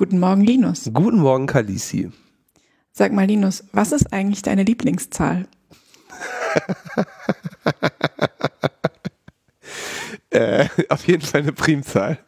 Guten Morgen, Linus. Guten Morgen, Kalisi. Sag mal, Linus, was ist eigentlich deine Lieblingszahl? äh, auf jeden Fall eine Primzahl.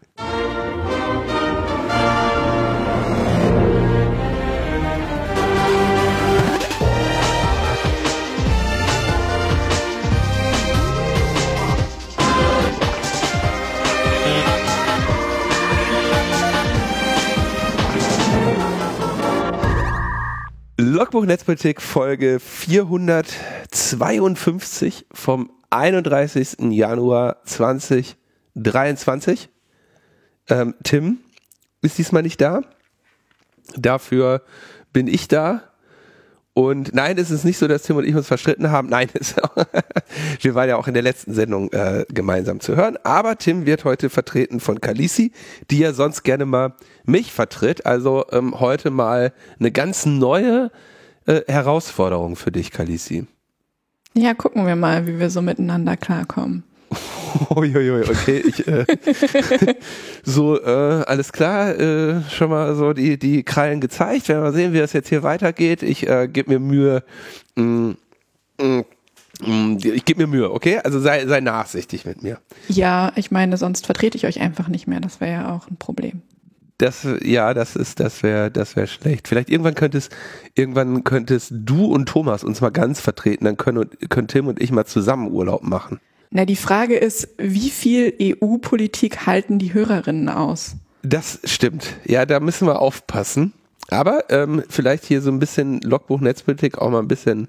Logbuch Netzpolitik Folge 452 vom 31. Januar 2023. Ähm, Tim ist diesmal nicht da. Dafür bin ich da. Und nein, es ist nicht so, dass Tim und ich uns verstritten haben. Nein, wir waren ja auch in der letzten Sendung äh, gemeinsam zu hören. Aber Tim wird heute vertreten von Kalisi, die ja sonst gerne mal mich vertritt. Also ähm, heute mal eine ganz neue äh, Herausforderung für dich, Kalisi. Ja, gucken wir mal, wie wir so miteinander klarkommen. Uiuiui, okay, ich, äh, so, äh, alles klar, äh, schon mal so die, die Krallen gezeigt. Werden wir sehen, wie das jetzt hier weitergeht. Ich äh, gebe mir Mühe, mm, mm, mm, ich gebe mir Mühe, okay? Also sei, sei nachsichtig mit mir. Ja, ich meine, sonst vertrete ich euch einfach nicht mehr. Das wäre ja auch ein Problem. Das, ja, das ist, das wäre, das wäre schlecht. Vielleicht irgendwann könntest, irgendwann könntest du und Thomas uns mal ganz vertreten, dann können, können Tim und ich mal zusammen Urlaub machen. Na, die Frage ist, wie viel EU-Politik halten die Hörerinnen aus? Das stimmt. Ja, da müssen wir aufpassen. Aber ähm, vielleicht hier so ein bisschen Logbuch Netzpolitik auch mal ein bisschen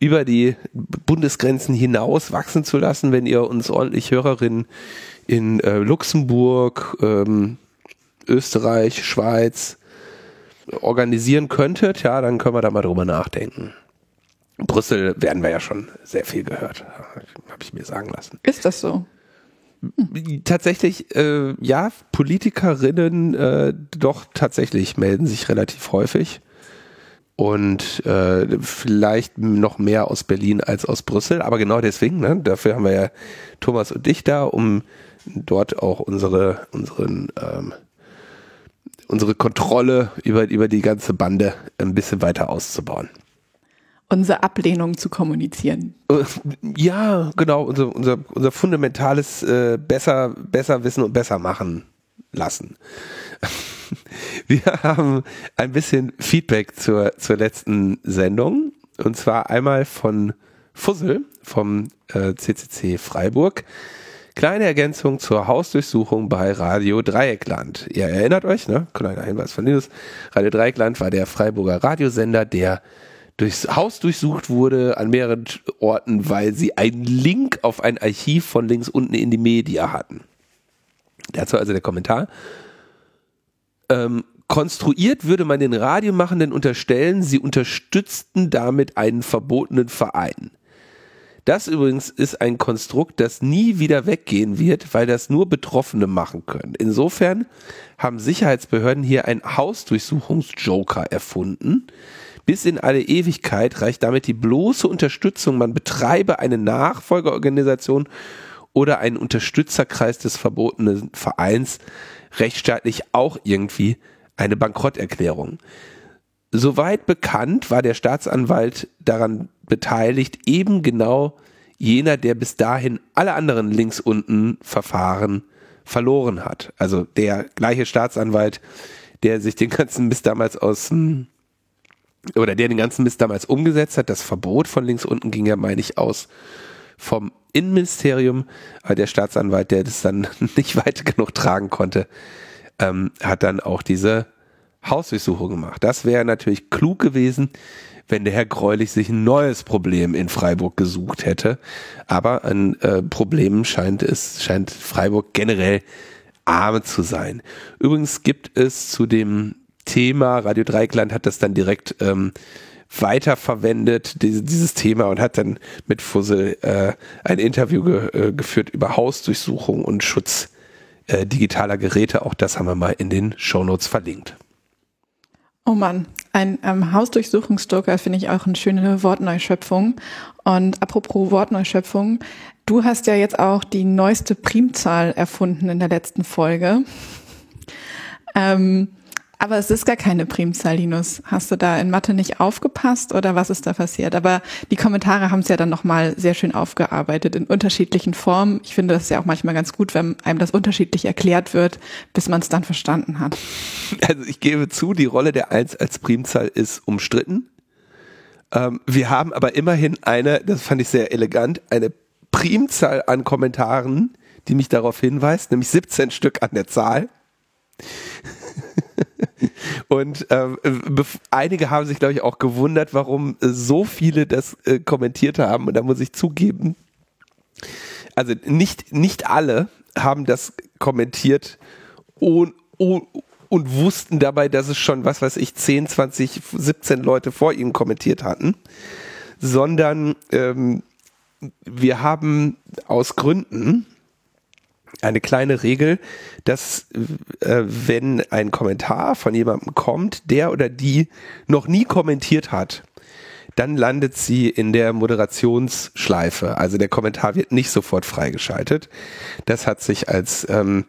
über die Bundesgrenzen hinaus wachsen zu lassen, wenn ihr uns ordentlich Hörerinnen in äh, Luxemburg, ähm, Österreich, Schweiz organisieren könntet, ja, dann können wir da mal drüber nachdenken. Brüssel werden wir ja schon sehr viel gehört, habe ich mir sagen lassen. Ist das so? Tatsächlich, äh, ja, Politikerinnen äh, doch tatsächlich melden sich relativ häufig und äh, vielleicht noch mehr aus Berlin als aus Brüssel, aber genau deswegen, ne, dafür haben wir ja Thomas und dich da, um dort auch unsere unseren ähm, unsere Kontrolle über über die ganze Bande ein bisschen weiter auszubauen unsere Ablehnung zu kommunizieren. Äh, ja, genau, unser, unser, unser fundamentales äh, besser, besser wissen und besser machen lassen. Wir haben ein bisschen Feedback zur, zur letzten Sendung und zwar einmal von Fussel vom äh, CCC Freiburg. Kleine Ergänzung zur Hausdurchsuchung bei Radio Dreieckland. Ihr erinnert euch, ne? Kleiner Hinweis von Linus. Radio Dreieckland war der Freiburger Radiosender, der durchs Haus durchsucht wurde an mehreren Orten, weil sie einen Link auf ein Archiv von links unten in die Media hatten. Dazu also der Kommentar. Ähm, konstruiert würde man den Radiomachenden unterstellen, sie unterstützten damit einen verbotenen Verein. Das übrigens ist ein Konstrukt, das nie wieder weggehen wird, weil das nur Betroffene machen können. Insofern haben Sicherheitsbehörden hier einen Hausdurchsuchungsjoker erfunden, bis in alle Ewigkeit reicht damit die bloße Unterstützung, man betreibe eine Nachfolgeorganisation oder einen Unterstützerkreis des verbotenen Vereins rechtsstaatlich auch irgendwie eine Bankrotterklärung. Soweit bekannt war der Staatsanwalt daran beteiligt, eben genau jener, der bis dahin alle anderen links unten Verfahren verloren hat. Also der gleiche Staatsanwalt, der sich den ganzen Mist damals aus oder der den ganzen Mist damals umgesetzt hat. Das Verbot von links unten ging ja, meine ich, aus vom Innenministerium, aber der Staatsanwalt, der das dann nicht weit genug tragen konnte, ähm, hat dann auch diese Hausdurchsuchung gemacht. Das wäre natürlich klug gewesen, wenn der Herr Greulich sich ein neues Problem in Freiburg gesucht hätte. Aber an äh, Problemen scheint es, scheint Freiburg generell arm zu sein. Übrigens gibt es zu dem Thema. Radio Dreikland hat das dann direkt ähm, weiterverwendet, diese, dieses Thema, und hat dann mit Fussel äh, ein Interview ge, äh, geführt über Hausdurchsuchung und Schutz äh, digitaler Geräte. Auch das haben wir mal in den Shownotes verlinkt. Oh Mann, ein ähm, Hausdurchsuchungsstoker finde ich auch eine schöne Wortneuschöpfung. Und apropos Wortneuschöpfung, du hast ja jetzt auch die neueste Primzahl erfunden in der letzten Folge. Ähm, Aber es ist gar keine Primzahl, Linus. Hast du da in Mathe nicht aufgepasst oder was ist da passiert? Aber die Kommentare haben es ja dann nochmal sehr schön aufgearbeitet in unterschiedlichen Formen. Ich finde das ja auch manchmal ganz gut, wenn einem das unterschiedlich erklärt wird, bis man es dann verstanden hat. Also ich gebe zu, die Rolle der Eins als Primzahl ist umstritten. Ähm, wir haben aber immerhin eine, das fand ich sehr elegant, eine Primzahl an Kommentaren, die mich darauf hinweist, nämlich 17 Stück an der Zahl. Und ähm, einige haben sich, glaube ich, auch gewundert, warum so viele das äh, kommentiert haben. Und da muss ich zugeben, also nicht, nicht alle haben das kommentiert und, und, und wussten dabei, dass es schon, was weiß ich, 10, 20, 17 Leute vor ihnen kommentiert hatten, sondern ähm, wir haben aus Gründen, eine kleine Regel, dass äh, wenn ein Kommentar von jemandem kommt, der oder die noch nie kommentiert hat, dann landet sie in der Moderationsschleife. Also der Kommentar wird nicht sofort freigeschaltet. Das hat sich als ähm,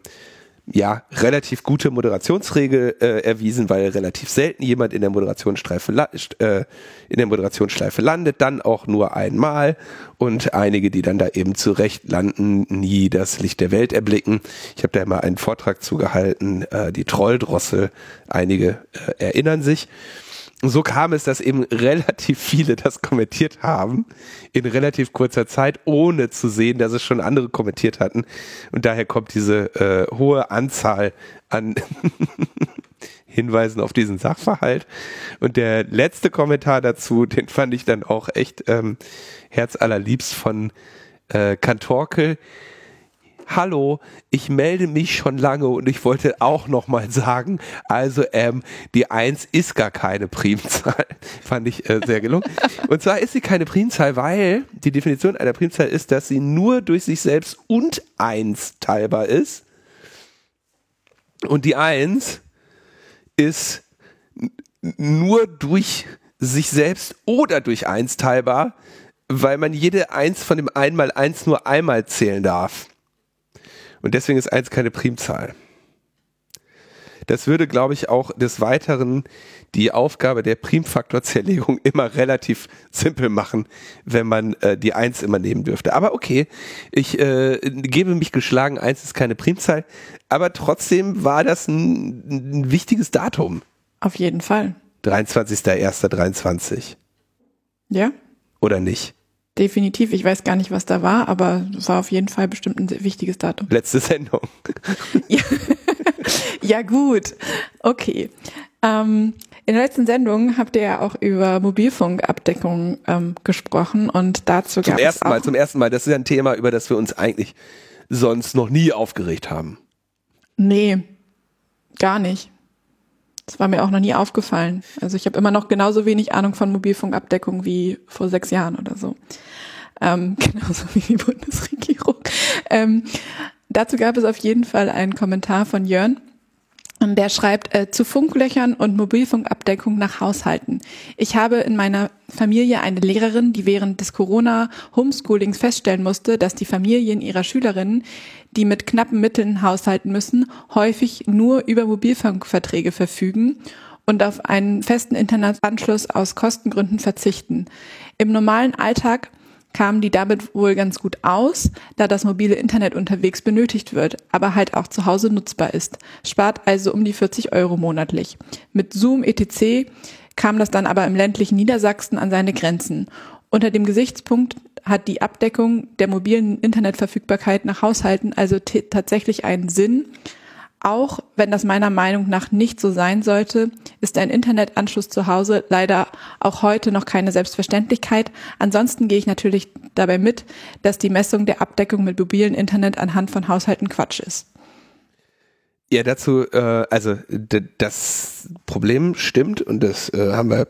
ja, relativ gute Moderationsregel äh, erwiesen, weil relativ selten jemand in der Moderationsschleife, äh, in der Moderationsschleife landet, dann auch nur einmal. Und einige, die dann da eben zurecht landen, nie das Licht der Welt erblicken. Ich habe da mal einen Vortrag zugehalten, äh, die Trolldrossel, einige äh, erinnern sich so kam es, dass eben relativ viele das kommentiert haben in relativ kurzer Zeit, ohne zu sehen, dass es schon andere kommentiert hatten. Und daher kommt diese äh, hohe Anzahl an Hinweisen auf diesen Sachverhalt. Und der letzte Kommentar dazu, den fand ich dann auch echt ähm, herzallerliebst von äh, Kantorkel hallo, ich melde mich schon lange und ich wollte auch nochmal sagen, also ähm, die Eins ist gar keine Primzahl. Fand ich äh, sehr gelungen. Und zwar ist sie keine Primzahl, weil die Definition einer Primzahl ist, dass sie nur durch sich selbst und eins teilbar ist. Und die Eins ist nur durch sich selbst oder durch eins teilbar, weil man jede Eins von dem einmal eins nur einmal zählen darf. Und deswegen ist 1 keine Primzahl. Das würde, glaube ich, auch des Weiteren die Aufgabe der Primfaktorzerlegung immer relativ simpel machen, wenn man äh, die 1 immer nehmen dürfte. Aber okay, ich äh, gebe mich geschlagen, 1 ist keine Primzahl, aber trotzdem war das ein, ein wichtiges Datum. Auf jeden Fall. 23.01.23. Ja. Oder nicht? Definitiv. Ich weiß gar nicht, was da war, aber es war auf jeden Fall bestimmt ein wichtiges Datum. Letzte Sendung. ja. ja, gut. Okay. Ähm, in der letzten Sendung habt ihr ja auch über Mobilfunkabdeckung ähm, gesprochen und dazu zum gab ersten es auch Mal, zum ersten Mal. Das ist ja ein Thema, über das wir uns eigentlich sonst noch nie aufgeregt haben. Nee, gar nicht. Das war mir auch noch nie aufgefallen. Also ich habe immer noch genauso wenig Ahnung von Mobilfunkabdeckung wie vor sechs Jahren oder so. Ähm, genauso wie die Bundesregierung. Ähm, dazu gab es auf jeden Fall einen Kommentar von Jörn. Der schreibt äh, zu Funklöchern und Mobilfunkabdeckung nach Haushalten. Ich habe in meiner Familie eine Lehrerin, die während des Corona-Homeschoolings feststellen musste, dass die Familien ihrer Schülerinnen, die mit knappen Mitteln haushalten müssen, häufig nur über Mobilfunkverträge verfügen und auf einen festen Internetanschluss aus Kostengründen verzichten. Im normalen Alltag kamen die damit wohl ganz gut aus, da das mobile Internet unterwegs benötigt wird, aber halt auch zu Hause nutzbar ist. Spart also um die 40 Euro monatlich. Mit Zoom etc. kam das dann aber im ländlichen Niedersachsen an seine Grenzen. Unter dem Gesichtspunkt hat die Abdeckung der mobilen Internetverfügbarkeit nach Haushalten also tatsächlich einen Sinn, auch wenn das meiner Meinung nach nicht so sein sollte, ist ein Internetanschluss zu Hause leider auch heute noch keine Selbstverständlichkeit. Ansonsten gehe ich natürlich dabei mit, dass die Messung der Abdeckung mit mobilen Internet anhand von Haushalten Quatsch ist. Ja, dazu, äh, also das Problem stimmt und das äh, haben wir,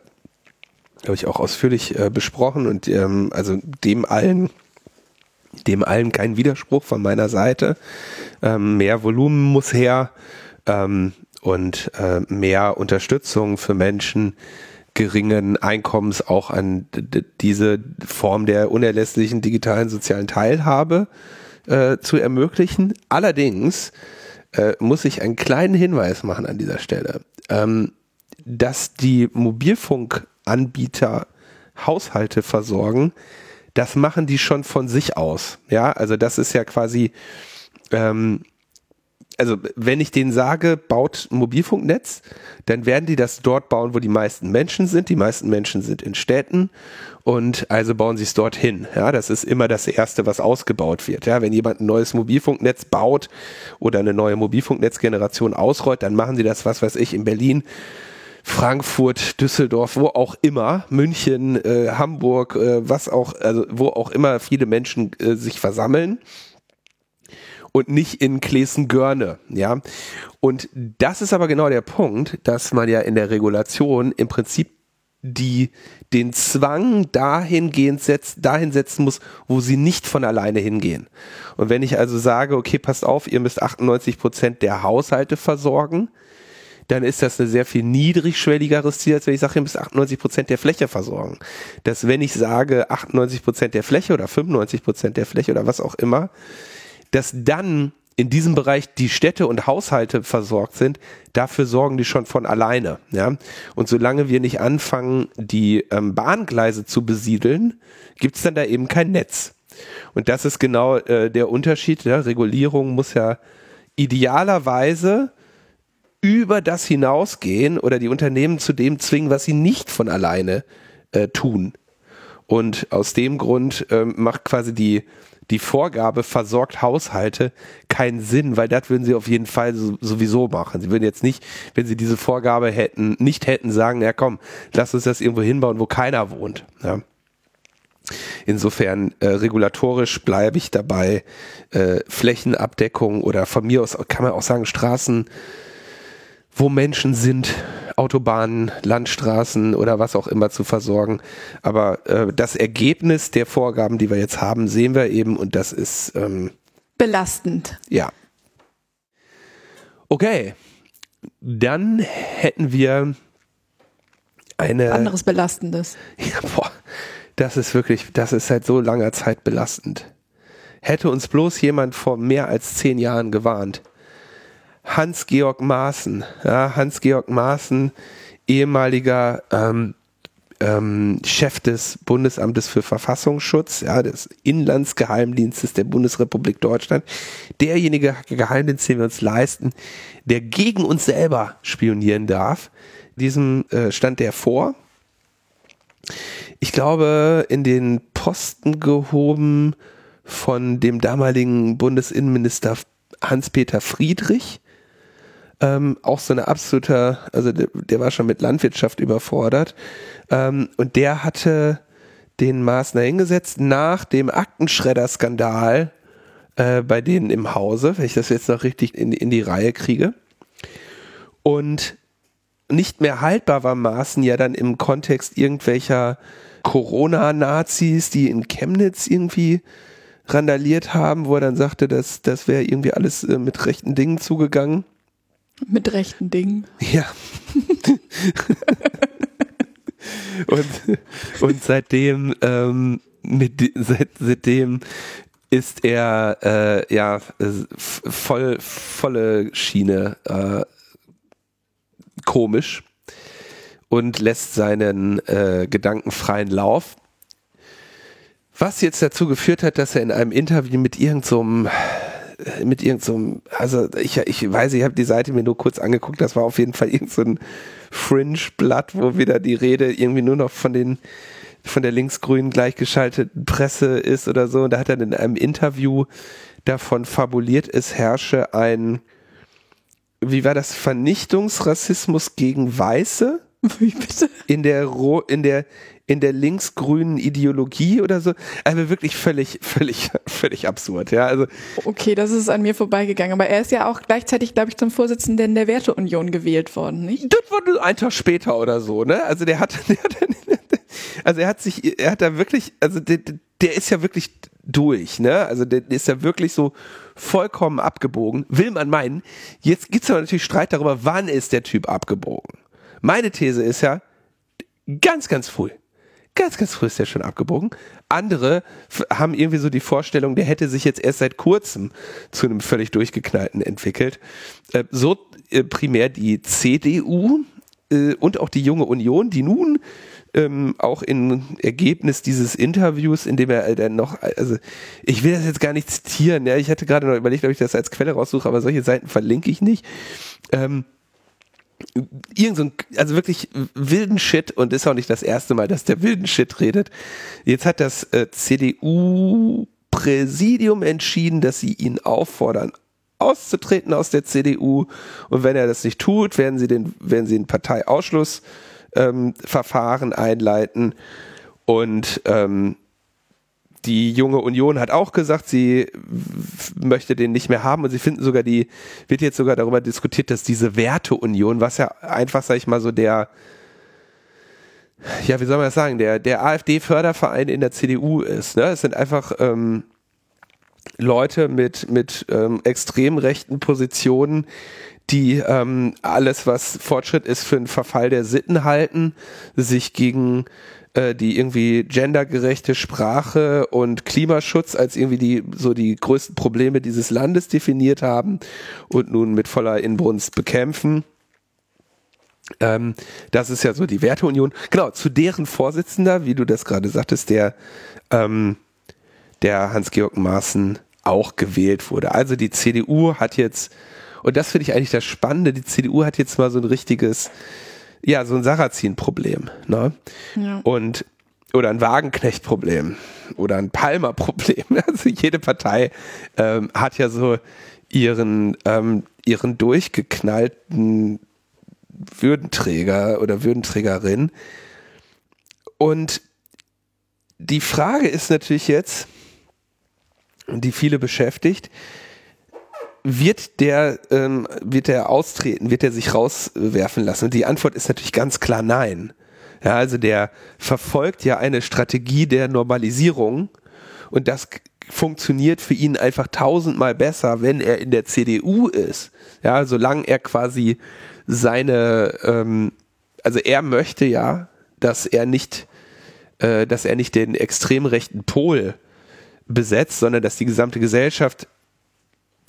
glaube ich, auch ausführlich äh, besprochen und ähm, also dem allen dem allen kein Widerspruch von meiner Seite. Ähm, mehr Volumen muss her ähm, und äh, mehr Unterstützung für Menschen geringen Einkommens auch an diese Form der unerlässlichen digitalen sozialen Teilhabe äh, zu ermöglichen. Allerdings äh, muss ich einen kleinen Hinweis machen an dieser Stelle. ähm, dass die Mobilfunkanbieter Haushalte versorgen, das machen die schon von sich aus. Ja, also das ist ja quasi, ähm, also wenn ich denen sage, baut Mobilfunknetz, dann werden die das dort bauen, wo die meisten Menschen sind. Die meisten Menschen sind in Städten und also bauen sie es dorthin. Ja, das ist immer das Erste, was ausgebaut wird. Ja, wenn jemand ein neues Mobilfunknetz baut oder eine neue Mobilfunknetzgeneration ausrollt, dann machen sie das, was weiß ich, in Berlin Frankfurt, Düsseldorf, wo auch immer, München, äh, Hamburg, äh, was auch, also wo auch immer viele Menschen äh, sich versammeln und nicht in Klesen-Görne, ja. Und das ist aber genau der Punkt, dass man ja in der Regulation im Prinzip die den Zwang dahingehend setzt, dahin setzen muss, wo sie nicht von alleine hingehen. Und wenn ich also sage, okay, passt auf, ihr müsst 98 Prozent der Haushalte versorgen, dann ist das ein sehr viel niedrigschwelligeres Ziel, als wenn ich sage, ihr müsst 98 Prozent der Fläche versorgen. Dass wenn ich sage 98 Prozent der Fläche oder 95 Prozent der Fläche oder was auch immer, dass dann in diesem Bereich die Städte und Haushalte versorgt sind, dafür sorgen die schon von alleine. Ja? Und solange wir nicht anfangen, die ähm, Bahngleise zu besiedeln, gibt's dann da eben kein Netz. Und das ist genau äh, der Unterschied. Ja? Regulierung muss ja idealerweise über das hinausgehen oder die Unternehmen zu dem zwingen, was sie nicht von alleine äh, tun. Und aus dem Grund ähm, macht quasi die, die Vorgabe versorgt Haushalte keinen Sinn, weil das würden sie auf jeden Fall so, sowieso machen. Sie würden jetzt nicht, wenn sie diese Vorgabe hätten, nicht hätten, sagen, ja komm, lass uns das irgendwo hinbauen, wo keiner wohnt. Ja. Insofern äh, regulatorisch bleibe ich dabei, äh, Flächenabdeckung oder von mir aus kann man auch sagen Straßen wo Menschen sind, Autobahnen, Landstraßen oder was auch immer zu versorgen. Aber äh, das Ergebnis der Vorgaben, die wir jetzt haben, sehen wir eben und das ist ähm, belastend. Ja. Okay, dann hätten wir eine anderes belastendes. Ja, boah, das ist wirklich, das ist seit so langer Zeit belastend. Hätte uns bloß jemand vor mehr als zehn Jahren gewarnt, Hans-Georg Maaßen. Ja, Hans-Georg Maaßen, ehemaliger ähm, ähm, Chef des Bundesamtes für Verfassungsschutz, ja, des Inlandsgeheimdienstes der Bundesrepublik Deutschland, derjenige Geheimdienst, den wir uns leisten, der gegen uns selber spionieren darf. Diesem äh, stand der vor. Ich glaube, in den Posten gehoben von dem damaligen Bundesinnenminister Hans-Peter Friedrich ähm, auch so eine absolute, also der, der, war schon mit Landwirtschaft überfordert. Ähm, und der hatte den Maßner hingesetzt nach dem Aktenschredder-Skandal äh, bei denen im Hause, wenn ich das jetzt noch richtig in, in die Reihe kriege. Und nicht mehr haltbar war Maaßen ja dann im Kontext irgendwelcher Corona-Nazis, die in Chemnitz irgendwie randaliert haben, wo er dann sagte, dass das wäre irgendwie alles äh, mit rechten Dingen zugegangen. Mit rechten Dingen. Ja. und, und seitdem, ähm, mit, seit, seitdem ist er äh, ja voll volle Schiene äh, komisch und lässt seinen äh, gedankenfreien Lauf. Was jetzt dazu geführt hat, dass er in einem Interview mit irgendeinem so mit irgendeinem, so also ich, ich weiß, ich habe die Seite mir nur kurz angeguckt, das war auf jeden Fall irgendein so Fringe-Blatt, wo wieder die Rede irgendwie nur noch von den von der linksgrünen gleichgeschalteten Presse ist oder so. Und da hat er in einem Interview davon fabuliert, es herrsche ein, wie war das, Vernichtungsrassismus gegen Weiße? Wie bitte? In der, in der, in der linksgrünen Ideologie oder so. Also wirklich völlig, völlig, völlig absurd, ja. Also. Okay, das ist an mir vorbeigegangen. Aber er ist ja auch gleichzeitig, glaube ich, zum Vorsitzenden der Werteunion gewählt worden, nicht? Das war ein Tag später oder so, ne? Also der hat, der hat also er hat sich, er hat da wirklich, also der, der ist ja wirklich durch, ne? Also der ist ja wirklich so vollkommen abgebogen. Will man meinen. Jetzt gibt's aber natürlich Streit darüber, wann ist der Typ abgebogen. Meine These ist ja, ganz, ganz früh Ganz, ganz früh ist der schon abgebogen. Andere haben irgendwie so die Vorstellung, der hätte sich jetzt erst seit kurzem zu einem völlig durchgeknallten entwickelt. Äh, so äh, primär die CDU äh, und auch die junge Union, die nun ähm, auch in Ergebnis dieses Interviews, in dem er dann noch, also ich will das jetzt gar nicht zitieren, ja, ich hatte gerade noch überlegt, ob ich das als Quelle raussuche, aber solche Seiten verlinke ich nicht. Ähm, irgend so also wirklich wilden Shit und ist auch nicht das erste Mal, dass der wilden Shit redet. Jetzt hat das äh, CDU-Präsidium entschieden, dass sie ihn auffordern, auszutreten aus der CDU und wenn er das nicht tut, werden sie den, werden sie ein Parteiausschlussverfahren ähm, einleiten und ähm, die junge Union hat auch gesagt, sie möchte den nicht mehr haben und sie finden sogar die, wird jetzt sogar darüber diskutiert, dass diese Werteunion, was ja einfach, sag ich mal, so der, ja, wie soll man das sagen, der, der AfD-Förderverein in der CDU ist. Ne? Es sind einfach ähm, Leute mit, mit ähm, extrem rechten Positionen, die ähm, alles, was Fortschritt ist, für einen Verfall der Sitten halten, sich gegen äh, die irgendwie gendergerechte Sprache und Klimaschutz als irgendwie die so die größten Probleme dieses Landes definiert haben und nun mit voller Inbrunst bekämpfen. Ähm, das ist ja so die Werteunion. Genau, zu deren Vorsitzender, wie du das gerade sagtest, der, ähm, der Hans-Georg Maaßen auch gewählt wurde. Also die CDU hat jetzt, und das finde ich eigentlich das Spannende, die CDU hat jetzt mal so ein richtiges ja, so ein Sarrazin-Problem. Ne? Ja. Und oder ein Wagenknecht-Problem oder ein Palmer-Problem. Also jede Partei ähm, hat ja so ihren, ähm, ihren durchgeknallten Würdenträger oder Würdenträgerin. Und die Frage ist natürlich jetzt, die viele beschäftigt, wird der, ähm, wird der austreten, wird er sich rauswerfen lassen? Und die Antwort ist natürlich ganz klar nein. Ja, also der verfolgt ja eine Strategie der Normalisierung und das funktioniert für ihn einfach tausendmal besser, wenn er in der CDU ist. Ja, solange er quasi seine, ähm, also er möchte ja, dass er nicht, äh, dass er nicht den extrem rechten Pol besetzt, sondern dass die gesamte Gesellschaft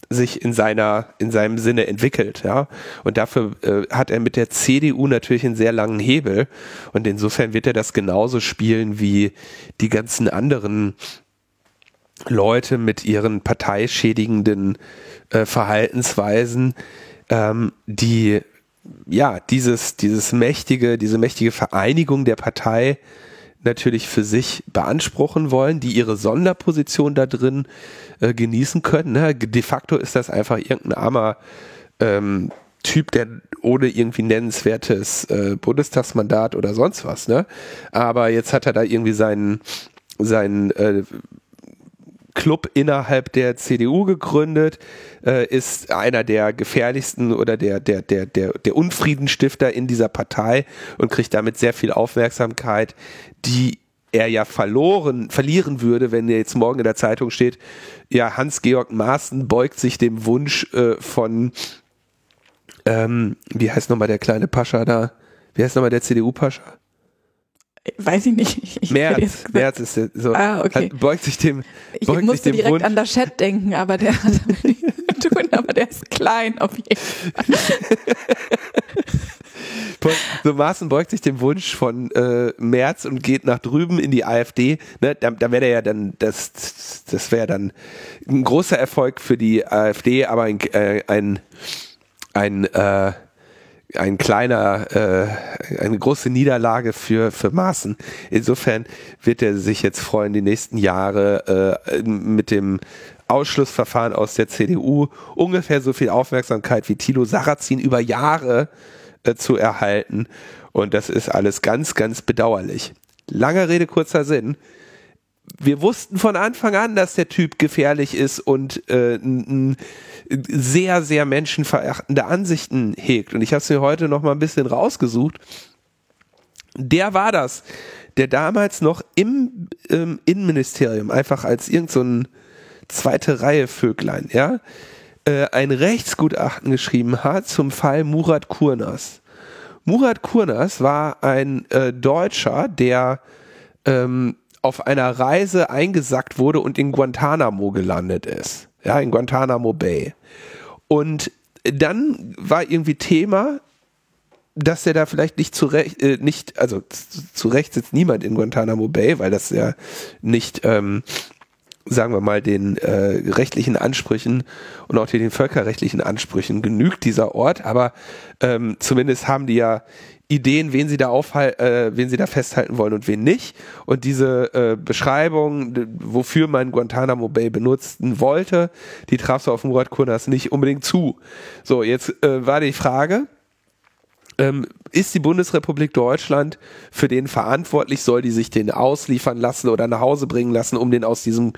sich in seiner in seinem Sinne entwickelt, ja. Und dafür äh, hat er mit der CDU natürlich einen sehr langen Hebel und insofern wird er das genauso spielen wie die ganzen anderen Leute mit ihren parteischädigenden äh, Verhaltensweisen, ähm, die ja dieses dieses mächtige diese mächtige Vereinigung der Partei natürlich für sich beanspruchen wollen, die ihre Sonderposition da drin äh, genießen können. Ne? De facto ist das einfach irgendein armer ähm, Typ, der ohne irgendwie nennenswertes äh, Bundestagsmandat oder sonst was, ne? Aber jetzt hat er da irgendwie seinen, seinen äh, Club innerhalb der CDU gegründet, äh, ist einer der gefährlichsten oder der, der, der, der, der Unfriedenstifter in dieser Partei und kriegt damit sehr viel Aufmerksamkeit, die er ja verloren, verlieren würde, wenn er jetzt morgen in der Zeitung steht, ja, Hans-Georg Maaßen beugt sich dem Wunsch äh, von, ähm, wie heißt nochmal der kleine Pascha da? Wie heißt nochmal der CDU-Pascha? Weiß ich nicht. Ich März, März ist so. Ah, okay. Hat, beugt sich dem, ich beugt musste sich dem direkt Wunsch. an das Chat denken, aber der hat damit nichts zu tun, aber der ist klein auf jeden Fall. so Maaßen beugt sich dem Wunsch von äh, Merz und geht nach drüben in die AfD. Ne, da da wäre ja dann, das, das wäre dann ein großer Erfolg für die AfD, aber ein, äh, ein, ein äh, ein kleiner, äh, eine große Niederlage für, für Maaßen. Insofern wird er sich jetzt freuen, die nächsten Jahre äh, mit dem Ausschlussverfahren aus der CDU ungefähr so viel Aufmerksamkeit wie Thilo Sarrazin über Jahre äh, zu erhalten. Und das ist alles ganz, ganz bedauerlich. Langer Rede, kurzer Sinn. Wir wussten von Anfang an, dass der Typ gefährlich ist und äh, sehr, sehr menschenverachtende Ansichten hegt. Und ich habe es mir heute noch mal ein bisschen rausgesucht. Der war das, der damals noch im ähm, Innenministerium einfach als irgendein so zweite Reihe Vöglein, ja, äh, ein Rechtsgutachten geschrieben hat zum Fall Murat Kurnas. Murat Kurnas war ein äh, Deutscher, der ähm, auf einer Reise eingesackt wurde und in Guantanamo gelandet ist. Ja, in Guantanamo Bay. Und dann war irgendwie Thema, dass er da vielleicht nicht zu Recht, äh, nicht, also zu Recht sitzt niemand in Guantanamo Bay, weil das ja nicht, ähm, sagen wir mal, den äh, rechtlichen Ansprüchen und auch den völkerrechtlichen Ansprüchen genügt dieser Ort, aber ähm, zumindest haben die ja Ideen, wen sie da aufhalten, äh, wen sie da festhalten wollen und wen nicht. Und diese äh, Beschreibung, wofür man Guantanamo Bay benutzen wollte, die traf so auf dem Kurnas nicht unbedingt zu. So, jetzt äh, war die Frage, ähm, ist die Bundesrepublik Deutschland für den verantwortlich? Soll die sich den ausliefern lassen oder nach Hause bringen lassen, um den aus diesem,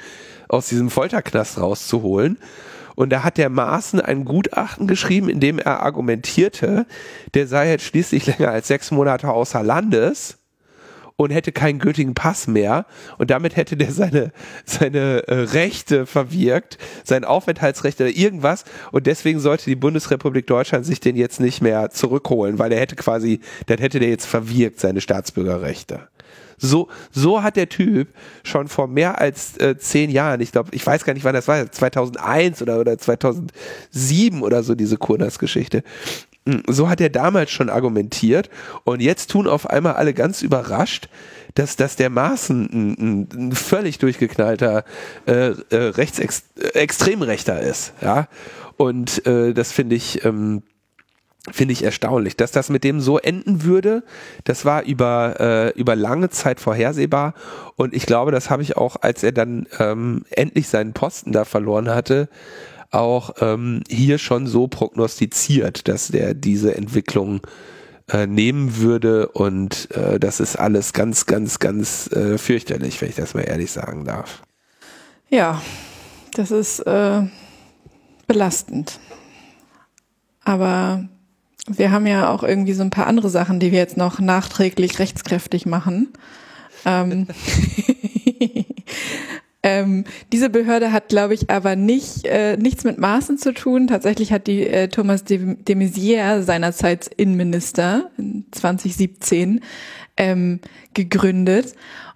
aus diesem Folterknast rauszuholen? Und da hat der Maaßen ein Gutachten geschrieben, in dem er argumentierte, der sei jetzt schließlich länger als sechs Monate außer Landes und hätte keinen gültigen Pass mehr und damit hätte der seine seine äh, Rechte verwirkt, sein Aufenthaltsrecht oder irgendwas und deswegen sollte die Bundesrepublik Deutschland sich den jetzt nicht mehr zurückholen, weil er hätte quasi, dann hätte der jetzt verwirkt seine Staatsbürgerrechte. So, so hat der Typ schon vor mehr als äh, zehn Jahren, ich glaube, ich weiß gar nicht, wann das war, 2001 oder, oder 2007 oder so, diese Kurnas-Geschichte. Hm, so hat er damals schon argumentiert und jetzt tun auf einmal alle ganz überrascht, dass, dass der Maßen ein, ein, ein völlig durchgeknallter äh, äh, Rechtsextremrechter ist, ja. Und äh, das finde ich, ähm, finde ich erstaunlich. Dass das mit dem so enden würde, das war über, äh, über lange Zeit vorhersehbar. Und ich glaube, das habe ich auch, als er dann ähm, endlich seinen Posten da verloren hatte, auch ähm, hier schon so prognostiziert, dass der diese Entwicklung äh, nehmen würde. Und äh, das ist alles ganz, ganz, ganz äh, fürchterlich, wenn ich das mal ehrlich sagen darf. Ja, das ist äh, belastend. Aber wir haben ja auch irgendwie so ein paar andere Sachen, die wir jetzt noch nachträglich rechtskräftig machen. Ähm, ähm, diese Behörde hat, glaube ich, aber nicht äh, nichts mit Maßen zu tun. Tatsächlich hat die äh, Thomas de, de Maizière seinerzeit Innenminister in 2017 ähm, gegründet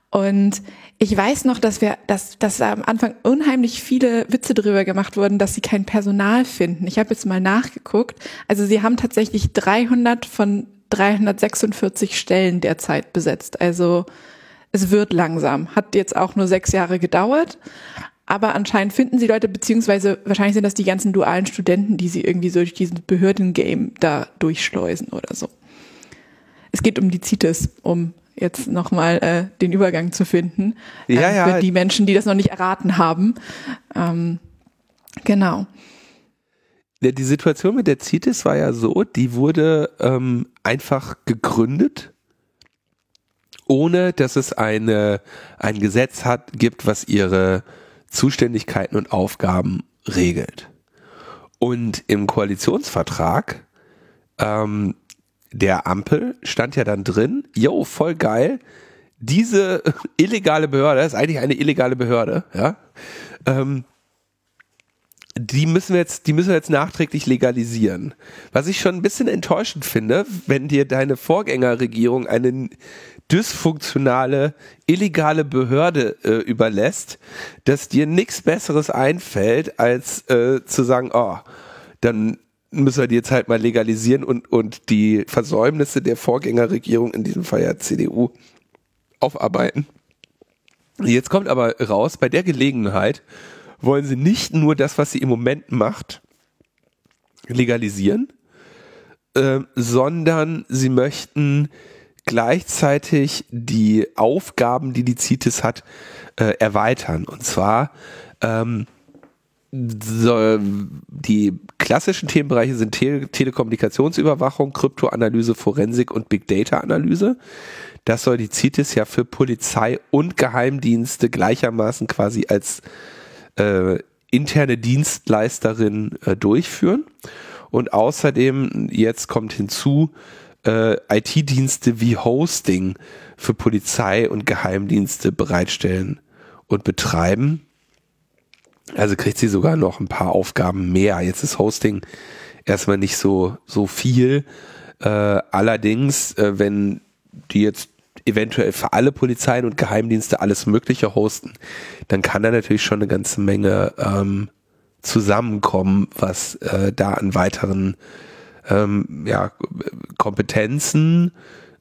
und ich weiß noch, dass wir, dass, dass am Anfang unheimlich viele Witze drüber gemacht wurden, dass sie kein Personal finden. Ich habe jetzt mal nachgeguckt. Also sie haben tatsächlich 300 von 346 Stellen derzeit besetzt. Also es wird langsam. Hat jetzt auch nur sechs Jahre gedauert. Aber anscheinend finden sie Leute, beziehungsweise wahrscheinlich sind das die ganzen dualen Studenten, die sie irgendwie so durch diesen Behördengame da durchschleusen oder so. Es geht um die CITES, um jetzt nochmal äh, den Übergang zu finden. Ja, äh, ja. Für die Menschen, die das noch nicht erraten haben. Ähm, genau. Ja, die Situation mit der CITES war ja so, die wurde ähm, einfach gegründet, ohne dass es eine, ein Gesetz hat, gibt, was ihre Zuständigkeiten und Aufgaben regelt. Und im Koalitionsvertrag ähm, der Ampel stand ja dann drin, yo, voll geil, diese illegale Behörde, ist eigentlich eine illegale Behörde, ja, ähm, die müssen wir jetzt, die müssen wir jetzt nachträglich legalisieren. Was ich schon ein bisschen enttäuschend finde, wenn dir deine Vorgängerregierung eine dysfunktionale, illegale Behörde äh, überlässt, dass dir nichts Besseres einfällt, als äh, zu sagen, oh, dann müssen wir die jetzt halt mal legalisieren und, und die Versäumnisse der Vorgängerregierung, in diesem Fall ja CDU, aufarbeiten. Jetzt kommt aber raus, bei der Gelegenheit wollen sie nicht nur das, was sie im Moment macht, legalisieren, äh, sondern sie möchten gleichzeitig die Aufgaben, die die CITES hat, äh, erweitern. Und zwar ähm, so, die klassischen Themenbereiche sind Tele Telekommunikationsüberwachung, Kryptoanalyse, Forensik und Big Data Analyse. Das soll die CITES ja für Polizei und Geheimdienste gleichermaßen quasi als äh, interne Dienstleisterin äh, durchführen. Und außerdem, jetzt kommt hinzu, äh, IT-Dienste wie Hosting für Polizei und Geheimdienste bereitstellen und betreiben. Also kriegt sie sogar noch ein paar Aufgaben mehr. Jetzt ist Hosting erstmal nicht so, so viel. Äh, allerdings, äh, wenn die jetzt eventuell für alle Polizeien und Geheimdienste alles Mögliche hosten, dann kann da natürlich schon eine ganze Menge ähm, zusammenkommen, was äh, da an weiteren ähm, ja, Kompetenzen,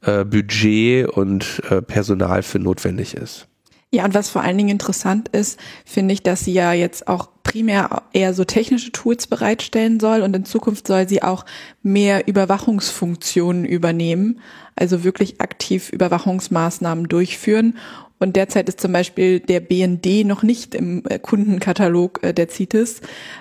äh, Budget und äh, Personal für notwendig ist. Ja, und was vor allen Dingen interessant ist, finde ich, dass sie ja jetzt auch primär eher so technische Tools bereitstellen soll und in Zukunft soll sie auch mehr Überwachungsfunktionen übernehmen, also wirklich aktiv Überwachungsmaßnahmen durchführen und derzeit ist zum Beispiel der BND noch nicht im äh, Kundenkatalog äh, der CITES.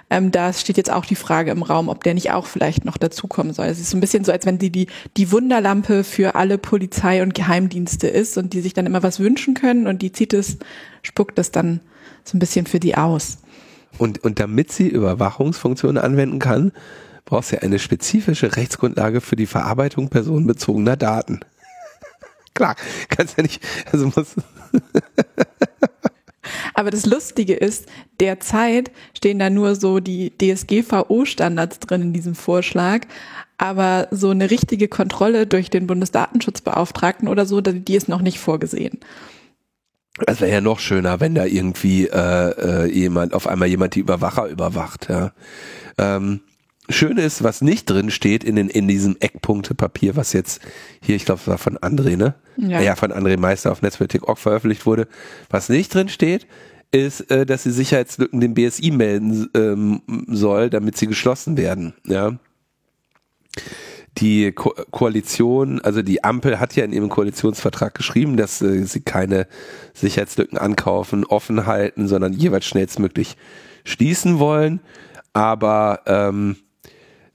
Ähm, da steht jetzt auch die Frage im Raum, ob der nicht auch vielleicht noch dazukommen soll. Es ist so ein bisschen so, als wenn die, die die Wunderlampe für alle Polizei und Geheimdienste ist und die sich dann immer was wünschen können und die CITES spuckt das dann so ein bisschen für die aus. Und, und damit sie Überwachungsfunktionen anwenden kann, braucht sie eine spezifische Rechtsgrundlage für die Verarbeitung personenbezogener Daten. Klar, kannst ja nicht, also muss. Aber das Lustige ist, derzeit stehen da nur so die DSGVO-Standards drin in diesem Vorschlag. Aber so eine richtige Kontrolle durch den Bundesdatenschutzbeauftragten oder so, die ist noch nicht vorgesehen. Es wäre ja noch schöner, wenn da irgendwie äh, äh, jemand, auf einmal jemand die Überwacher überwacht, ja. Ähm, schön ist, was nicht drin steht in, den, in diesem Eckpunktepapier, was jetzt hier, ich glaube, es war von André, ne? Ja. ja, von André Meister auf Netzpolitik.org veröffentlicht wurde. Was nicht drin steht, ist, äh, dass sie Sicherheitslücken dem BSI melden ähm, soll, damit sie geschlossen werden. Ja. Die Ko Koalition, also die Ampel hat ja in ihrem Koalitionsvertrag geschrieben, dass äh, sie keine Sicherheitslücken ankaufen, offen halten, sondern jeweils schnellstmöglich schließen wollen. Aber ähm,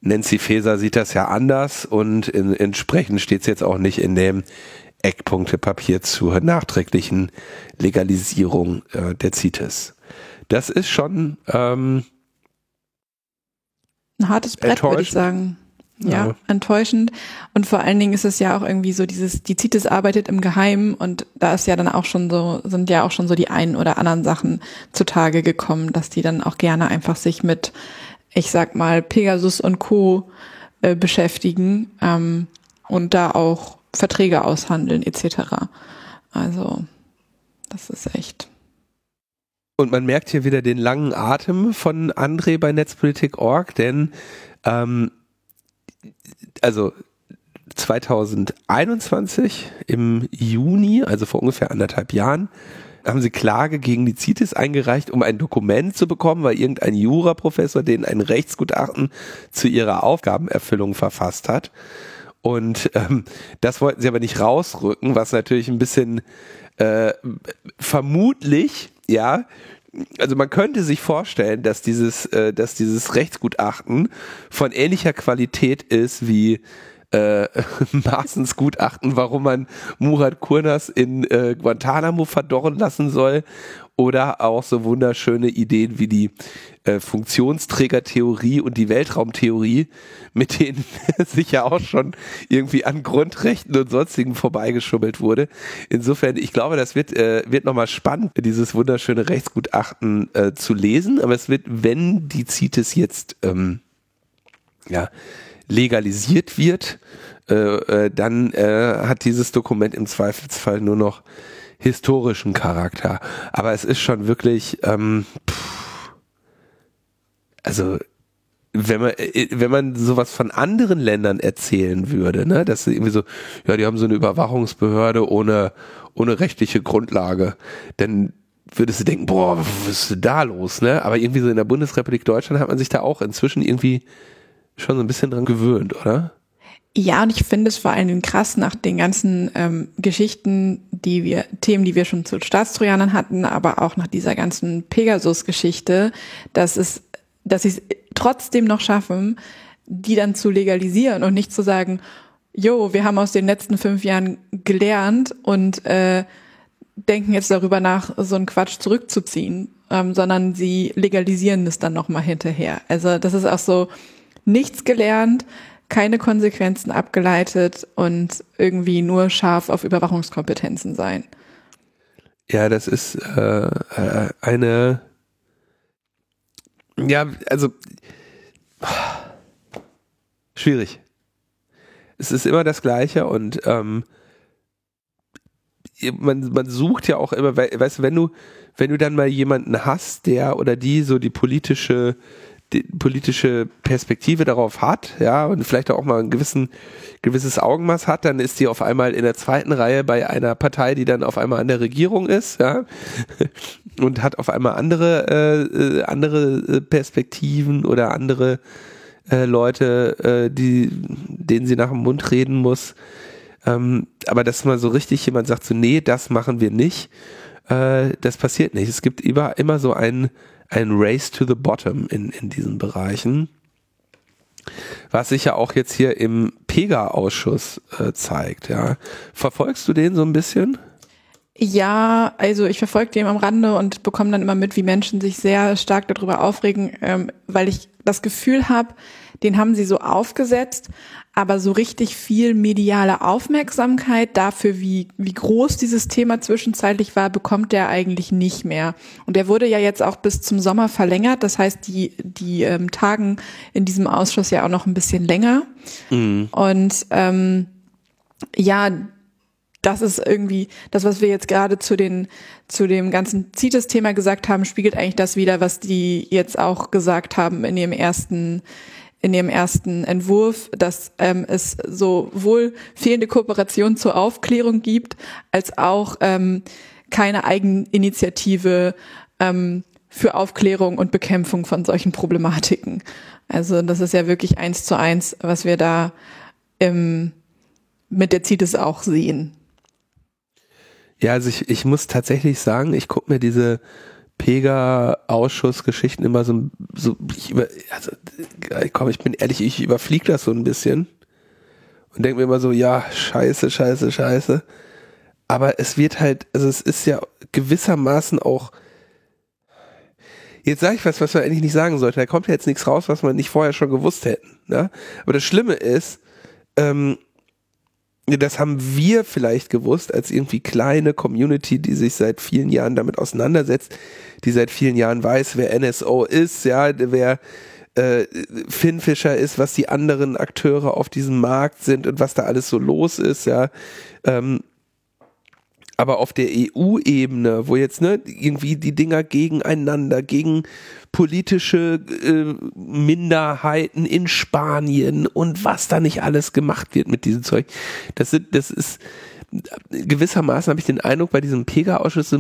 Nancy Faeser sieht das ja anders und in, entsprechend steht es jetzt auch nicht in dem Eckpunktepapier zur nachträglichen Legalisierung äh, der CITES. Das ist schon ähm, ein hartes Brett, würde ich sagen. Ja, ja, enttäuschend. Und vor allen Dingen ist es ja auch irgendwie so dieses, die CITES arbeitet im Geheimen und da ist ja dann auch schon so, sind ja auch schon so die einen oder anderen Sachen zutage gekommen, dass die dann auch gerne einfach sich mit ich sag mal, Pegasus und Co. Äh, beschäftigen ähm, und da auch Verträge aushandeln etc. Also das ist echt. Und man merkt hier wieder den langen Atem von André bei Netzpolitik.org, denn ähm, also 2021 im Juni, also vor ungefähr anderthalb Jahren, haben sie Klage gegen die CITES eingereicht, um ein Dokument zu bekommen, weil irgendein Juraprofessor denen ein Rechtsgutachten zu ihrer Aufgabenerfüllung verfasst hat. Und ähm, das wollten sie aber nicht rausrücken, was natürlich ein bisschen äh, vermutlich, ja, also man könnte sich vorstellen, dass dieses, äh, dass dieses Rechtsgutachten von ähnlicher Qualität ist wie äh, Maaßens Gutachten, warum man Murat Kurnas in äh, Guantanamo verdorren lassen soll oder auch so wunderschöne Ideen wie die äh, Funktionsträgertheorie und die Weltraumtheorie, mit denen sich ja auch schon irgendwie an Grundrechten und sonstigen vorbeigeschummelt wurde. Insofern, ich glaube, das wird, äh, wird nochmal spannend, dieses wunderschöne Rechtsgutachten äh, zu lesen, aber es wird, wenn die CITES jetzt ähm, ja, legalisiert wird, äh, äh, dann äh, hat dieses Dokument im Zweifelsfall nur noch historischen Charakter. Aber es ist schon wirklich, ähm, pff, also wenn man, äh, wenn man sowas von anderen Ländern erzählen würde, ne, dass sie irgendwie so, ja, die haben so eine Überwachungsbehörde ohne, ohne rechtliche Grundlage, dann würdest du denken, boah, was ist da los, ne? Aber irgendwie so in der Bundesrepublik Deutschland hat man sich da auch inzwischen irgendwie schon so ein bisschen dran gewöhnt, oder? Ja, und ich finde es vor allen Dingen krass nach den ganzen ähm, Geschichten, die wir, Themen, die wir schon zu Staatstrojanern hatten, aber auch nach dieser ganzen Pegasus-Geschichte, dass es, dass sie es trotzdem noch schaffen, die dann zu legalisieren und nicht zu sagen, jo, wir haben aus den letzten fünf Jahren gelernt und äh, denken jetzt darüber nach, so einen Quatsch zurückzuziehen, ähm, sondern sie legalisieren es dann nochmal hinterher. Also das ist auch so, nichts gelernt, keine Konsequenzen abgeleitet und irgendwie nur scharf auf Überwachungskompetenzen sein. Ja, das ist äh, äh eine, ja, also schwierig. Es ist immer das Gleiche und ähm, man, man sucht ja auch immer, weißt du, wenn du, wenn du dann mal jemanden hast, der oder die so die politische, politische Perspektive darauf hat, ja, und vielleicht auch mal ein gewissen, gewisses Augenmaß hat, dann ist die auf einmal in der zweiten Reihe bei einer Partei, die dann auf einmal an der Regierung ist, ja, und hat auf einmal andere, äh, äh andere äh, Perspektiven oder andere äh, Leute, äh, die, denen sie nach dem Mund reden muss. Ähm, aber dass mal so richtig jemand sagt, so, nee, das machen wir nicht, äh, das passiert nicht. Es gibt immer, immer so ein, ein Race to the Bottom in, in diesen Bereichen. Was sich ja auch jetzt hier im PEGA-Ausschuss äh, zeigt, ja. Verfolgst du den so ein bisschen? Ja, also ich verfolge den am Rande und bekomme dann immer mit, wie Menschen sich sehr stark darüber aufregen, ähm, weil ich das Gefühl habe, den haben sie so aufgesetzt, aber so richtig viel mediale Aufmerksamkeit dafür, wie, wie groß dieses Thema zwischenzeitlich war, bekommt der eigentlich nicht mehr. Und der wurde ja jetzt auch bis zum Sommer verlängert. Das heißt, die, die ähm, Tagen in diesem Ausschuss ja auch noch ein bisschen länger. Mhm. Und ähm, ja, das ist irgendwie das, was wir jetzt gerade zu den zu dem ganzen CITES-Thema gesagt haben, spiegelt eigentlich das wieder, was die jetzt auch gesagt haben in ihrem ersten in ihrem ersten Entwurf, dass ähm, es sowohl fehlende Kooperation zur Aufklärung gibt, als auch ähm, keine Eigeninitiative ähm, für Aufklärung und Bekämpfung von solchen Problematiken. Also das ist ja wirklich eins zu eins, was wir da ähm, mit der CITES auch sehen. Ja, also ich, ich muss tatsächlich sagen, ich gucke mir diese Pega-Ausschussgeschichten immer so, so ich über, also komm, ich bin ehrlich, ich überfliege das so ein bisschen und denke mir immer so, ja, scheiße, scheiße, scheiße. Aber es wird halt, also es ist ja gewissermaßen auch, jetzt sage ich was, was man eigentlich nicht sagen sollte. Da kommt ja jetzt nichts raus, was man nicht vorher schon gewusst hätten. Ne? Aber das Schlimme ist, ähm, das haben wir vielleicht gewusst als irgendwie kleine Community, die sich seit vielen Jahren damit auseinandersetzt, die seit vielen Jahren weiß, wer NSO ist, ja, wer äh, Finn Fischer ist, was die anderen Akteure auf diesem Markt sind und was da alles so los ist, ja. Ähm, aber auf der EU-Ebene, wo jetzt ne, irgendwie die Dinger gegeneinander, gegen politische äh, Minderheiten in Spanien und was da nicht alles gemacht wird mit diesem Zeug, das, sind, das ist gewissermaßen habe ich den Eindruck bei diesem Pega-Ausschuss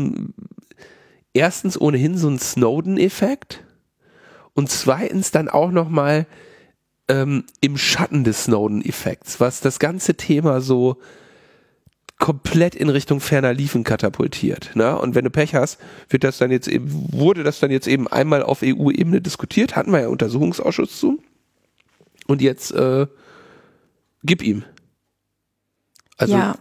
erstens ohnehin so ein Snowden-Effekt und zweitens dann auch noch mal ähm, im Schatten des Snowden-Effekts, was das ganze Thema so komplett in Richtung ferner Liefen katapultiert. Ne? Und wenn du Pech hast, wird das dann jetzt eben, wurde das dann jetzt eben einmal auf EU-Ebene diskutiert, hatten wir ja Untersuchungsausschuss zu. Und jetzt äh, gib ihm. Also ja.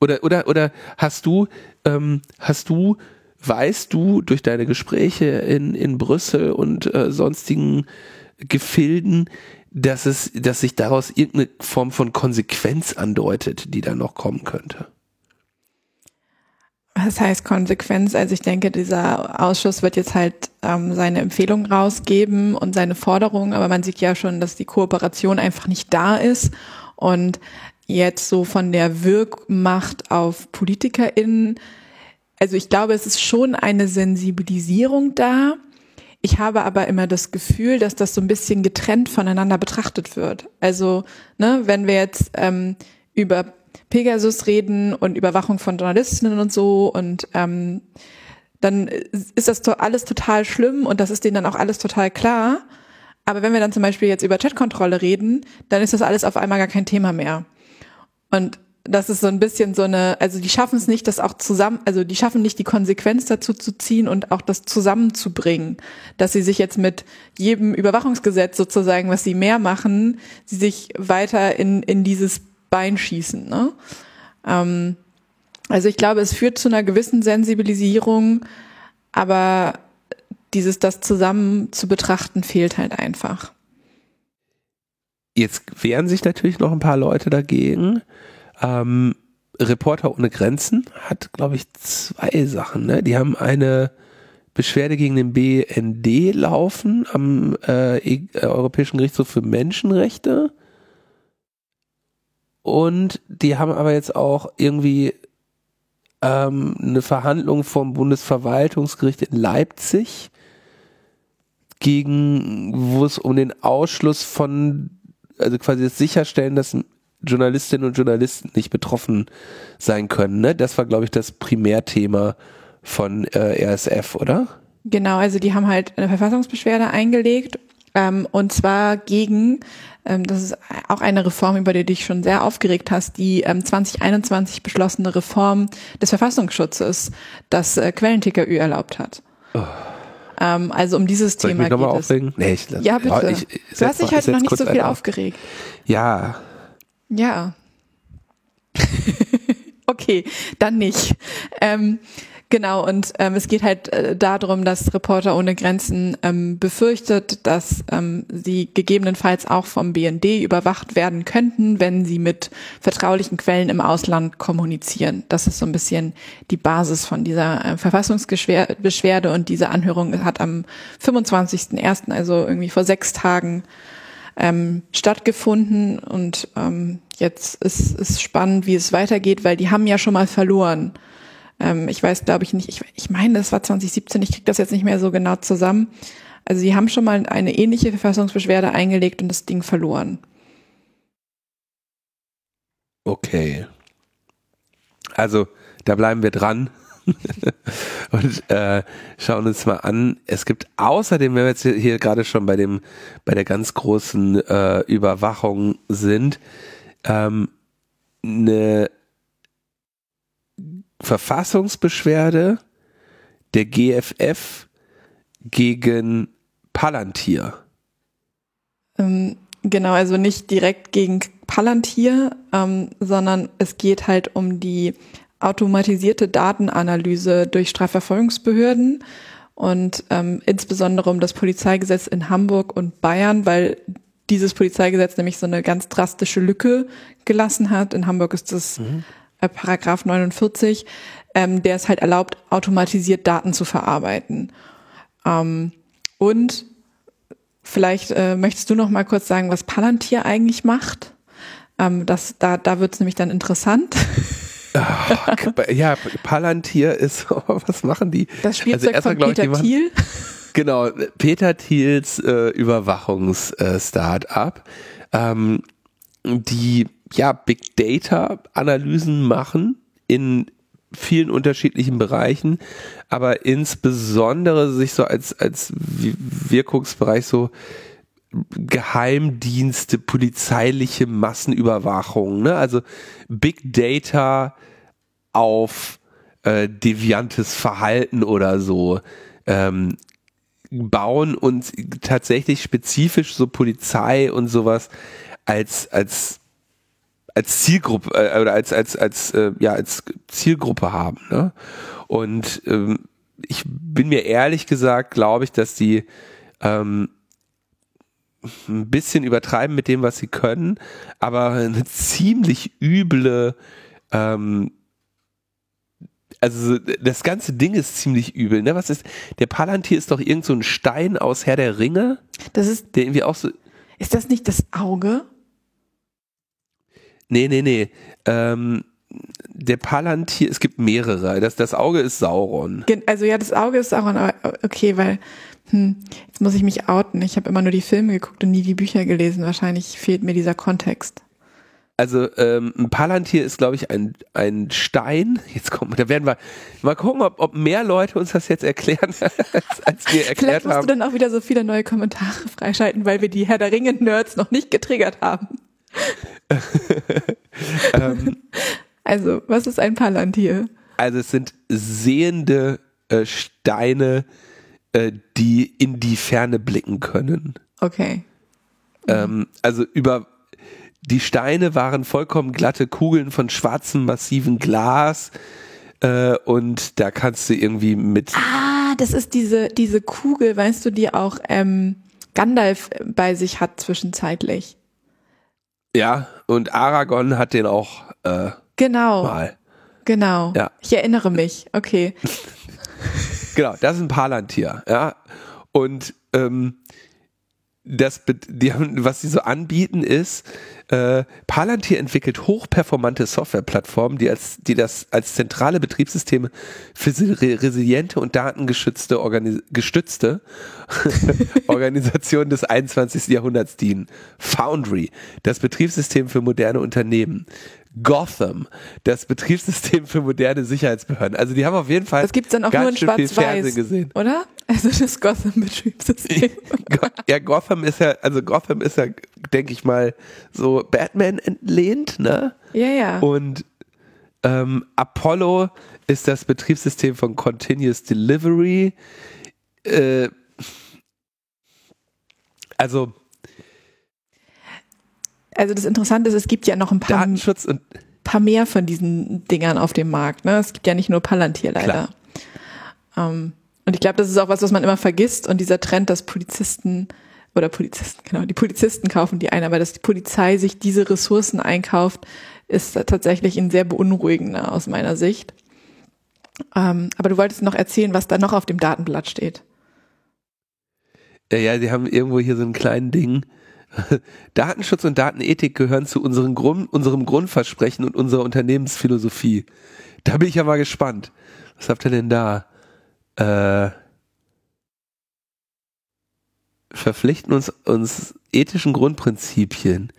oder oder oder hast du ähm, hast du weißt du durch deine Gespräche in in Brüssel und äh, sonstigen Gefilden, dass es, dass sich daraus irgendeine Form von Konsequenz andeutet, die da noch kommen könnte. Was heißt Konsequenz? Also ich denke, dieser Ausschuss wird jetzt halt ähm, seine Empfehlungen rausgeben und seine Forderungen, aber man sieht ja schon, dass die Kooperation einfach nicht da ist und jetzt so von der Wirkmacht auf PolitikerInnen, also ich glaube, es ist schon eine Sensibilisierung da, ich habe aber immer das Gefühl, dass das so ein bisschen getrennt voneinander betrachtet wird. Also, ne, wenn wir jetzt ähm, über Pegasus reden und Überwachung von Journalistinnen und so und ähm, dann ist das alles total schlimm und das ist denen dann auch alles total klar. Aber wenn wir dann zum Beispiel jetzt über Chatkontrolle reden, dann ist das alles auf einmal gar kein Thema mehr. Und das ist so ein bisschen so eine, also die schaffen es nicht, das auch zusammen, also die schaffen nicht die Konsequenz dazu zu ziehen und auch das zusammenzubringen, dass sie sich jetzt mit jedem Überwachungsgesetz sozusagen, was sie mehr machen, sie sich weiter in, in dieses Bein schießen. Ne? Ähm, also ich glaube, es führt zu einer gewissen Sensibilisierung, aber dieses, das zusammen zu betrachten, fehlt halt einfach. Jetzt wehren sich natürlich noch ein paar Leute dagegen. Ähm, Reporter ohne Grenzen hat, glaube ich, zwei Sachen. Ne? Die haben eine Beschwerde gegen den BND laufen am äh, e Europäischen Gerichtshof für Menschenrechte. Und die haben aber jetzt auch irgendwie ähm, eine Verhandlung vom Bundesverwaltungsgericht in Leipzig gegen, wo es um den Ausschluss von, also quasi das Sicherstellen, dass Journalistinnen und Journalisten nicht betroffen sein können. Ne? Das war, glaube ich, das Primärthema von äh, RSF, oder? Genau, also die haben halt eine Verfassungsbeschwerde eingelegt ähm, und zwar gegen, ähm, das ist auch eine Reform, über die du dich schon sehr aufgeregt hast, die ähm, 2021 beschlossene Reform des Verfassungsschutzes, das äh, Quellenticker-Ü erlaubt hat. Oh. Ähm, also um dieses Soll Thema ich mich geht es. Aufregen? Nee, ich, ja, bitte. Ja, ich, ich du hast dich heute noch nicht so viel aufgeregt. Ja. Ja. okay, dann nicht. Ähm, Genau, und ähm, es geht halt äh, darum, dass Reporter ohne Grenzen ähm, befürchtet, dass ähm, sie gegebenenfalls auch vom BND überwacht werden könnten, wenn sie mit vertraulichen Quellen im Ausland kommunizieren. Das ist so ein bisschen die Basis von dieser äh, Verfassungsbeschwerde und diese Anhörung hat am 25.01., also irgendwie vor sechs Tagen, ähm, stattgefunden und ähm, jetzt ist es spannend, wie es weitergeht, weil die haben ja schon mal verloren. Ähm, ich weiß, glaube ich, nicht, ich, ich meine, das war 2017, ich kriege das jetzt nicht mehr so genau zusammen. Also sie haben schon mal eine ähnliche Verfassungsbeschwerde eingelegt und das Ding verloren. Okay. Also, da bleiben wir dran. und äh, schauen uns mal an. Es gibt außerdem, wenn wir jetzt hier gerade schon bei dem, bei der ganz großen äh, Überwachung sind, ähm, eine Verfassungsbeschwerde der GFF gegen Palantir. Ähm, genau, also nicht direkt gegen Palantir, ähm, sondern es geht halt um die automatisierte Datenanalyse durch Strafverfolgungsbehörden und ähm, insbesondere um das Polizeigesetz in Hamburg und Bayern, weil dieses Polizeigesetz nämlich so eine ganz drastische Lücke gelassen hat. In Hamburg ist das mhm. Äh, Paragraph 49, ähm, der es halt erlaubt, automatisiert Daten zu verarbeiten. Ähm, und vielleicht äh, möchtest du noch mal kurz sagen, was Palantir eigentlich macht. Ähm, das, da da wird es nämlich dann interessant. ja, Palantir ist, was machen die? Das Spielzeug also von Peter ich, Thiel. Genau, Peter Thiels äh, Überwachungs-Startup, äh, ähm, die ja, Big Data Analysen machen in vielen unterschiedlichen Bereichen, aber insbesondere sich so als, als Wirkungsbereich so Geheimdienste, polizeiliche Massenüberwachung, ne? also Big Data auf äh, deviantes Verhalten oder so ähm, bauen und tatsächlich spezifisch so Polizei und sowas als, als als Zielgruppe äh, oder als als als äh, ja als Zielgruppe haben. Ne? Und ähm, ich bin mir ehrlich gesagt, glaube ich, dass die ähm, ein bisschen übertreiben mit dem, was sie können, aber eine ziemlich üble ähm, also das ganze Ding ist ziemlich übel, ne? Was ist der Palantir ist doch irgend so ein Stein aus Herr der Ringe? Das ist der irgendwie auch so Ist das nicht das Auge? Nee, nee, nee. Ähm, der Palantir, es gibt mehrere. Das, das Auge ist Sauron. Also ja, das Auge ist Sauron, aber okay, weil hm, jetzt muss ich mich outen. Ich habe immer nur die Filme geguckt und nie die Bücher gelesen. Wahrscheinlich fehlt mir dieser Kontext. Also ähm, ein Palantir ist, glaube ich, ein, ein Stein. Jetzt kommen, da werden wir mal gucken, ob, ob mehr Leute uns das jetzt erklären, als, als wir erklärt Vielleicht musst du dann auch wieder so viele neue Kommentare freischalten, weil wir die Herr der Ringe-Nerds noch nicht getriggert haben. ähm, also, was ist ein Palantir? Also, es sind sehende äh, Steine, äh, die in die Ferne blicken können. Okay. Ähm, also, über die Steine waren vollkommen glatte Kugeln von schwarzem, massiven Glas. Äh, und da kannst du irgendwie mit. Ah, das ist diese, diese Kugel, weißt du, die auch ähm, Gandalf bei sich hat zwischenzeitlich. Ja, und Aragorn hat den auch äh, genau. mal. Genau. Ja. Ich erinnere mich. Okay. genau, das ist ein Palantir, ja. Und ähm, das, die haben, was sie so anbieten ist, äh, Palantir entwickelt hochperformante Softwareplattformen, die als, die das als zentrale Betriebssysteme für resiliente und datengeschützte Organis gestützte Organisation des 21. Jahrhunderts dienen. Foundry, das Betriebssystem für moderne Unternehmen. Gotham, das Betriebssystem für moderne Sicherheitsbehörden. Also die haben auf jeden Fall das gibt's dann auch nur in Schwarz-Weiß, gesehen, oder? Also das Gotham-Betriebssystem. ja, Gotham ist ja, also Gotham ist ja, denke ich mal, so Batman entlehnt, ne? Ja, ja. Und ähm, Apollo ist das Betriebssystem von Continuous Delivery. Äh, also also das Interessante ist, es gibt ja noch ein paar, Datenschutz und paar mehr von diesen Dingern auf dem Markt. Ne? Es gibt ja nicht nur Palantir leider. Ähm, und ich glaube, das ist auch was, was man immer vergisst. Und dieser Trend, dass Polizisten oder Polizisten, genau, die Polizisten kaufen die ein, aber dass die Polizei sich diese Ressourcen einkauft, ist tatsächlich ein sehr beunruhigender aus meiner Sicht. Ähm, aber du wolltest noch erzählen, was da noch auf dem Datenblatt steht. Ja, ja, die haben irgendwo hier so ein kleines Ding Datenschutz und Datenethik gehören zu unserem, Grund, unserem Grundversprechen und unserer Unternehmensphilosophie. Da bin ich ja mal gespannt. Was habt ihr denn da? Äh, verpflichten uns, uns ethischen Grundprinzipien.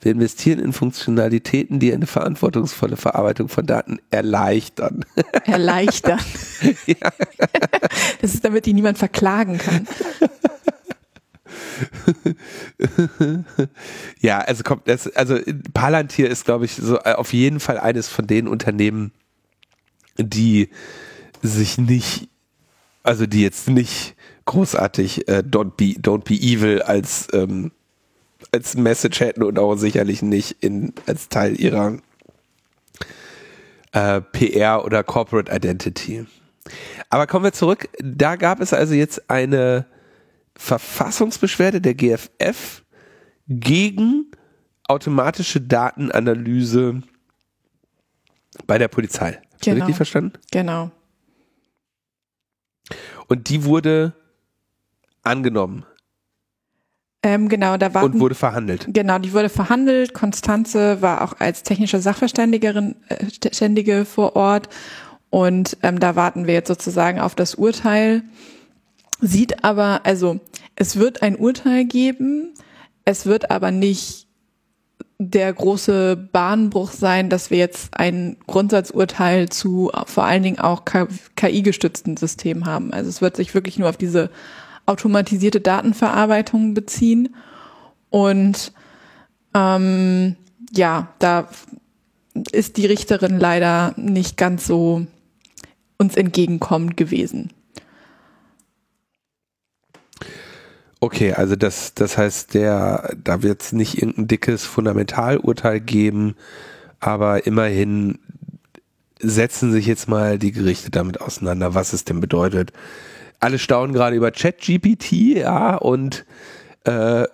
Wir investieren in Funktionalitäten, die eine verantwortungsvolle Verarbeitung von Daten erleichtern. Erleichtern. ja. Das ist, damit die niemand verklagen kann. ja, also kommt das, also Palantir ist, glaube ich, so äh, auf jeden Fall eines von den Unternehmen, die sich nicht, also die jetzt nicht großartig äh, don't be don't be evil als ähm, als Message hätten und auch sicherlich nicht in als Teil ihrer äh, PR oder Corporate Identity. Aber kommen wir zurück. Da gab es also jetzt eine Verfassungsbeschwerde der GFF gegen automatische Datenanalyse bei der Polizei. Genau. Richtig verstanden? Genau. Und die wurde angenommen. Ähm, genau, da war. Und wurde verhandelt. Genau, die wurde verhandelt. Konstanze war auch als technische Sachverständigerin äh, Ständige vor Ort. Und ähm, da warten wir jetzt sozusagen auf das Urteil sieht aber, also es wird ein Urteil geben, es wird aber nicht der große Bahnbruch sein, dass wir jetzt ein Grundsatzurteil zu vor allen Dingen auch KI-gestützten Systemen haben. Also es wird sich wirklich nur auf diese automatisierte Datenverarbeitung beziehen. Und ähm, ja, da ist die Richterin leider nicht ganz so uns entgegenkommend gewesen. Okay, also das, das heißt, der, da wird es nicht irgendein dickes Fundamentalurteil geben, aber immerhin setzen sich jetzt mal die Gerichte damit auseinander, was es denn bedeutet. Alle staunen gerade über ChatGPT, ja, und äh,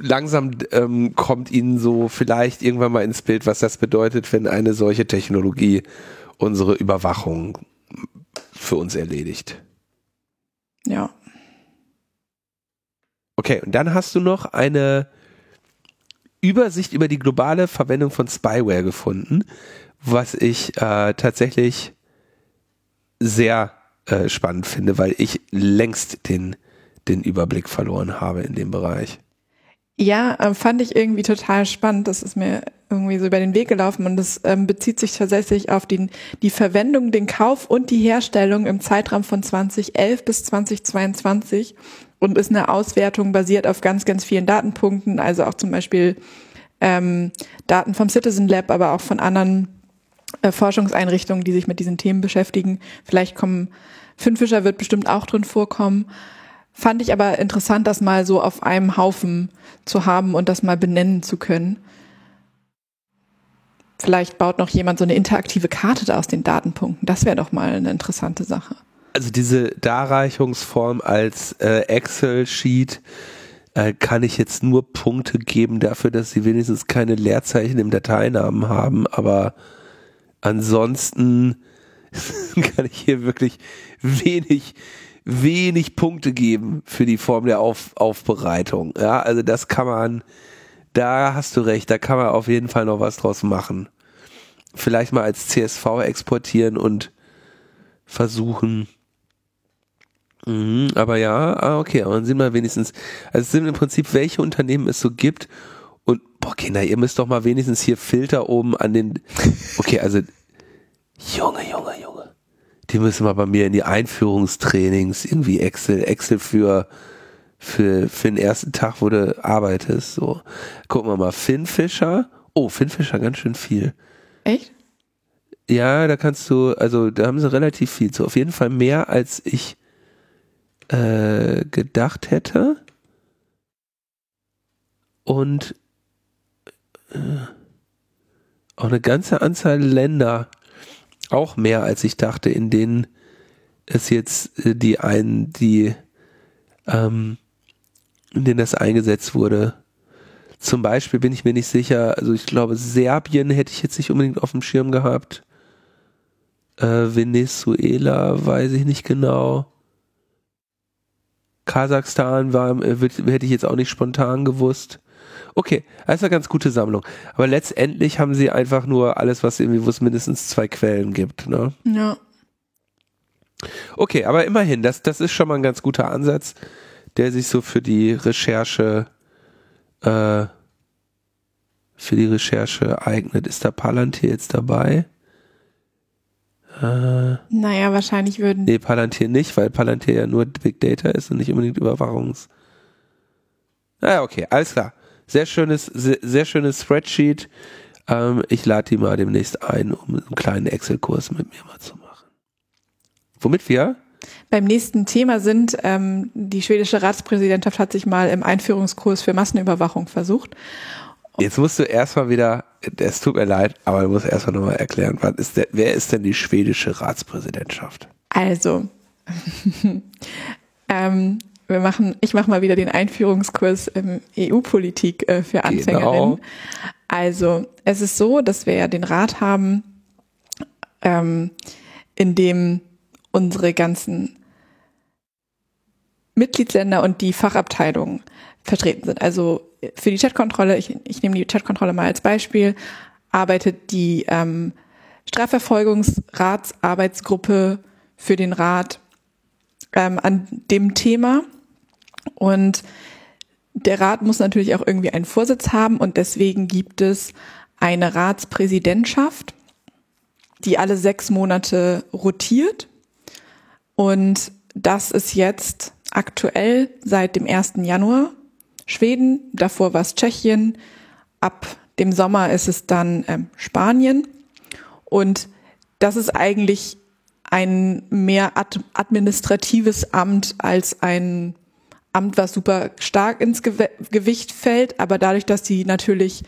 langsam ähm, kommt ihnen so vielleicht irgendwann mal ins Bild, was das bedeutet, wenn eine solche Technologie unsere Überwachung für uns erledigt. Ja. Okay, und dann hast du noch eine Übersicht über die globale Verwendung von Spyware gefunden, was ich äh, tatsächlich sehr äh, spannend finde, weil ich längst den, den Überblick verloren habe in dem Bereich. Ja, äh, fand ich irgendwie total spannend. Das ist mir irgendwie so über den Weg gelaufen und das ähm, bezieht sich tatsächlich auf den, die Verwendung, den Kauf und die Herstellung im Zeitraum von 2011 bis 2022 und ist eine Auswertung basiert auf ganz, ganz vielen Datenpunkten, also auch zum Beispiel ähm, Daten vom Citizen Lab, aber auch von anderen äh, Forschungseinrichtungen, die sich mit diesen Themen beschäftigen. Vielleicht kommen, Finnfischer wird bestimmt auch drin vorkommen. Fand ich aber interessant, das mal so auf einem Haufen zu haben und das mal benennen zu können. Vielleicht baut noch jemand so eine interaktive Karte aus den Datenpunkten. Das wäre doch mal eine interessante Sache also diese Darreichungsform als äh, Excel-Sheet äh, kann ich jetzt nur Punkte geben dafür, dass sie wenigstens keine Leerzeichen im Dateinamen haben, aber ansonsten kann ich hier wirklich wenig, wenig Punkte geben für die Form der Auf, Aufbereitung. Ja, also das kann man, da hast du recht, da kann man auf jeden Fall noch was draus machen. Vielleicht mal als CSV exportieren und versuchen. Mhm, aber ja, ah, okay, aber dann sehen wir wenigstens, also es sind im Prinzip, welche Unternehmen es so gibt. Und, boah, Kinder, ihr müsst doch mal wenigstens hier Filter oben an den, okay, also, Junge, Junge, Junge. Die müssen mal bei mir in die Einführungstrainings, irgendwie Excel, Excel für, für, für den ersten Tag, wo du arbeitest, so. Gucken wir mal, Finn Fischer. Oh, Finn Fischer ganz schön viel. Echt? Ja, da kannst du, also da haben sie relativ viel zu. Auf jeden Fall mehr, als ich äh, gedacht hätte. Und äh, auch eine ganze Anzahl Länder, auch mehr als ich dachte, in denen es jetzt äh, die einen, die, ähm, in denen das eingesetzt wurde. Zum Beispiel bin ich mir nicht sicher, also ich glaube, Serbien hätte ich jetzt nicht unbedingt auf dem Schirm gehabt. Äh, Venezuela, weiß ich nicht genau. Kasachstan war, äh, hätte ich jetzt auch nicht spontan gewusst. Okay, das ist eine ganz gute Sammlung. Aber letztendlich haben sie einfach nur alles, was irgendwie, wo es mindestens zwei Quellen gibt. Ne? Ja. Okay, aber immerhin, das, das ist schon mal ein ganz guter Ansatz, der sich so für die Recherche, äh, für die Recherche eignet. Ist da Palantir jetzt dabei? Äh, naja, wahrscheinlich würden. Nee, Palantir nicht, weil Palantir ja nur Big Data ist und nicht unbedingt Überwachungs. Naja, okay, alles klar. Sehr schönes, sehr, sehr schönes Spreadsheet. Ähm, ich lade die mal demnächst ein, um einen kleinen Excel-Kurs mit mir mal zu machen. Womit wir beim nächsten Thema sind, ähm, die schwedische Ratspräsidentschaft hat sich mal im Einführungskurs für Massenüberwachung versucht. Jetzt musst du erstmal wieder, es tut mir leid, aber du musst erstmal nochmal erklären, ist der, wer ist denn die schwedische Ratspräsidentschaft? Also, ähm, wir machen, ich mache mal wieder den Einführungskurs EU-Politik äh, für Anfängerinnen. Genau. Also, es ist so, dass wir ja den Rat haben, ähm, in dem unsere ganzen Mitgliedsländer und die Fachabteilungen vertreten sind. Also für die Chatkontrolle, ich, ich nehme die Chatkontrolle mal als Beispiel, arbeitet die ähm, Strafverfolgungsratsarbeitsgruppe für den Rat ähm, an dem Thema. Und der Rat muss natürlich auch irgendwie einen Vorsitz haben und deswegen gibt es eine Ratspräsidentschaft, die alle sechs Monate rotiert. Und das ist jetzt aktuell seit dem 1. Januar Schweden, davor war es Tschechien, ab dem Sommer ist es dann ähm, Spanien. Und das ist eigentlich ein mehr ad administratives Amt als ein Amt, was super stark ins Ge Gewicht fällt. Aber dadurch, dass sie natürlich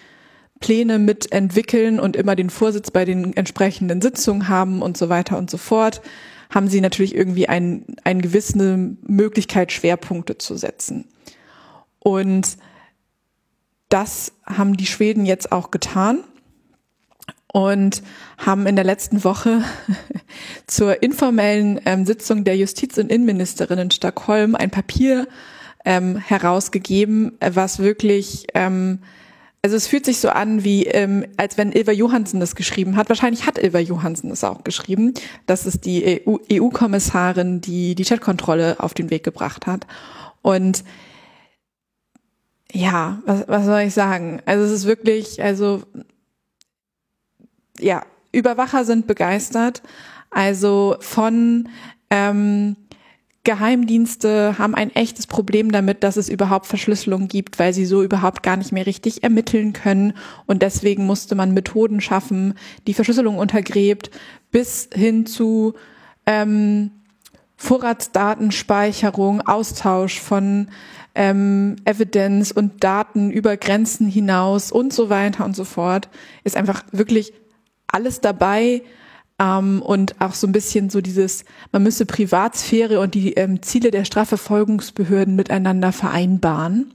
Pläne mitentwickeln und immer den Vorsitz bei den entsprechenden Sitzungen haben und so weiter und so fort, haben sie natürlich irgendwie ein, eine gewisse Möglichkeit, Schwerpunkte zu setzen. Und das haben die Schweden jetzt auch getan und haben in der letzten Woche zur informellen ähm, Sitzung der Justiz- und Innenministerin in Stockholm ein Papier ähm, herausgegeben, was wirklich, ähm, also es fühlt sich so an, wie ähm, als wenn Ilva Johansen das geschrieben hat. Wahrscheinlich hat Ilva Johansen das auch geschrieben. Das ist die EU-Kommissarin, die die Chatkontrolle auf den Weg gebracht hat. Und ja, was, was soll ich sagen? Also es ist wirklich, also ja, Überwacher sind begeistert. Also von ähm, Geheimdienste haben ein echtes Problem damit, dass es überhaupt Verschlüsselung gibt, weil sie so überhaupt gar nicht mehr richtig ermitteln können. Und deswegen musste man Methoden schaffen, die Verschlüsselung untergräbt, bis hin zu ähm, Vorratsdatenspeicherung, Austausch von ähm, Evidence und Daten über Grenzen hinaus und so weiter und so fort, ist einfach wirklich alles dabei. Ähm, und auch so ein bisschen so dieses, man müsse Privatsphäre und die ähm, Ziele der Strafverfolgungsbehörden miteinander vereinbaren.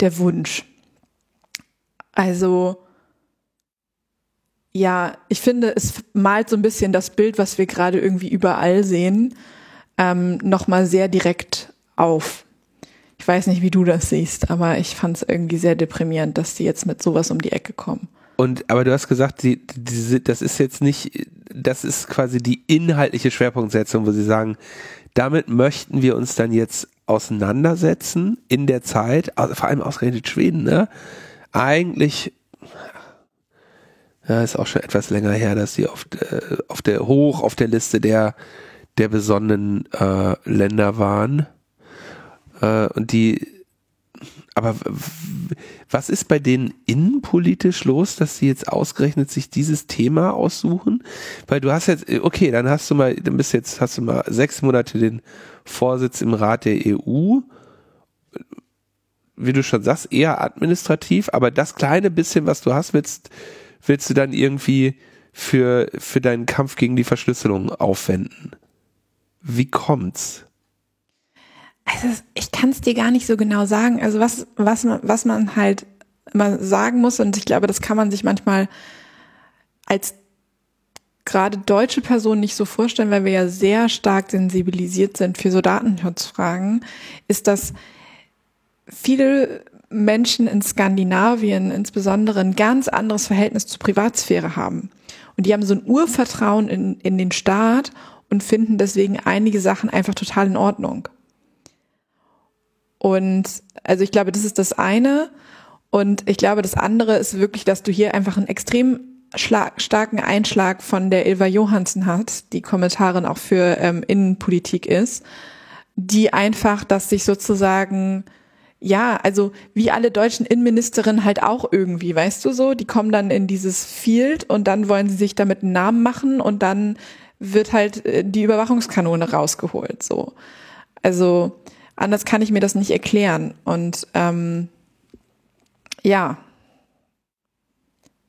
Der Wunsch. Also, ja, ich finde, es malt so ein bisschen das Bild, was wir gerade irgendwie überall sehen ähm, nochmal sehr direkt auf. Ich weiß nicht, wie du das siehst, aber ich fand es irgendwie sehr deprimierend, dass die jetzt mit sowas um die Ecke kommen. Und aber du hast gesagt, die, diese, das ist jetzt nicht, das ist quasi die inhaltliche Schwerpunktsetzung, wo sie sagen, damit möchten wir uns dann jetzt auseinandersetzen in der Zeit, vor allem ausgerechnet Schweden, ne? Eigentlich, ja, ist auch schon etwas länger her, dass sie auf, äh, auf der hoch auf der Liste der der besonnenen äh, Länder waren. Äh, und die, aber was ist bei denen innenpolitisch los, dass sie jetzt ausgerechnet sich dieses Thema aussuchen? Weil du hast jetzt, okay, dann hast du mal, dann bist jetzt, hast du mal sechs Monate den Vorsitz im Rat der EU. Wie du schon sagst, eher administrativ, aber das kleine bisschen, was du hast, willst, willst du dann irgendwie für, für deinen Kampf gegen die Verschlüsselung aufwenden. Wie kommt's? Also ich kann es dir gar nicht so genau sagen. Also was, was, was man halt immer sagen muss, und ich glaube, das kann man sich manchmal als gerade deutsche Person nicht so vorstellen, weil wir ja sehr stark sensibilisiert sind für so Datenschutzfragen, ist, dass viele Menschen in Skandinavien insbesondere ein ganz anderes Verhältnis zur Privatsphäre haben. Und die haben so ein Urvertrauen in, in den Staat und finden deswegen einige Sachen einfach total in Ordnung. Und also ich glaube, das ist das eine. Und ich glaube, das andere ist wirklich, dass du hier einfach einen extrem starken Einschlag von der Ilva Johansen hast, die Kommentarin auch für ähm, Innenpolitik ist, die einfach, dass sich sozusagen ja, also wie alle deutschen Innenministerinnen halt auch irgendwie, weißt du so, die kommen dann in dieses Field und dann wollen sie sich damit einen Namen machen und dann wird halt äh, die Überwachungskanone rausgeholt. So, also anders kann ich mir das nicht erklären. Und ähm, ja,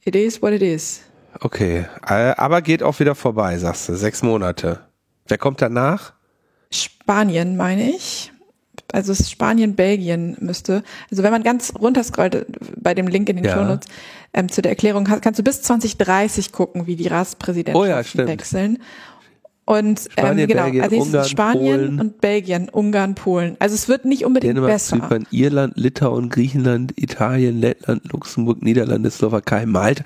it is what it is. Okay, äh, aber geht auch wieder vorbei, sagst du. Sechs Monate. Wer kommt danach? Spanien, meine ich. Also es ist Spanien, Belgien müsste. Also wenn man ganz runterscrollt äh, bei dem Link in den ja. Shownotes ähm, zu der Erklärung, kannst du bis 2030 gucken, wie die Ratspräsidentschaften oh ja, wechseln. Und Spanien, ähm, genau, Belgien, also Ungarn, Spanien Polen, und Belgien, Ungarn, Polen. Also es wird nicht unbedingt Dänemark, besser. Zypern, Irland, Litauen, Griechenland, Italien, Lettland, Luxemburg, Niederlande, Slowakei, Malta.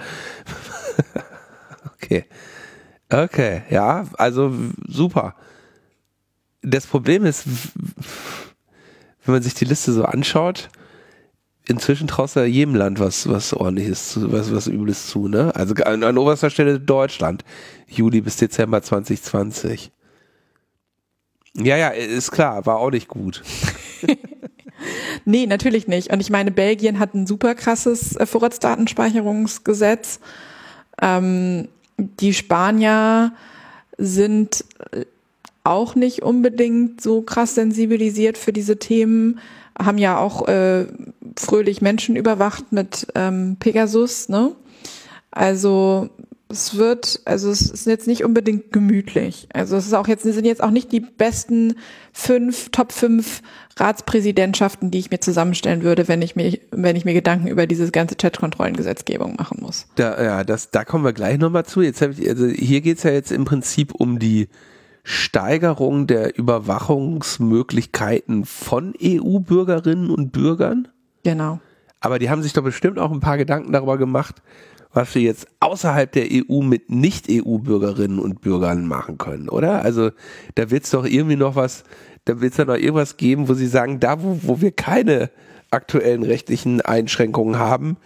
okay. Okay, ja, also super. Das Problem ist, wenn man sich die Liste so anschaut, inzwischen traust du ja jedem Land was, was ordentliches was, was Übles zu, ne? Also an, an oberster Stelle Deutschland. Juli bis Dezember 2020. Ja, ja, ist klar, war auch nicht gut. nee, natürlich nicht. Und ich meine, Belgien hat ein super krasses äh, Vorratsdatenspeicherungsgesetz. Ähm, die Spanier sind auch nicht unbedingt so krass sensibilisiert für diese Themen haben ja auch äh, fröhlich Menschen überwacht mit ähm, Pegasus, ne? Also es wird, also es ist jetzt nicht unbedingt gemütlich. Also es ist auch jetzt, sind jetzt auch nicht die besten fünf, Top fünf Ratspräsidentschaften, die ich mir zusammenstellen würde, wenn ich mir, wenn ich mir Gedanken über diese ganze Chatkontrollengesetzgebung machen muss. Da, ja, das, da kommen wir gleich nochmal zu. Jetzt ich, also hier geht's ja jetzt im Prinzip um die Steigerung der Überwachungsmöglichkeiten von EU-Bürgerinnen und Bürgern. Genau. Aber die haben sich doch bestimmt auch ein paar Gedanken darüber gemacht, was wir jetzt außerhalb der EU mit Nicht-EU-Bürgerinnen und Bürgern machen können, oder? Also da wird es doch irgendwie noch was, da wird es da noch irgendwas geben, wo sie sagen, da wo, wo wir keine aktuellen rechtlichen Einschränkungen haben,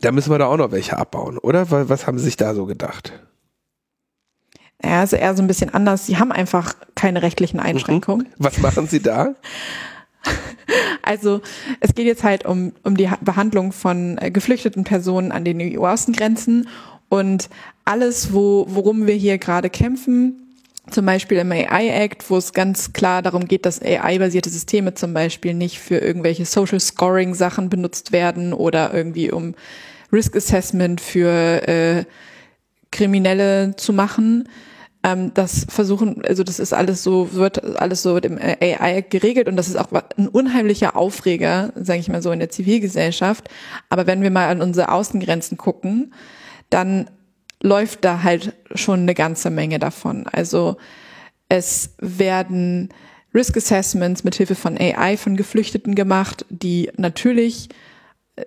da müssen wir da auch noch welche abbauen, oder? Was haben sie sich da so gedacht? Ja, also eher so ein bisschen anders. Sie haben einfach keine rechtlichen mhm. Einschränkungen. Was machen Sie da? Also es geht jetzt halt um, um die Behandlung von äh, geflüchteten Personen an den EU-Außengrenzen und alles, wo, worum wir hier gerade kämpfen, zum Beispiel im AI-Act, wo es ganz klar darum geht, dass AI-basierte Systeme zum Beispiel nicht für irgendwelche Social Scoring-Sachen benutzt werden oder irgendwie um Risk Assessment für äh, Kriminelle zu machen ähm, das versuchen, also das ist alles so, wird alles so im AI geregelt und das ist auch ein unheimlicher Aufreger, sage ich mal so, in der Zivilgesellschaft. Aber wenn wir mal an unsere Außengrenzen gucken, dann läuft da halt schon eine ganze Menge davon. Also Es werden Risk Assessments mit Hilfe von AI von Geflüchteten gemacht, die natürlich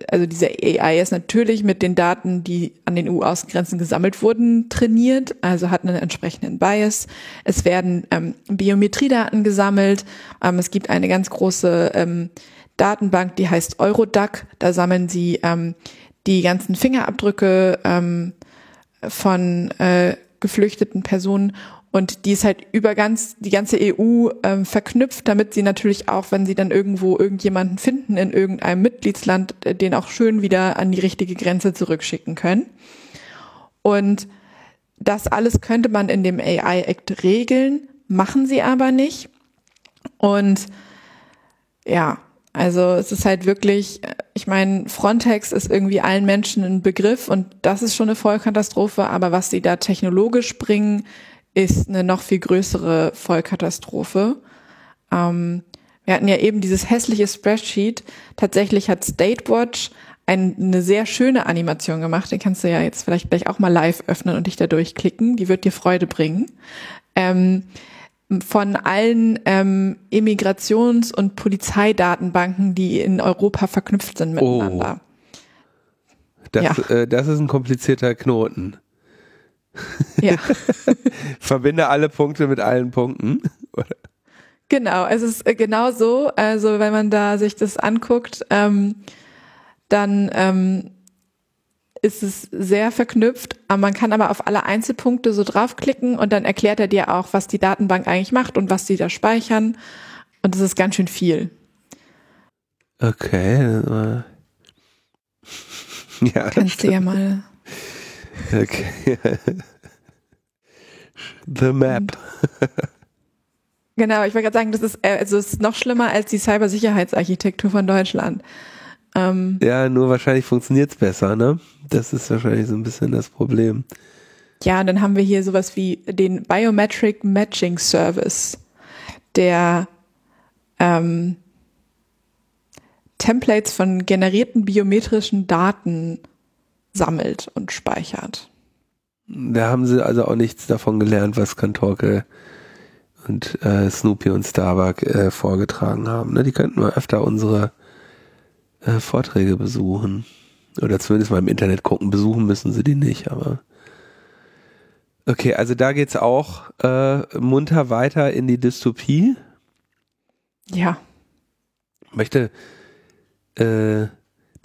also diese AI ist natürlich mit den Daten, die an den EU-Außengrenzen gesammelt wurden, trainiert, also hat einen entsprechenden Bias. Es werden ähm, Biometriedaten gesammelt. Ähm, es gibt eine ganz große ähm, Datenbank, die heißt Eurodac. Da sammeln sie ähm, die ganzen Fingerabdrücke ähm, von äh, geflüchteten Personen und die ist halt über ganz, die ganze EU ähm, verknüpft, damit sie natürlich auch, wenn sie dann irgendwo irgendjemanden finden in irgendeinem Mitgliedsland, äh, den auch schön wieder an die richtige Grenze zurückschicken können. Und das alles könnte man in dem AI Act regeln, machen sie aber nicht. Und ja, also es ist halt wirklich, ich meine, Frontex ist irgendwie allen Menschen ein Begriff und das ist schon eine Vollkatastrophe, aber was sie da technologisch bringen, ist eine noch viel größere Vollkatastrophe. Ähm, wir hatten ja eben dieses hässliche Spreadsheet. Tatsächlich hat Statewatch ein, eine sehr schöne Animation gemacht. Den kannst du ja jetzt vielleicht gleich auch mal live öffnen und dich da durchklicken. Die wird dir Freude bringen. Ähm, von allen ähm, Immigrations- und Polizeidatenbanken, die in Europa verknüpft sind miteinander. Oh. Das, ja. äh, das ist ein komplizierter Knoten. Ja. Verbinde alle Punkte mit allen Punkten. Genau, es ist äh, genau so. Also wenn man da sich das anguckt, ähm, dann ähm, ist es sehr verknüpft. Man kann aber auf alle Einzelpunkte so draufklicken und dann erklärt er dir auch, was die Datenbank eigentlich macht und was die da speichern. Und das ist ganz schön viel. Okay. Ja, Kannst du ja mal Okay. The Map. genau, ich wollte gerade sagen, das ist, äh, also es ist noch schlimmer als die Cybersicherheitsarchitektur von Deutschland. Ähm, ja, nur wahrscheinlich funktioniert es besser, ne? Das ist wahrscheinlich so ein bisschen das Problem. Ja, und dann haben wir hier sowas wie den Biometric Matching Service, der ähm, Templates von generierten biometrischen Daten sammelt und speichert. Da haben sie also auch nichts davon gelernt, was Kantorke und äh, Snoopy und Starbuck äh, vorgetragen haben. Ne? Die könnten mal öfter unsere äh, Vorträge besuchen. Oder zumindest mal im Internet gucken. Besuchen müssen sie die nicht, aber. Okay, also da geht's auch äh, munter weiter in die Dystopie. Ja. Möchte äh,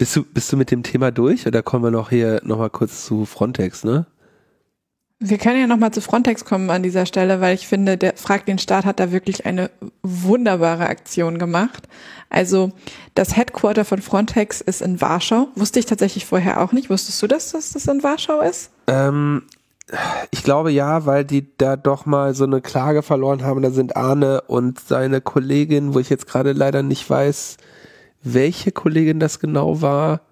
bist du, bist du mit dem Thema durch oder kommen wir noch hier nochmal kurz zu Frontex, ne? Wir können ja nochmal zu Frontex kommen an dieser Stelle, weil ich finde, der Frag den Staat hat da wirklich eine wunderbare Aktion gemacht. Also das Headquarter von Frontex ist in Warschau. Wusste ich tatsächlich vorher auch nicht. Wusstest du das, dass das in Warschau ist? Ähm, ich glaube ja, weil die da doch mal so eine Klage verloren haben. Da sind Arne und seine Kollegin, wo ich jetzt gerade leider nicht weiß, welche Kollegin das genau war,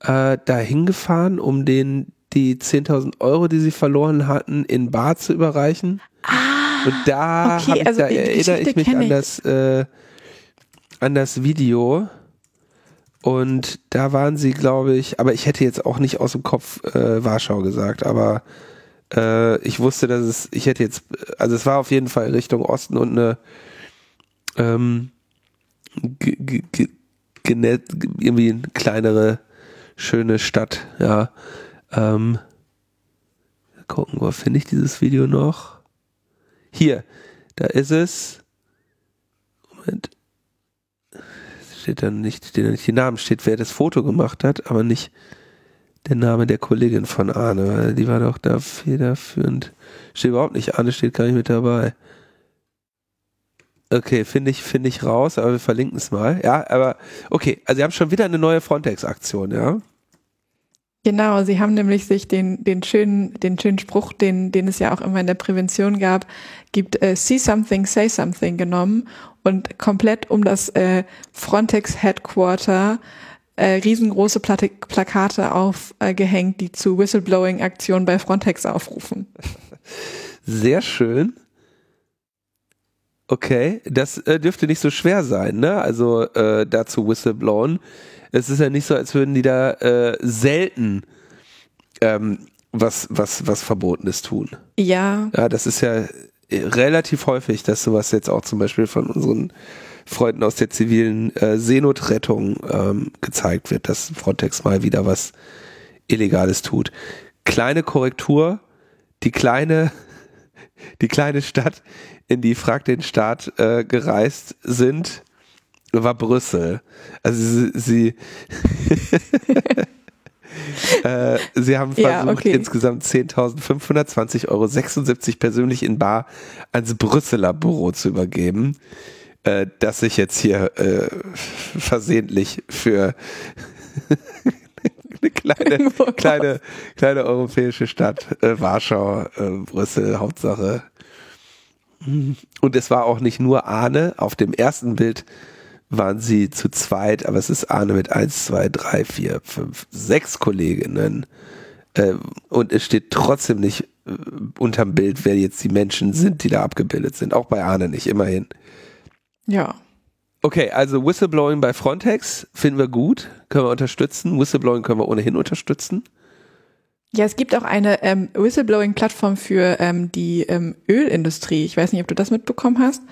äh, da hingefahren, um den die 10.000 Euro, die sie verloren hatten, in Bar zu überreichen. Ah, und da, okay, ich, also da erinnere ich mich an das, äh, an das Video. Und da waren sie, glaube ich, aber ich hätte jetzt auch nicht aus dem Kopf äh, Warschau gesagt, aber äh, ich wusste, dass es, ich hätte jetzt, also es war auf jeden Fall Richtung Osten und eine ähm, irgendwie eine kleinere, schöne Stadt, ja. Ähm, gucken, wo finde ich dieses Video noch? Hier, da ist es. Moment. Steht dann nicht, steht da nicht die Namen, steht, wer das Foto gemacht hat, aber nicht der Name der Kollegin von Arne, weil die war doch da federführend. Steht überhaupt nicht, Arne steht gar nicht mit dabei. Okay, finde ich, finde ich raus, aber wir verlinken es mal. Ja, aber okay, also Sie haben schon wieder eine neue Frontex-Aktion, ja? Genau, sie haben nämlich sich den, den schönen, den schönen Spruch, den, den es ja auch immer in der Prävention gab, gibt äh, See something, say something genommen und komplett um das äh, Frontex Headquarter äh, riesengroße Plate, Plakate aufgehängt, die zu Whistleblowing-Aktionen bei Frontex aufrufen. Sehr schön. Okay, das äh, dürfte nicht so schwer sein, ne? Also äh, dazu whistleblowen. Es ist ja nicht so, als würden die da äh, selten ähm, was, was, was Verbotenes tun. Ja. Ja, das ist ja relativ häufig, dass sowas jetzt auch zum Beispiel von unseren Freunden aus der zivilen äh, Seenotrettung ähm, gezeigt wird, dass Frontex mal wieder was Illegales tut. Kleine Korrektur, die kleine, die kleine Stadt, in die Frag den Staat äh, gereist sind, war Brüssel. Also sie, sie äh, sie haben versucht, ja, okay. insgesamt 10.520 Euro 76 persönlich in Bar ans Brüsseler Büro zu übergeben, äh, das sich jetzt hier äh, versehentlich für eine kleine, kleine, kleine europäische Stadt, äh, Warschau, äh, Brüssel, Hauptsache. Und es war auch nicht nur Arne auf dem ersten Bild, waren sie zu zweit, aber es ist Arne mit eins, zwei, drei, vier, fünf, sechs Kolleginnen. Äh, und es steht trotzdem nicht äh, unterm Bild, wer jetzt die Menschen sind, die da abgebildet sind. Auch bei Arne nicht, immerhin. Ja. Okay, also Whistleblowing bei Frontex finden wir gut, können wir unterstützen. Whistleblowing können wir ohnehin unterstützen. Ja, es gibt auch eine ähm, Whistleblowing-Plattform für ähm, die ähm, Ölindustrie. Ich weiß nicht, ob du das mitbekommen hast.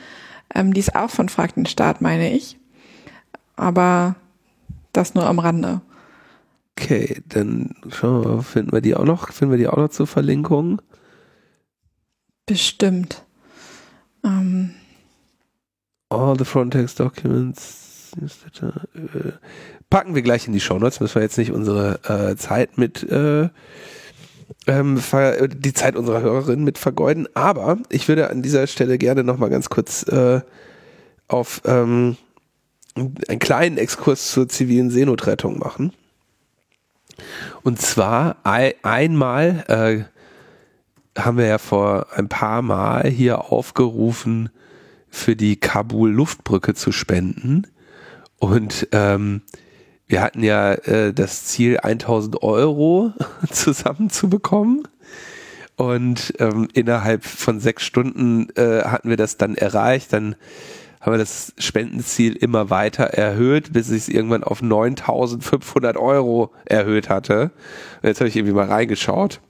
Ähm, die ist auch von Frag den Staat, meine ich aber das nur am Rande. Okay, dann schauen wir mal, finden wir die auch noch, finden wir die auch noch zur Verlinkung? Bestimmt. Ähm. All the Frontex Documents. Packen wir gleich in die Show Notes, müssen wir jetzt nicht unsere äh, Zeit mit äh, ähm, die Zeit unserer Hörerinnen mit vergeuden, aber ich würde an dieser Stelle gerne nochmal ganz kurz äh, auf ähm, einen kleinen Exkurs zur zivilen Seenotrettung machen. Und zwar einmal äh, haben wir ja vor ein paar Mal hier aufgerufen, für die Kabul Luftbrücke zu spenden. Und ähm, wir hatten ja äh, das Ziel, 1000 Euro zusammenzubekommen. Und ähm, innerhalb von sechs Stunden äh, hatten wir das dann erreicht. Dann haben wir das Spendenziel immer weiter erhöht, bis ich es irgendwann auf 9.500 Euro erhöht hatte. Und jetzt habe ich irgendwie mal reingeschaut.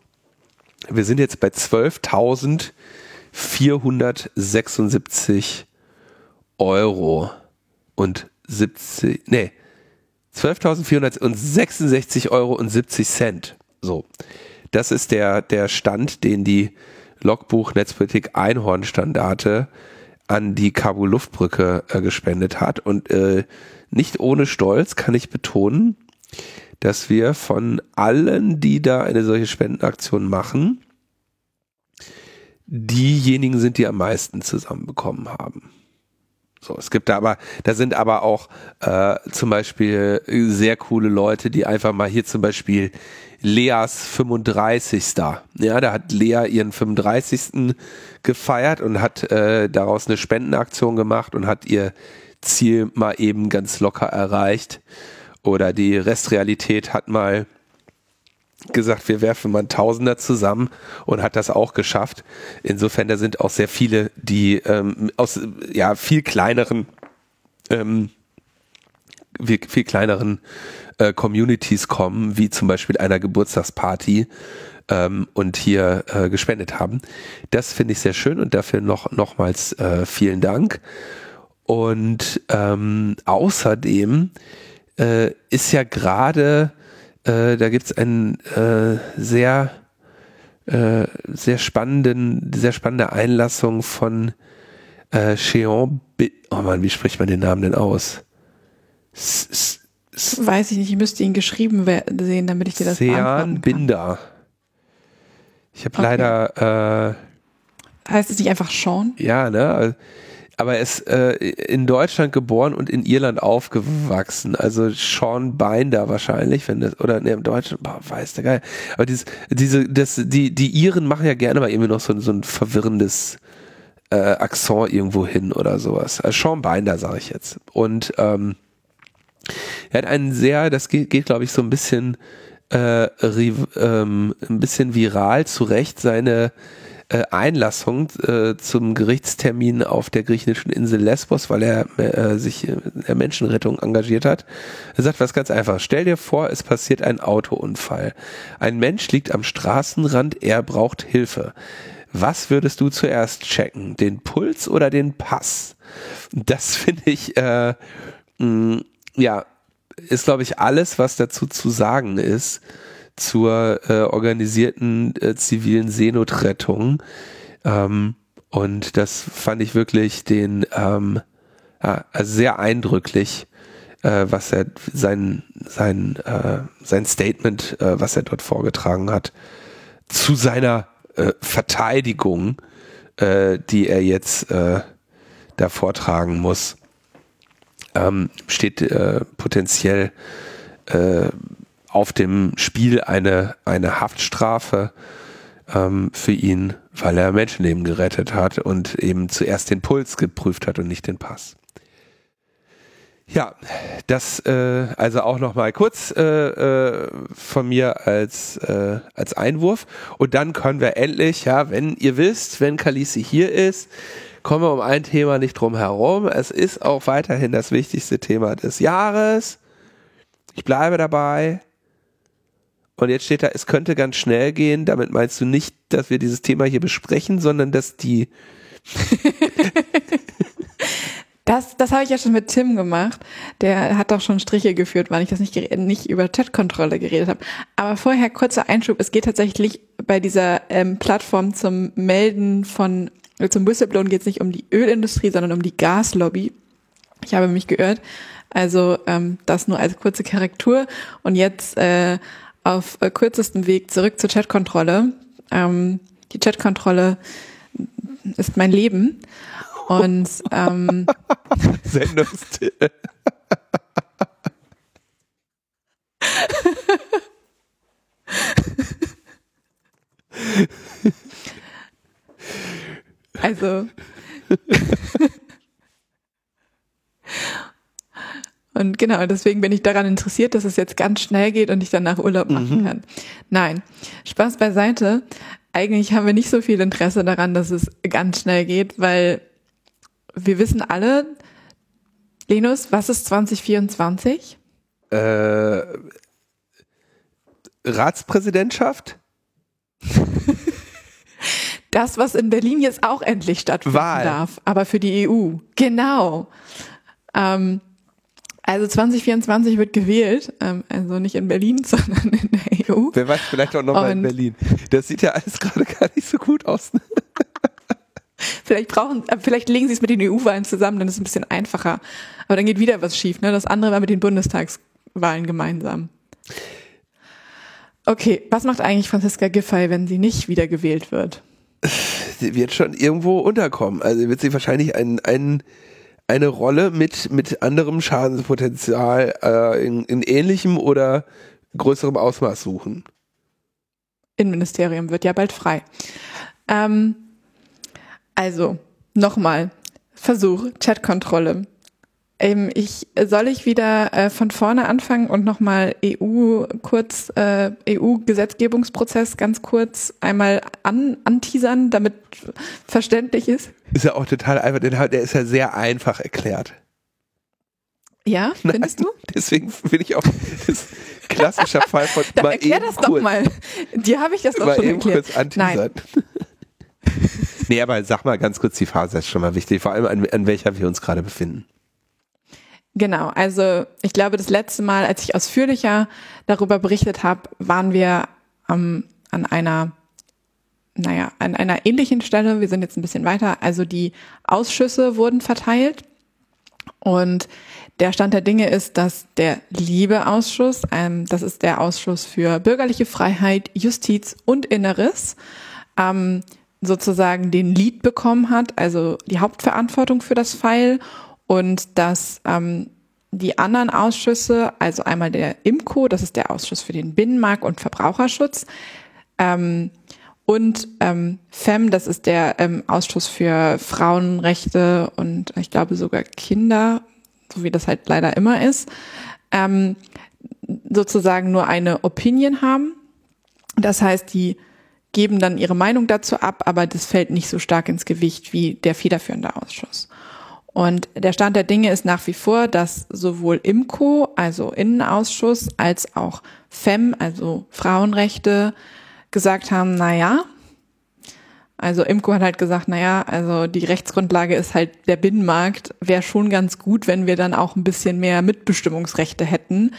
Wir sind jetzt bei 12.476 Euro und 70, nee, 12.466 Euro und 70 Cent. So. Das ist der, der Stand, den die Logbuch Netzpolitik Einhorn-Standarte an die Kabul-Luftbrücke äh, gespendet hat. Und äh, nicht ohne Stolz kann ich betonen, dass wir von allen, die da eine solche Spendenaktion machen, diejenigen sind, die am meisten zusammenbekommen haben. So, es gibt da aber, da sind aber auch äh, zum Beispiel sehr coole Leute, die einfach mal hier zum Beispiel Leas 35. Ja, da hat Lea ihren 35. gefeiert und hat äh, daraus eine Spendenaktion gemacht und hat ihr Ziel mal eben ganz locker erreicht. Oder die Restrealität hat mal gesagt, wir werfen mal Tausender zusammen und hat das auch geschafft. Insofern, da sind auch sehr viele, die ähm, aus ja viel kleineren ähm, viel, viel kleineren äh, Communities kommen, wie zum Beispiel einer Geburtstagsparty ähm, und hier äh, gespendet haben. Das finde ich sehr schön und dafür noch nochmals äh, vielen Dank. Und ähm, außerdem äh, ist ja gerade, äh, da gibt es einen äh, sehr äh, sehr spannenden, sehr spannende Einlassung von äh, Cheon. Oh man, wie spricht man den Namen denn aus? S -s Weiß ich nicht, ich müsste ihn geschrieben sehen, damit ich dir das Sean Binder. Ich habe okay. leider. Äh, heißt es nicht einfach Sean? Ja, ne? Aber er ist äh, in Deutschland geboren und in Irland aufgewachsen. Also Sean Binder wahrscheinlich, wenn das, oder ne, im Deutschen, boah, weiß der geil. Aber dieses, diese, das, die, die Iren machen ja gerne mal irgendwie noch so, so ein verwirrendes äh, Akzent irgendwo hin oder sowas. Also Sean Binder, sage ich jetzt. Und ähm, er hat einen sehr, das geht, geht glaube ich, so ein bisschen, äh, ähm, ein bisschen viral zurecht, seine äh, Einlassung äh, zum Gerichtstermin auf der griechischen Insel Lesbos, weil er äh, sich in der Menschenrettung engagiert hat. Er sagt was ganz einfach. Stell dir vor, es passiert ein Autounfall. Ein Mensch liegt am Straßenrand, er braucht Hilfe. was würdest du zuerst checken? Den Puls oder den Pass? Das finde ich, äh, mh, ja, ist, glaube ich, alles, was dazu zu sagen ist zur äh, organisierten äh, zivilen Seenotrettung. Ähm, und das fand ich wirklich den ähm, ja, also sehr eindrücklich, äh, was er sein sein äh, sein Statement, äh, was er dort vorgetragen hat, zu seiner äh, Verteidigung, äh, die er jetzt äh, da vortragen muss, ähm, steht äh, potenziell äh, auf dem Spiel eine, eine Haftstrafe ähm, für ihn, weil er Menschenleben gerettet hat und eben zuerst den Puls geprüft hat und nicht den Pass. Ja, das äh, also auch noch mal kurz äh, äh, von mir als äh, als Einwurf und dann können wir endlich, ja, wenn ihr wisst, wenn Kalisi hier ist, kommen wir um ein Thema nicht drum herum. Es ist auch weiterhin das wichtigste Thema des Jahres. Ich bleibe dabei. Und jetzt steht da, es könnte ganz schnell gehen. Damit meinst du nicht, dass wir dieses Thema hier besprechen, sondern dass die. das das habe ich ja schon mit Tim gemacht. Der hat doch schon Striche geführt, weil ich das nicht, nicht über Chatkontrolle geredet habe. Aber vorher kurzer Einschub. Es geht tatsächlich bei dieser ähm, Plattform zum Melden von, zum Whistleblowen geht es nicht um die Ölindustrie, sondern um die Gaslobby. Ich habe mich geirrt. Also ähm, das nur als kurze Korrektur. Und jetzt äh, auf äh, kürzestem Weg zurück zur Chatkontrolle. Ähm, die Chatkontrolle ist mein Leben. Und ähm, Sendungstitel. also Und genau, deswegen bin ich daran interessiert, dass es jetzt ganz schnell geht und ich danach Urlaub machen mhm. kann. Nein, Spaß beiseite. Eigentlich haben wir nicht so viel Interesse daran, dass es ganz schnell geht, weil wir wissen alle, Linus, was ist 2024? Äh, Ratspräsidentschaft? das, was in Berlin jetzt auch endlich stattfinden Wahl. darf, aber für die EU. Genau. Ähm, also 2024 wird gewählt, ähm, also nicht in Berlin, sondern in der EU. Wer weiß, vielleicht auch nochmal in Berlin. Das sieht ja alles gerade gar nicht so gut aus. Ne? vielleicht brauchen, äh, vielleicht legen sie es mit den EU-Wahlen zusammen, dann ist es ein bisschen einfacher. Aber dann geht wieder was schief. Ne? Das andere war mit den Bundestagswahlen gemeinsam. Okay, was macht eigentlich Franziska Giffey, wenn sie nicht wieder gewählt wird? Sie wird schon irgendwo unterkommen. Also wird sie wahrscheinlich einen, einen eine Rolle mit, mit anderem Schadenspotenzial äh, in, in ähnlichem oder größerem Ausmaß suchen. Innenministerium wird ja bald frei. Ähm, also, nochmal, Versuch, Chatkontrolle. Ähm, ich, soll ich wieder äh, von vorne anfangen und nochmal EU kurz, äh, EU-Gesetzgebungsprozess ganz kurz einmal an, anteasern, damit verständlich ist? Ist ja auch total einfach, der ist ja sehr einfach erklärt. Ja, findest Nein, du? Deswegen bin ich auch das klassischer Fall von Dann mal erklär das kurz, doch mal. Dir habe ich das doch schon erklärt. Kurz Nein. nee, aber sag mal ganz kurz, die Phase ist schon mal wichtig, vor allem an, an welcher wir uns gerade befinden. Genau, also ich glaube, das letzte Mal, als ich ausführlicher darüber berichtet habe, waren wir ähm, an einer, naja, an einer ähnlichen Stelle. Wir sind jetzt ein bisschen weiter. Also die Ausschüsse wurden verteilt und der Stand der Dinge ist, dass der Liebeausschuss, ähm, das ist der Ausschuss für bürgerliche Freiheit, Justiz und Inneres, ähm, sozusagen den Lead bekommen hat, also die Hauptverantwortung für das Pfeil und dass ähm, die anderen Ausschüsse, also einmal der IMCO, das ist der Ausschuss für den Binnenmarkt und Verbraucherschutz, ähm, und ähm, FEM, das ist der ähm, Ausschuss für Frauenrechte und ich glaube sogar Kinder, so wie das halt leider immer ist, ähm, sozusagen nur eine Opinion haben. Das heißt, die geben dann ihre Meinung dazu ab, aber das fällt nicht so stark ins Gewicht wie der federführende Ausschuss. Und der Stand der Dinge ist nach wie vor, dass sowohl IMCO, also Innenausschuss, als auch FEM, also Frauenrechte, gesagt haben, na ja, Also Imco hat halt gesagt, naja, also die Rechtsgrundlage ist halt der Binnenmarkt. Wäre schon ganz gut, wenn wir dann auch ein bisschen mehr Mitbestimmungsrechte hätten,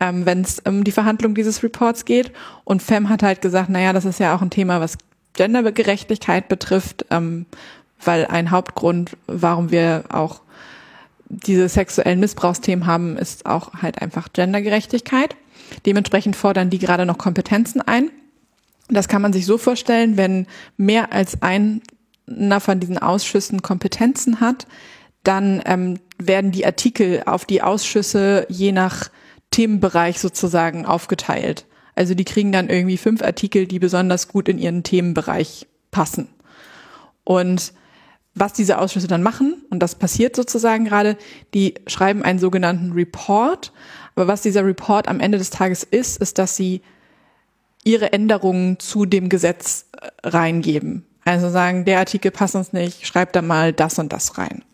ähm, wenn es um die Verhandlung dieses Reports geht. Und FEM hat halt gesagt, naja, das ist ja auch ein Thema, was Gendergerechtigkeit betrifft, ähm, weil ein Hauptgrund, warum wir auch diese sexuellen Missbrauchsthemen haben, ist auch halt einfach Gendergerechtigkeit. Dementsprechend fordern die gerade noch Kompetenzen ein. Das kann man sich so vorstellen, wenn mehr als einer von diesen Ausschüssen Kompetenzen hat, dann ähm, werden die Artikel auf die Ausschüsse je nach Themenbereich sozusagen aufgeteilt. Also die kriegen dann irgendwie fünf Artikel, die besonders gut in ihren Themenbereich passen. Und was diese Ausschüsse dann machen, und das passiert sozusagen gerade, die schreiben einen sogenannten Report. Aber was dieser Report am Ende des Tages ist, ist, dass sie ihre Änderungen zu dem Gesetz äh, reingeben. Also sagen, der Artikel passt uns nicht, schreibt da mal das und das rein.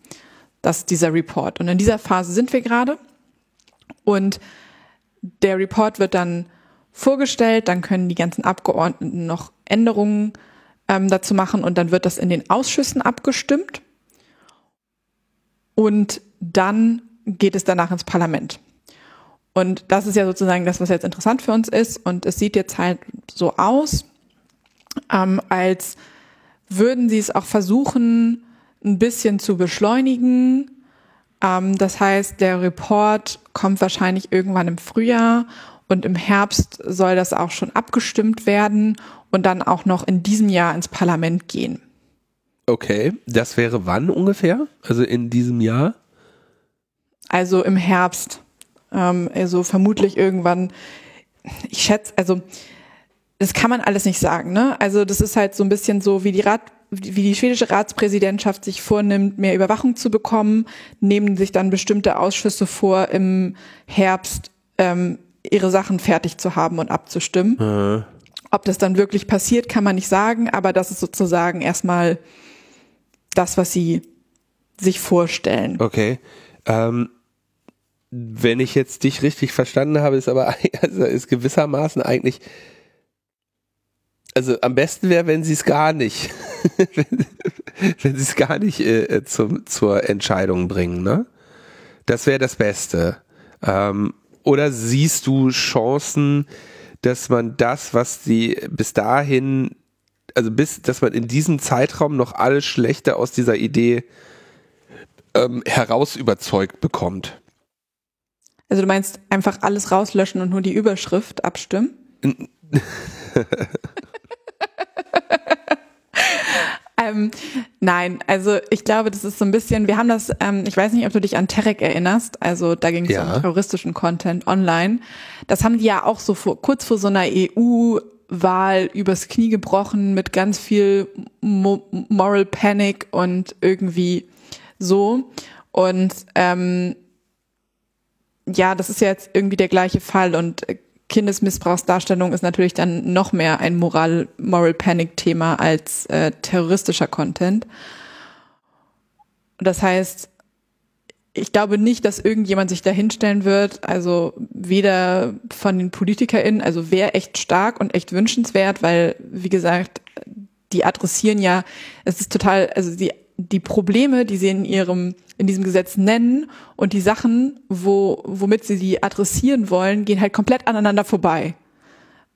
Das ist dieser Report. Und in dieser Phase sind wir gerade. Und der Report wird dann vorgestellt, dann können die ganzen Abgeordneten noch Änderungen ähm, dazu machen und dann wird das in den Ausschüssen abgestimmt. Und dann geht es danach ins Parlament. Und das ist ja sozusagen das, was jetzt interessant für uns ist. Und es sieht jetzt halt so aus, ähm, als würden sie es auch versuchen, ein bisschen zu beschleunigen. Ähm, das heißt, der Report kommt wahrscheinlich irgendwann im Frühjahr und im Herbst soll das auch schon abgestimmt werden und dann auch noch in diesem Jahr ins Parlament gehen. Okay, das wäre wann ungefähr? Also in diesem Jahr? Also im Herbst. Ähm, also vermutlich irgendwann, ich schätze, also das kann man alles nicht sagen, ne? Also das ist halt so ein bisschen so, wie die Rat, wie die schwedische Ratspräsidentschaft sich vornimmt, mehr Überwachung zu bekommen, nehmen sich dann bestimmte Ausschüsse vor, im Herbst ähm, ihre Sachen fertig zu haben und abzustimmen. Mhm. Ob das dann wirklich passiert, kann man nicht sagen, aber das ist sozusagen erstmal das, was sie sich vorstellen. Okay. Ähm, wenn ich jetzt dich richtig verstanden habe, ist aber also ist gewissermaßen eigentlich also am besten wäre, wenn sie es gar nicht, wenn, wenn sie es gar nicht äh, zum, zur Entscheidung bringen, ne? Das wäre das Beste. Ähm, oder siehst du Chancen, dass man das, was die bis dahin, also bis, dass man in diesem Zeitraum noch alles Schlechte aus dieser Idee ähm, heraus überzeugt bekommt? Also du meinst einfach alles rauslöschen und nur die Überschrift abstimmen? ähm, nein, also ich glaube, das ist so ein bisschen, wir haben das, ähm, ich weiß nicht, ob du dich an Terek erinnerst, also da ging es ja. um terroristischen Content online. Das haben die ja auch so vor, kurz vor so einer EU Wahl übers Knie gebrochen mit ganz viel Mo Moral Panic und irgendwie so. Und ähm, ja, das ist ja jetzt irgendwie der gleiche Fall und äh, Kindesmissbrauchsdarstellung ist natürlich dann noch mehr ein Moral, Moral Panic Thema als äh, terroristischer Content. Das heißt, ich glaube nicht, dass irgendjemand sich da hinstellen wird, also weder von den PolitikerInnen, also wäre echt stark und echt wünschenswert, weil, wie gesagt, die adressieren ja, es ist total, also die die Probleme, die sie in ihrem in diesem Gesetz nennen und die Sachen, wo womit sie die adressieren wollen, gehen halt komplett aneinander vorbei.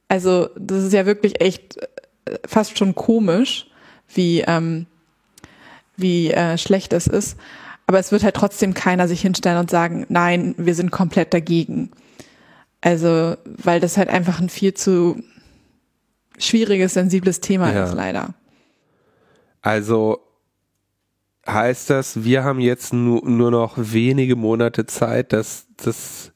Also das ist ja wirklich echt äh, fast schon komisch, wie ähm, wie äh, schlecht es ist. Aber es wird halt trotzdem keiner sich hinstellen und sagen, nein, wir sind komplett dagegen. Also weil das halt einfach ein viel zu schwieriges, sensibles Thema ja. ist leider. Also heißt das, wir haben jetzt nur, nur noch wenige Monate Zeit, dass das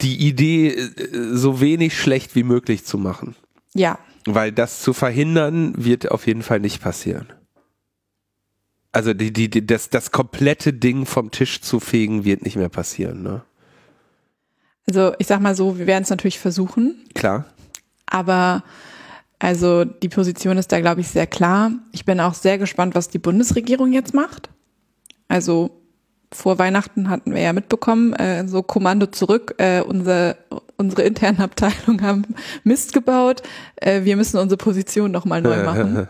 die Idee äh, so wenig schlecht wie möglich zu machen. Ja. Weil das zu verhindern wird auf jeden Fall nicht passieren. Also die, die, die, das, das komplette Ding vom Tisch zu fegen wird nicht mehr passieren, ne? Also ich sag mal so, wir werden es natürlich versuchen. Klar. Aber also die Position ist da, glaube ich, sehr klar. Ich bin auch sehr gespannt, was die Bundesregierung jetzt macht. Also vor Weihnachten hatten wir ja mitbekommen, äh, so Kommando zurück, äh, unsere, unsere internen Abteilungen haben Mist gebaut, äh, wir müssen unsere Position nochmal neu machen.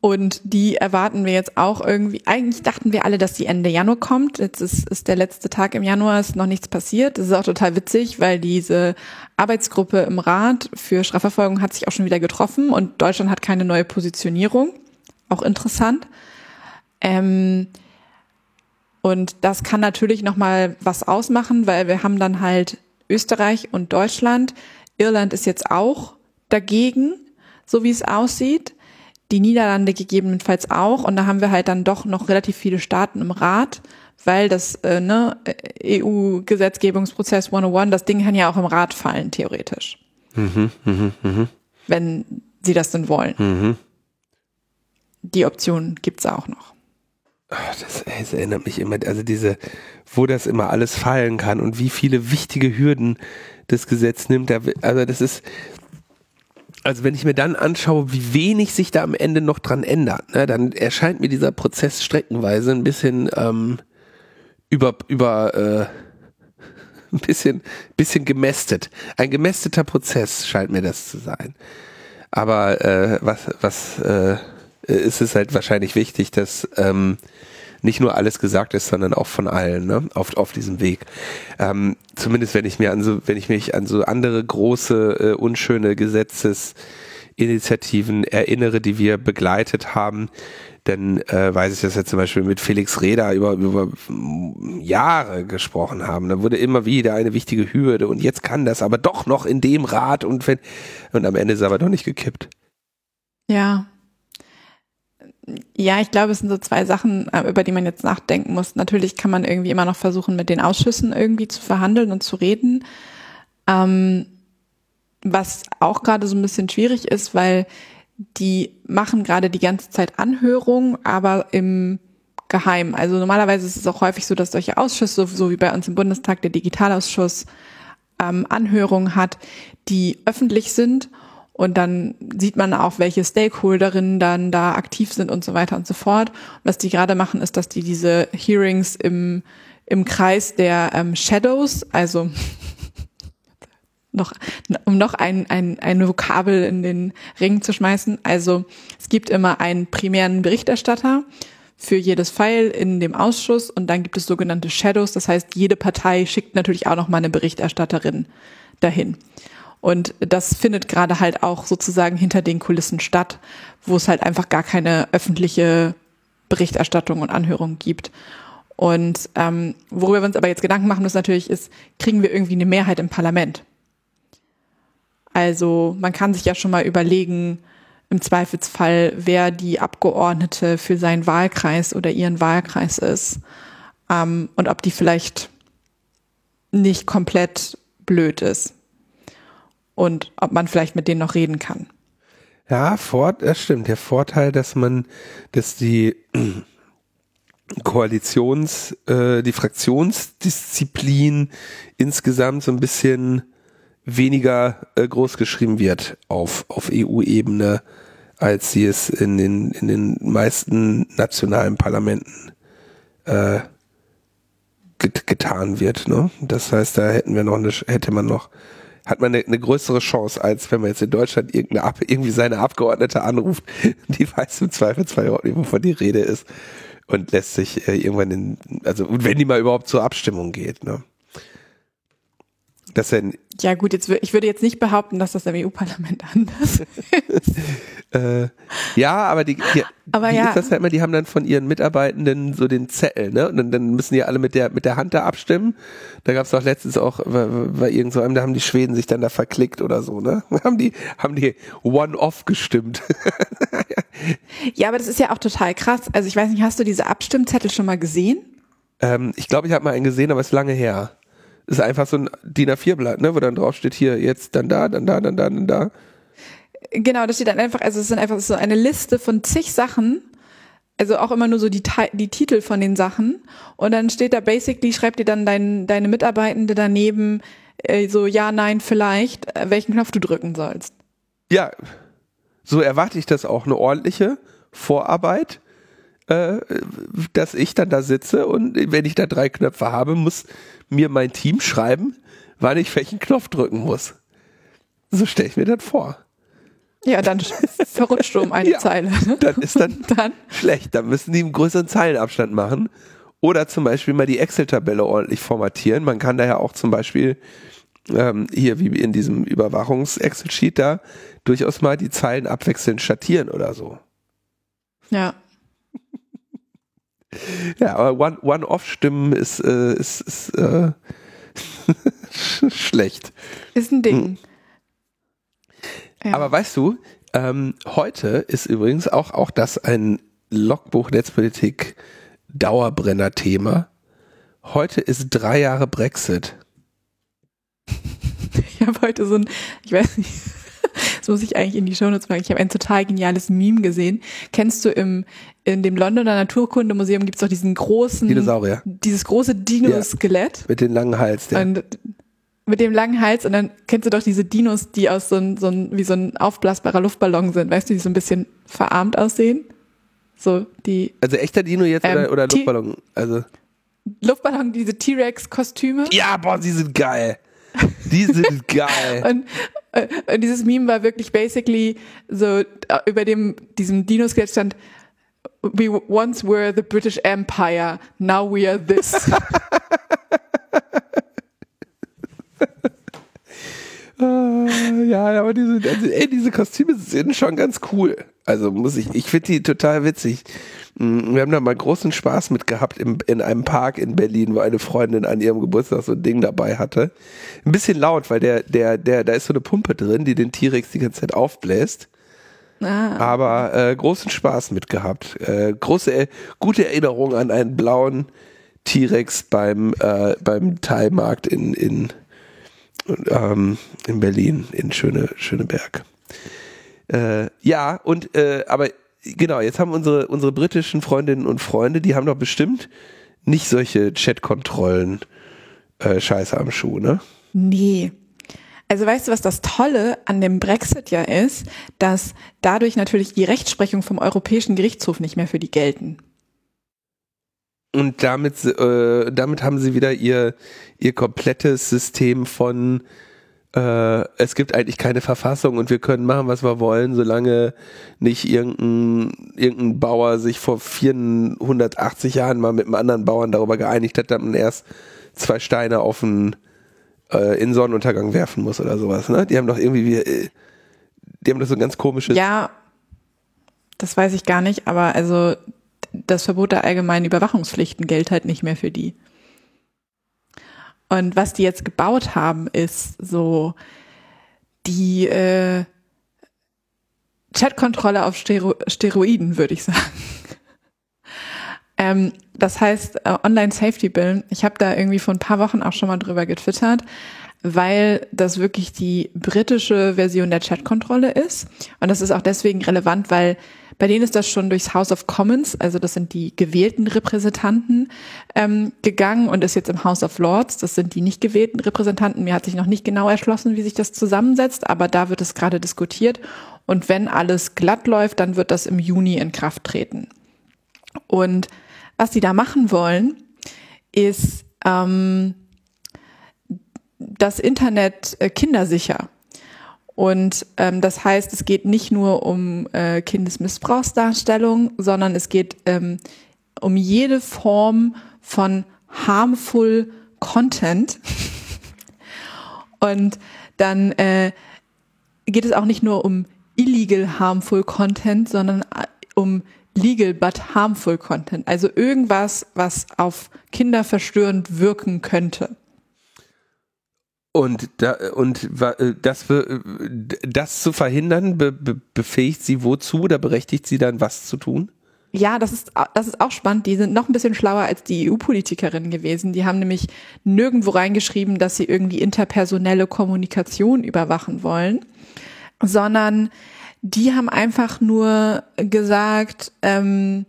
Und die erwarten wir jetzt auch irgendwie. Eigentlich dachten wir alle, dass die Ende Januar kommt. Jetzt ist, ist der letzte Tag im Januar, ist noch nichts passiert. Das ist auch total witzig, weil diese Arbeitsgruppe im Rat für Strafverfolgung hat sich auch schon wieder getroffen und Deutschland hat keine neue Positionierung. Auch interessant. Ähm, und das kann natürlich nochmal was ausmachen, weil wir haben dann halt Österreich und Deutschland. Irland ist jetzt auch dagegen, so wie es aussieht die Niederlande gegebenenfalls auch. Und da haben wir halt dann doch noch relativ viele Staaten im Rat, weil das äh, ne, EU-Gesetzgebungsprozess 101, das Ding kann ja auch im Rat fallen, theoretisch. Mhm, mh, mh. Wenn sie das denn wollen. Mhm. Die Option gibt's auch noch. Das, das, erinnert mich immer, also diese, wo das immer alles fallen kann und wie viele wichtige Hürden das Gesetz nimmt. Also das ist, also wenn ich mir dann anschaue, wie wenig sich da am Ende noch dran ändert, ne, dann erscheint mir dieser Prozess streckenweise ein bisschen ähm, über über äh, ein bisschen bisschen gemästet. Ein gemästeter Prozess scheint mir das zu sein. Aber äh, was was äh, ist es halt wahrscheinlich wichtig, dass ähm, nicht nur alles gesagt ist, sondern auch von allen, ne? auf, auf diesem Weg. Ähm, zumindest wenn ich mir an so, wenn ich mich an so andere große, äh, unschöne Gesetzesinitiativen erinnere, die wir begleitet haben, dann äh, weiß ich, dass wir zum Beispiel mit Felix Reda über, über Jahre gesprochen haben. Da wurde immer wieder eine wichtige Hürde und jetzt kann das aber doch noch in dem Rat und wenn, und am Ende ist aber doch nicht gekippt. Ja, ja, ich glaube, es sind so zwei Sachen, äh, über die man jetzt nachdenken muss. Natürlich kann man irgendwie immer noch versuchen, mit den Ausschüssen irgendwie zu verhandeln und zu reden. Ähm, was auch gerade so ein bisschen schwierig ist, weil die machen gerade die ganze Zeit Anhörungen, aber im Geheim. Also normalerweise ist es auch häufig so, dass solche Ausschüsse, so wie bei uns im Bundestag der Digitalausschuss, ähm, Anhörungen hat, die öffentlich sind und dann sieht man auch, welche Stakeholderinnen dann da aktiv sind und so weiter und so fort. Und was die gerade machen, ist, dass die diese Hearings im, im Kreis der ähm, Shadows, also noch, um noch ein, ein, ein Vokabel in den Ring zu schmeißen. Also es gibt immer einen primären Berichterstatter für jedes File in dem Ausschuss und dann gibt es sogenannte Shadows. Das heißt, jede Partei schickt natürlich auch noch mal eine Berichterstatterin dahin. Und das findet gerade halt auch sozusagen hinter den Kulissen statt, wo es halt einfach gar keine öffentliche Berichterstattung und Anhörung gibt. Und ähm, worüber wir uns aber jetzt Gedanken machen müssen natürlich ist, kriegen wir irgendwie eine Mehrheit im Parlament? Also man kann sich ja schon mal überlegen, im Zweifelsfall, wer die Abgeordnete für seinen Wahlkreis oder ihren Wahlkreis ist ähm, und ob die vielleicht nicht komplett blöd ist und ob man vielleicht mit denen noch reden kann. Ja, Fort, das stimmt. Der Vorteil, dass man, dass die Koalitions, äh, die Fraktionsdisziplin insgesamt so ein bisschen weniger äh, groß geschrieben wird auf, auf EU-Ebene, als sie es in den, in den meisten nationalen Parlamenten äh, get, getan wird. Ne? Das heißt, da hätten wir noch eine, hätte man noch hat man eine, eine größere Chance, als wenn man jetzt in Deutschland irgendeine, irgendwie seine Abgeordnete anruft, die weiß im Zweifelsfall überhaupt nicht, wovon die Rede ist und lässt sich äh, irgendwann in, also wenn die mal überhaupt zur Abstimmung geht, ne? Dass er. Ja gut, jetzt ich würde jetzt nicht behaupten, dass das im EU-Parlament anders ist. äh, ja, aber die, die, aber die ja. ist das ja immer, die haben dann von ihren Mitarbeitenden so den Zettel, ne? Und dann, dann müssen die alle mit der mit der Hand da abstimmen. Da gab es doch letztens auch bei irgend so einem, da haben die Schweden sich dann da verklickt oder so, ne? Haben die haben die One-Off gestimmt. ja, aber das ist ja auch total krass. Also ich weiß nicht, hast du diese Abstimmzettel schon mal gesehen? Ähm, ich glaube, ich habe mal einen gesehen, aber es ist lange her ist einfach so ein DIN A4-Blatt, ne, wo dann drauf steht, hier, jetzt, dann da, dann da, dann da, dann da. Genau, das steht dann einfach, also es sind einfach so eine Liste von zig Sachen, also auch immer nur so die, die Titel von den Sachen und dann steht da basically, schreibt dir dann dein, deine Mitarbeitende daneben äh, so ja, nein, vielleicht, äh, welchen Knopf du drücken sollst. Ja, so erwarte ich das auch, eine ordentliche Vorarbeit äh, dass ich dann da sitze und wenn ich da drei Knöpfe habe, muss mir mein Team schreiben, wann ich welchen Knopf drücken muss. So stelle ich mir das vor. Ja, dann verrutscht du um eine ja, Zeile. Dann ist dann, dann schlecht. Dann müssen die einen größeren Zeilenabstand machen. Oder zum Beispiel mal die Excel-Tabelle ordentlich formatieren. Man kann daher auch zum Beispiel ähm, hier wie in diesem Überwachungs-Excel-Sheet da durchaus mal die Zeilen abwechselnd schattieren oder so. Ja. Ja, aber One-Off-Stimmen One ist, äh, ist, ist äh, schlecht. Ist ein Ding. Hm. Ja. Aber weißt du, ähm, heute ist übrigens auch, auch das ein Logbuch Netzpolitik Dauerbrenner-Thema. Heute ist drei Jahre Brexit. Ich habe heute so ein, ich weiß nicht, das muss ich eigentlich in die Shownotes machen. Ich habe ein total geniales Meme gesehen. Kennst du im in dem Londoner Naturkundemuseum gibt es doch diesen großen Dinosaurier. Dieses große Dino-Skelett. Ja, mit dem langen Hals, ja. Und mit dem langen Hals und dann kennst du doch diese Dinos, die aus so ein, so ein wie so ein aufblasbarer Luftballon sind, weißt du, die so ein bisschen verarmt aussehen. So die. Also echter Dino jetzt ähm, oder, oder Luftballon? Also Luftballon, diese T-Rex-Kostüme. Ja, boah, die sind geil. Die sind geil. und, äh, und dieses Meme war wirklich basically so äh, über dem diesem Dino-Sketch stand We once were the British Empire, now we are this. Ah, ja, aber diese, also, ey, diese Kostüme sind schon ganz cool. Also muss ich, ich finde die total witzig. Mm, wir haben da mal großen Spaß mit gehabt im, in einem Park in Berlin, wo eine Freundin an ihrem Geburtstag so ein Ding dabei hatte. Ein bisschen laut, weil der, der, der, da ist so eine Pumpe drin, die den T-Rex die ganze Zeit aufbläst. Ah. Aber äh, großen Spaß mit gehabt. Äh, große, äh, gute Erinnerung an einen blauen T-Rex beim, äh, beim Thai-Markt in, in, ähm, in Berlin, in Schöne, Schöneberg. Äh, ja, und äh, aber genau, jetzt haben unsere, unsere britischen Freundinnen und Freunde, die haben doch bestimmt nicht solche Chat-Kontrollen äh, Scheiße am Schuh, ne? Nee. Also weißt du, was das Tolle an dem Brexit ja ist, dass dadurch natürlich die Rechtsprechung vom Europäischen Gerichtshof nicht mehr für die gelten. Und damit, äh, damit haben sie wieder ihr, ihr komplettes System von äh, es gibt eigentlich keine Verfassung und wir können machen, was wir wollen, solange nicht irgendein, irgendein Bauer sich vor 480 Jahren mal mit einem anderen Bauern darüber geeinigt hat, dass man erst zwei Steine auf den äh, in Sonnenuntergang werfen muss oder sowas. Ne? Die haben doch irgendwie, äh, die haben doch so ein ganz komisches. Ja, das weiß ich gar nicht, aber also das Verbot der allgemeinen Überwachungspflichten gilt halt nicht mehr für die. Und was die jetzt gebaut haben, ist so die äh, Chatkontrolle auf Stero Steroiden, würde ich sagen. Ähm, das heißt äh, Online Safety Bill. Ich habe da irgendwie vor ein paar Wochen auch schon mal drüber getwittert, weil das wirklich die britische Version der Chatkontrolle ist. Und das ist auch deswegen relevant, weil bei denen ist das schon durchs House of Commons, also das sind die gewählten Repräsentanten, ähm, gegangen und ist jetzt im House of Lords. Das sind die nicht gewählten Repräsentanten. Mir hat sich noch nicht genau erschlossen, wie sich das zusammensetzt, aber da wird es gerade diskutiert. Und wenn alles glatt läuft, dann wird das im Juni in Kraft treten. Und was sie da machen wollen, ist ähm, das Internet äh, kindersicher. Und ähm, das heißt, es geht nicht nur um äh, Kindesmissbrauchsdarstellung, sondern es geht ähm, um jede Form von harmful Content. Und dann äh, geht es auch nicht nur um illegal harmful Content, sondern äh, um legal but harmful Content. Also irgendwas, was auf Kinder verstörend wirken könnte. Und, da, und äh, das, das zu verhindern, be, be, befähigt sie wozu oder berechtigt sie dann, was zu tun? Ja, das ist, das ist auch spannend. Die sind noch ein bisschen schlauer als die EU-Politikerinnen gewesen. Die haben nämlich nirgendwo reingeschrieben, dass sie irgendwie interpersonelle Kommunikation überwachen wollen, sondern die haben einfach nur gesagt, ähm,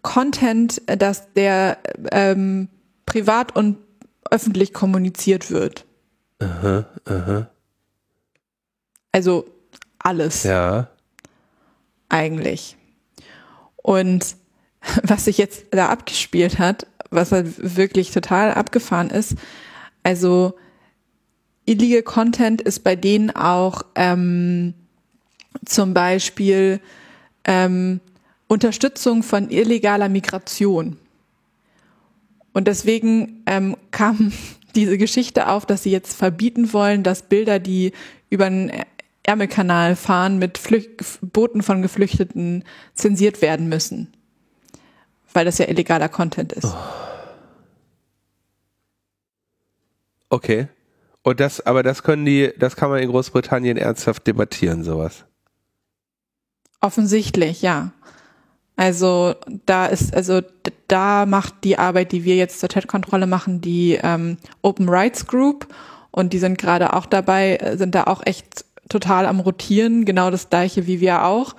Content, dass der ähm, privat und öffentlich kommuniziert wird. Aha, aha. Also alles. Ja. Eigentlich. Und was sich jetzt da abgespielt hat, was halt wirklich total abgefahren ist, also illegal Content ist bei denen auch ähm, zum Beispiel ähm, Unterstützung von illegaler Migration. Und deswegen ähm, kam diese Geschichte auf, dass sie jetzt verbieten wollen, dass Bilder, die über den Ärmelkanal fahren, mit Flü Booten von Geflüchteten zensiert werden müssen. Weil das ja illegaler Content ist. Okay. Und das, aber das können die, das kann man in Großbritannien ernsthaft debattieren, sowas. Offensichtlich, ja. Also da ist, also da macht die Arbeit, die wir jetzt zur Chat-Kontrolle machen, die ähm, Open Rights Group und die sind gerade auch dabei, äh, sind da auch echt total am Rotieren, genau das gleiche wie wir auch,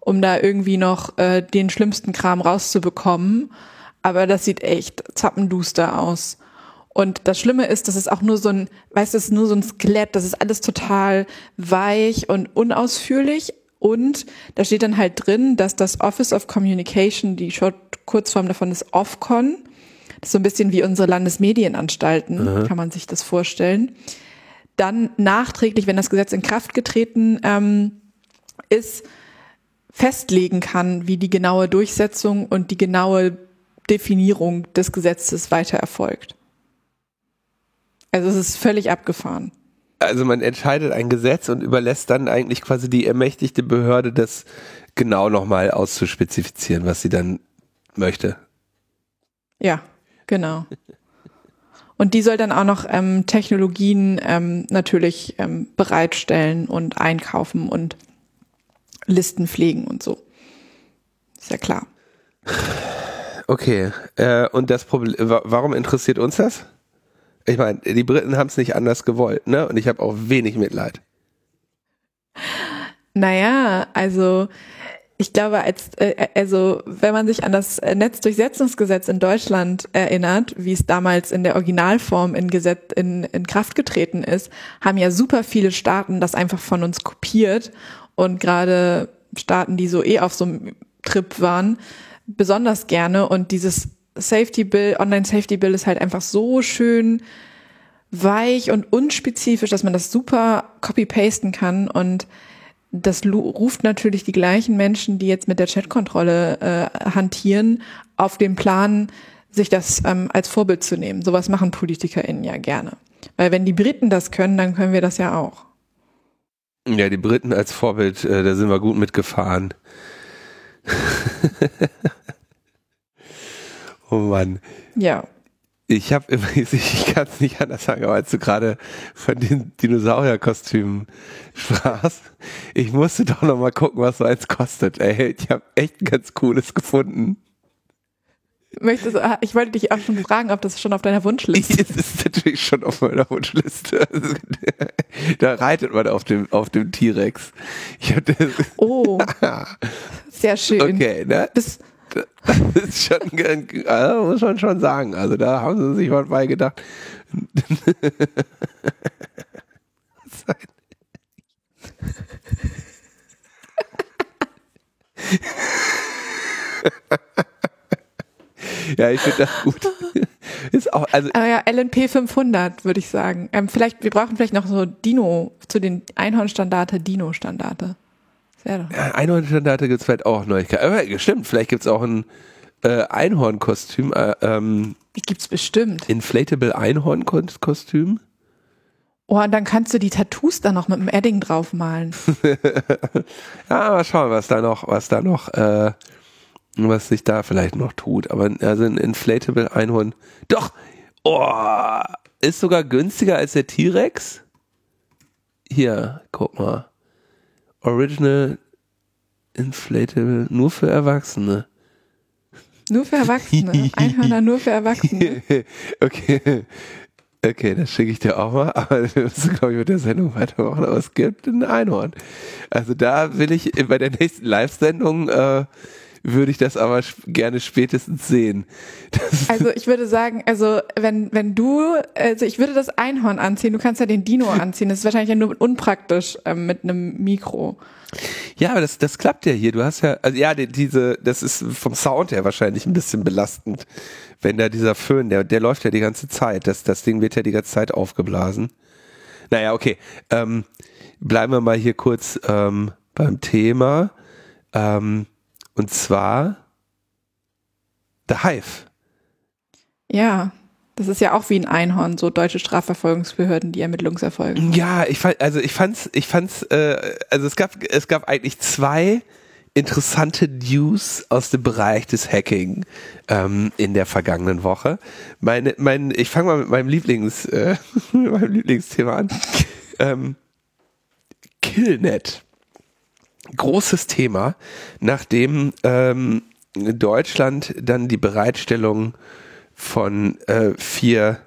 um da irgendwie noch äh, den schlimmsten Kram rauszubekommen. Aber das sieht echt zappenduster aus. Und das Schlimme ist, das ist auch nur so ein, weißt du, es ist nur so ein Skelett, das ist alles total weich und unausführlich. Und da steht dann halt drin, dass das Office of Communication, die Short Kurzform davon ist Ofcon, das ist so ein bisschen wie unsere Landesmedienanstalten, mhm. kann man sich das vorstellen. Dann nachträglich, wenn das Gesetz in Kraft getreten ähm, ist, festlegen kann, wie die genaue Durchsetzung und die genaue Definierung des Gesetzes weiter erfolgt. Also es ist völlig abgefahren. Also man entscheidet ein Gesetz und überlässt dann eigentlich quasi die ermächtigte Behörde, das genau nochmal auszuspezifizieren, was sie dann möchte. Ja, genau. Und die soll dann auch noch ähm, Technologien ähm, natürlich ähm, bereitstellen und einkaufen und Listen pflegen und so. Ist ja klar. Okay. Äh, und das Problem, warum interessiert uns das? Ich meine, die Briten haben es nicht anders gewollt, ne? Und ich habe auch wenig Mitleid. Naja, also ich glaube, als äh, also wenn man sich an das Netzdurchsetzungsgesetz in Deutschland erinnert, wie es damals in der Originalform in, Gesetz, in, in Kraft getreten ist, haben ja super viele Staaten das einfach von uns kopiert und gerade Staaten, die so eh auf so einem Trip waren, besonders gerne und dieses Safety Bill, Online Safety Bill ist halt einfach so schön weich und unspezifisch, dass man das super copy-pasten kann und das ruft natürlich die gleichen Menschen, die jetzt mit der Chatkontrolle äh, hantieren, auf den Plan, sich das ähm, als Vorbild zu nehmen. Sowas machen PolitikerInnen ja gerne. Weil wenn die Briten das können, dann können wir das ja auch. Ja, die Briten als Vorbild, äh, da sind wir gut mitgefahren. Oh Mann. Ja. Ich habe übrigens, ich kann es nicht anders sagen, aber als du gerade von den Dinosaurierkostümen sprachst, ich musste doch noch mal gucken, was so eins kostet. Ey, ich habe echt ein ganz cooles gefunden. Möchtest, ah, ich wollte dich auch schon fragen, ob das schon auf deiner Wunschliste ist. Es ist natürlich schon auf meiner Wunschliste. Da reitet man auf dem, auf dem T-Rex. Oh, sehr schön. Okay, ne? Bis, das ist schon, muss man schon sagen. Also da haben sie sich was bei gedacht. ja, ich finde das gut. Ist auch, also Aber ja, LNP 500 würde ich sagen. Ähm, vielleicht, wir brauchen vielleicht noch so Dino zu den Einhornstandarte, Dino-Standarte. Ja, Einhornstandarte gibt es vielleicht auch Neuigkeiten. Aber stimmt, vielleicht gibt es auch ein äh, Einhornkostüm. Äh, ähm, gibt's bestimmt. Inflatable Einhornkostüm. Oh, und dann kannst du die Tattoos da noch mit dem Edding draufmalen. ja, mal schauen, was da noch, was da noch, äh, was sich da vielleicht noch tut. Aber also ein Inflatable Einhorn. Doch! Oh, ist sogar günstiger als der T-Rex. Hier, guck mal. Original Inflatable, nur für Erwachsene. Nur für Erwachsene. Einhörner nur für Erwachsene. okay. Okay, das schicke ich dir auch mal, aber wir müssen, glaube ich, mit der Sendung weitermachen, aber es gibt ein Einhorn. Also da will ich bei der nächsten Live-Sendung äh, würde ich das aber gerne spätestens sehen. Das also ich würde sagen, also wenn, wenn du, also ich würde das Einhorn anziehen, du kannst ja den Dino anziehen, das ist wahrscheinlich ja nur unpraktisch ähm, mit einem Mikro. Ja, aber das, das klappt ja hier. Du hast ja, also ja, die, diese, das ist vom Sound her wahrscheinlich ein bisschen belastend, wenn da dieser Föhn, der, der läuft ja die ganze Zeit. Das, das Ding wird ja die ganze Zeit aufgeblasen. Naja, okay. Ähm, bleiben wir mal hier kurz ähm, beim Thema. Ähm, und zwar The Hive. Ja, das ist ja auch wie ein Einhorn, so deutsche Strafverfolgungsbehörden, die Ermittlungserfolge. Ja, ich fand, also ich fand's, ich fand's, äh, also es gab, es gab eigentlich zwei interessante News aus dem Bereich des Hacking ähm, in der vergangenen Woche. Meine, mein, ich fange mal mit meinem Lieblings, äh, meinem Lieblingsthema an. Ähm, Killnet. Großes Thema, nachdem ähm, Deutschland dann die Bereitstellung von äh, vier,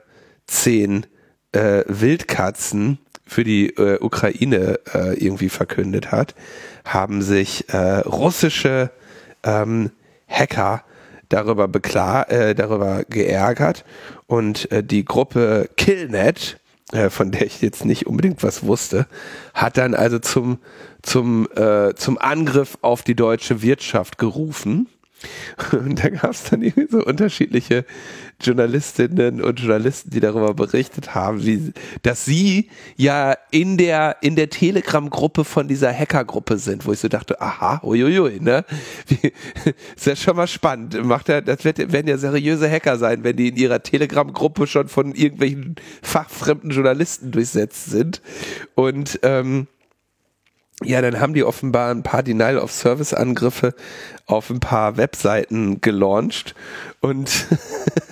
zehn äh, Wildkatzen für die äh, Ukraine äh, irgendwie verkündet hat, haben sich äh, russische ähm, Hacker darüber beklar, äh, darüber geärgert und äh, die Gruppe Killnet, äh, von der ich jetzt nicht unbedingt was wusste, hat dann also zum zum äh, zum Angriff auf die deutsche Wirtschaft gerufen und da gab es dann irgendwie so unterschiedliche Journalistinnen und Journalisten, die darüber berichtet haben, wie, dass sie ja in der, in der Telegram-Gruppe von dieser Hackergruppe sind, wo ich so dachte, aha, uiuiui, ne? Wie, ist ja schon mal spannend. Macht ja, das werden ja seriöse Hacker sein, wenn die in ihrer Telegram-Gruppe schon von irgendwelchen fachfremden Journalisten durchsetzt sind. Und, ähm, ja, dann haben die offenbar ein paar Denial of Service Angriffe auf ein paar Webseiten gelauncht und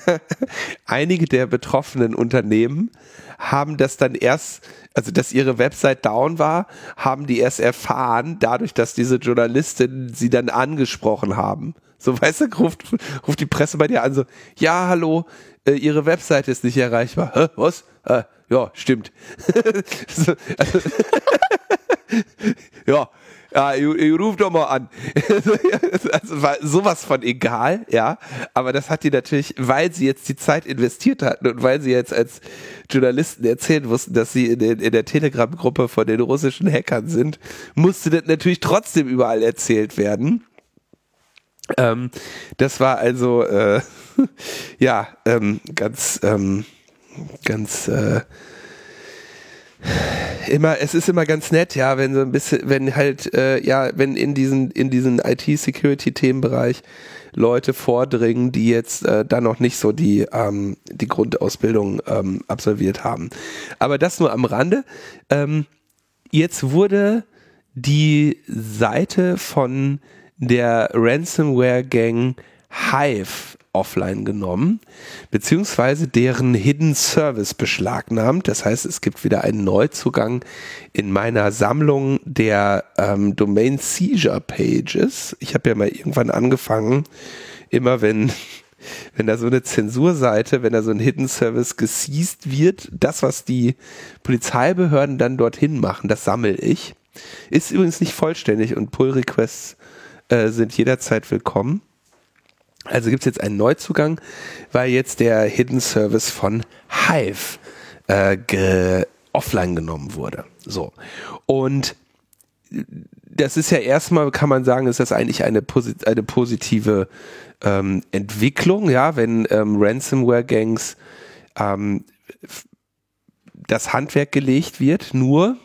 einige der betroffenen Unternehmen haben das dann erst, also dass ihre Website down war, haben die erst erfahren, dadurch, dass diese Journalistin sie dann angesprochen haben. So, weißt du, ruft, ruft die Presse bei dir an, so, ja, hallo, äh, ihre Website ist nicht erreichbar. Hä, was? Äh, ja, stimmt. so, also, ja, ja, ihr, ihr ruft doch mal an. also war sowas von egal, ja. Aber das hat die natürlich, weil sie jetzt die Zeit investiert hatten und weil sie jetzt als Journalisten erzählen mussten, dass sie in, in der Telegram-Gruppe von den russischen Hackern sind, musste das natürlich trotzdem überall erzählt werden. Ähm, das war also, äh, ja, ähm, ganz, ähm, ganz, äh, immer, es ist immer ganz nett, ja, wenn so ein bisschen, wenn halt, äh, ja, wenn in diesen, in diesen IT-Security-Themenbereich Leute vordringen, die jetzt äh, da noch nicht so die, ähm, die Grundausbildung ähm, absolviert haben. Aber das nur am Rande. Ähm, jetzt wurde die Seite von der Ransomware-Gang Hive offline genommen, beziehungsweise deren Hidden Service beschlagnahmt. Das heißt, es gibt wieder einen Neuzugang in meiner Sammlung der ähm, Domain Seizure Pages. Ich habe ja mal irgendwann angefangen, immer wenn wenn da so eine Zensurseite, wenn da so ein Hidden Service geseized wird, das, was die Polizeibehörden dann dorthin machen, das sammle ich. Ist übrigens nicht vollständig und Pull Requests äh, sind jederzeit willkommen. Also gibt es jetzt einen Neuzugang, weil jetzt der Hidden Service von Hive äh, ge offline genommen wurde. So. Und das ist ja erstmal, kann man sagen, ist das eigentlich eine, posit eine positive ähm, Entwicklung, ja, wenn ähm, Ransomware-Gangs ähm, das Handwerk gelegt wird, nur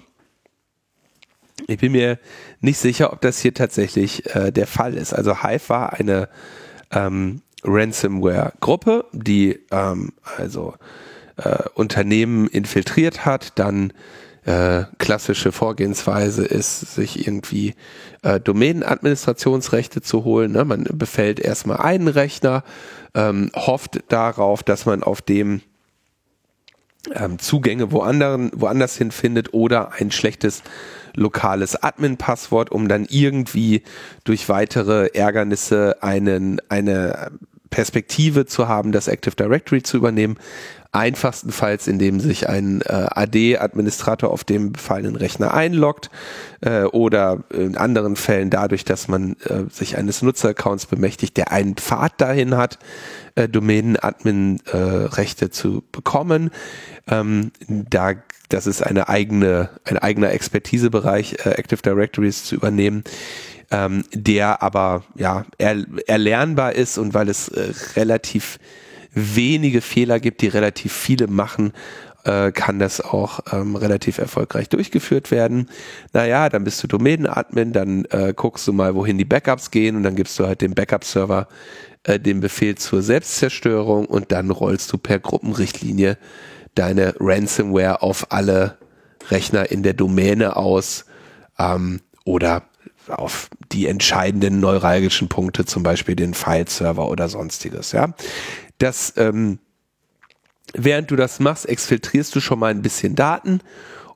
ich bin mir nicht sicher, ob das hier tatsächlich äh, der Fall ist. Also Hive war eine ähm, Ransomware-Gruppe, die ähm, also äh, Unternehmen infiltriert hat, dann äh, klassische Vorgehensweise ist, sich irgendwie äh, Domänenadministrationsrechte zu holen. Ne? Man befällt erstmal einen Rechner, ähm, hofft darauf, dass man auf dem ähm, Zugänge woanders, woanders hin findet oder ein schlechtes lokales Admin-Passwort, um dann irgendwie durch weitere Ärgernisse einen, eine Perspektive zu haben, das Active Directory zu übernehmen. Einfachstenfalls, indem sich ein äh, AD-Administrator auf dem befallenen Rechner einloggt äh, oder in anderen Fällen dadurch, dass man äh, sich eines Nutzeraccounts bemächtigt, der einen Pfad dahin hat, äh, Domänen-Admin-Rechte zu bekommen. Ähm, da das ist eine eigene, ein eigener Expertisebereich, äh, Active Directories zu übernehmen ähm, der aber ja er, erlernbar ist und weil es äh, relativ wenige Fehler gibt, die relativ viele machen, äh, kann das auch ähm, relativ erfolgreich durchgeführt werden. Naja, dann bist du Domänenadmin, dann äh, guckst du mal, wohin die Backups gehen und dann gibst du halt dem Backup-Server äh, den Befehl zur Selbstzerstörung und dann rollst du per Gruppenrichtlinie deine Ransomware auf alle Rechner in der Domäne aus ähm, oder auf die entscheidenden neuralgischen Punkte, zum Beispiel den File-Server oder sonstiges. Ja, das ähm, während du das machst, exfiltrierst du schon mal ein bisschen Daten,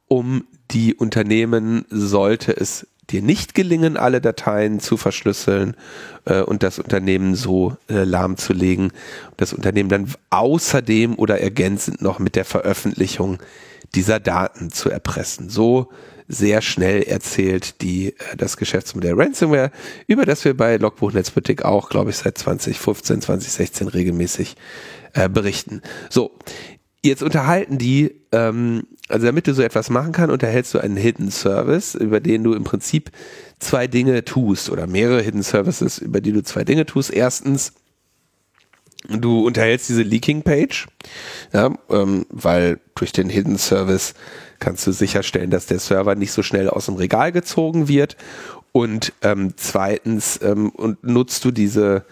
um die Unternehmen, sollte es dir nicht gelingen, alle Dateien zu verschlüsseln äh, und das Unternehmen so äh, lahmzulegen, das Unternehmen dann außerdem oder ergänzend noch mit der Veröffentlichung dieser Daten zu erpressen. So sehr schnell erzählt die äh, das Geschäftsmodell Ransomware, über das wir bei Logbuch Netzpolitik auch, glaube ich, seit 2015, 2016 regelmäßig äh, berichten. So, jetzt unterhalten die, ähm, also damit du so etwas machen kannst, unterhältst du einen Hidden Service, über den du im Prinzip zwei Dinge tust oder mehrere Hidden Services, über die du zwei Dinge tust. Erstens, du unterhältst diese Leaking Page, ja, ähm, weil durch den Hidden Service kannst du sicherstellen, dass der Server nicht so schnell aus dem Regal gezogen wird. Und ähm, zweitens ähm, und nutzt du diese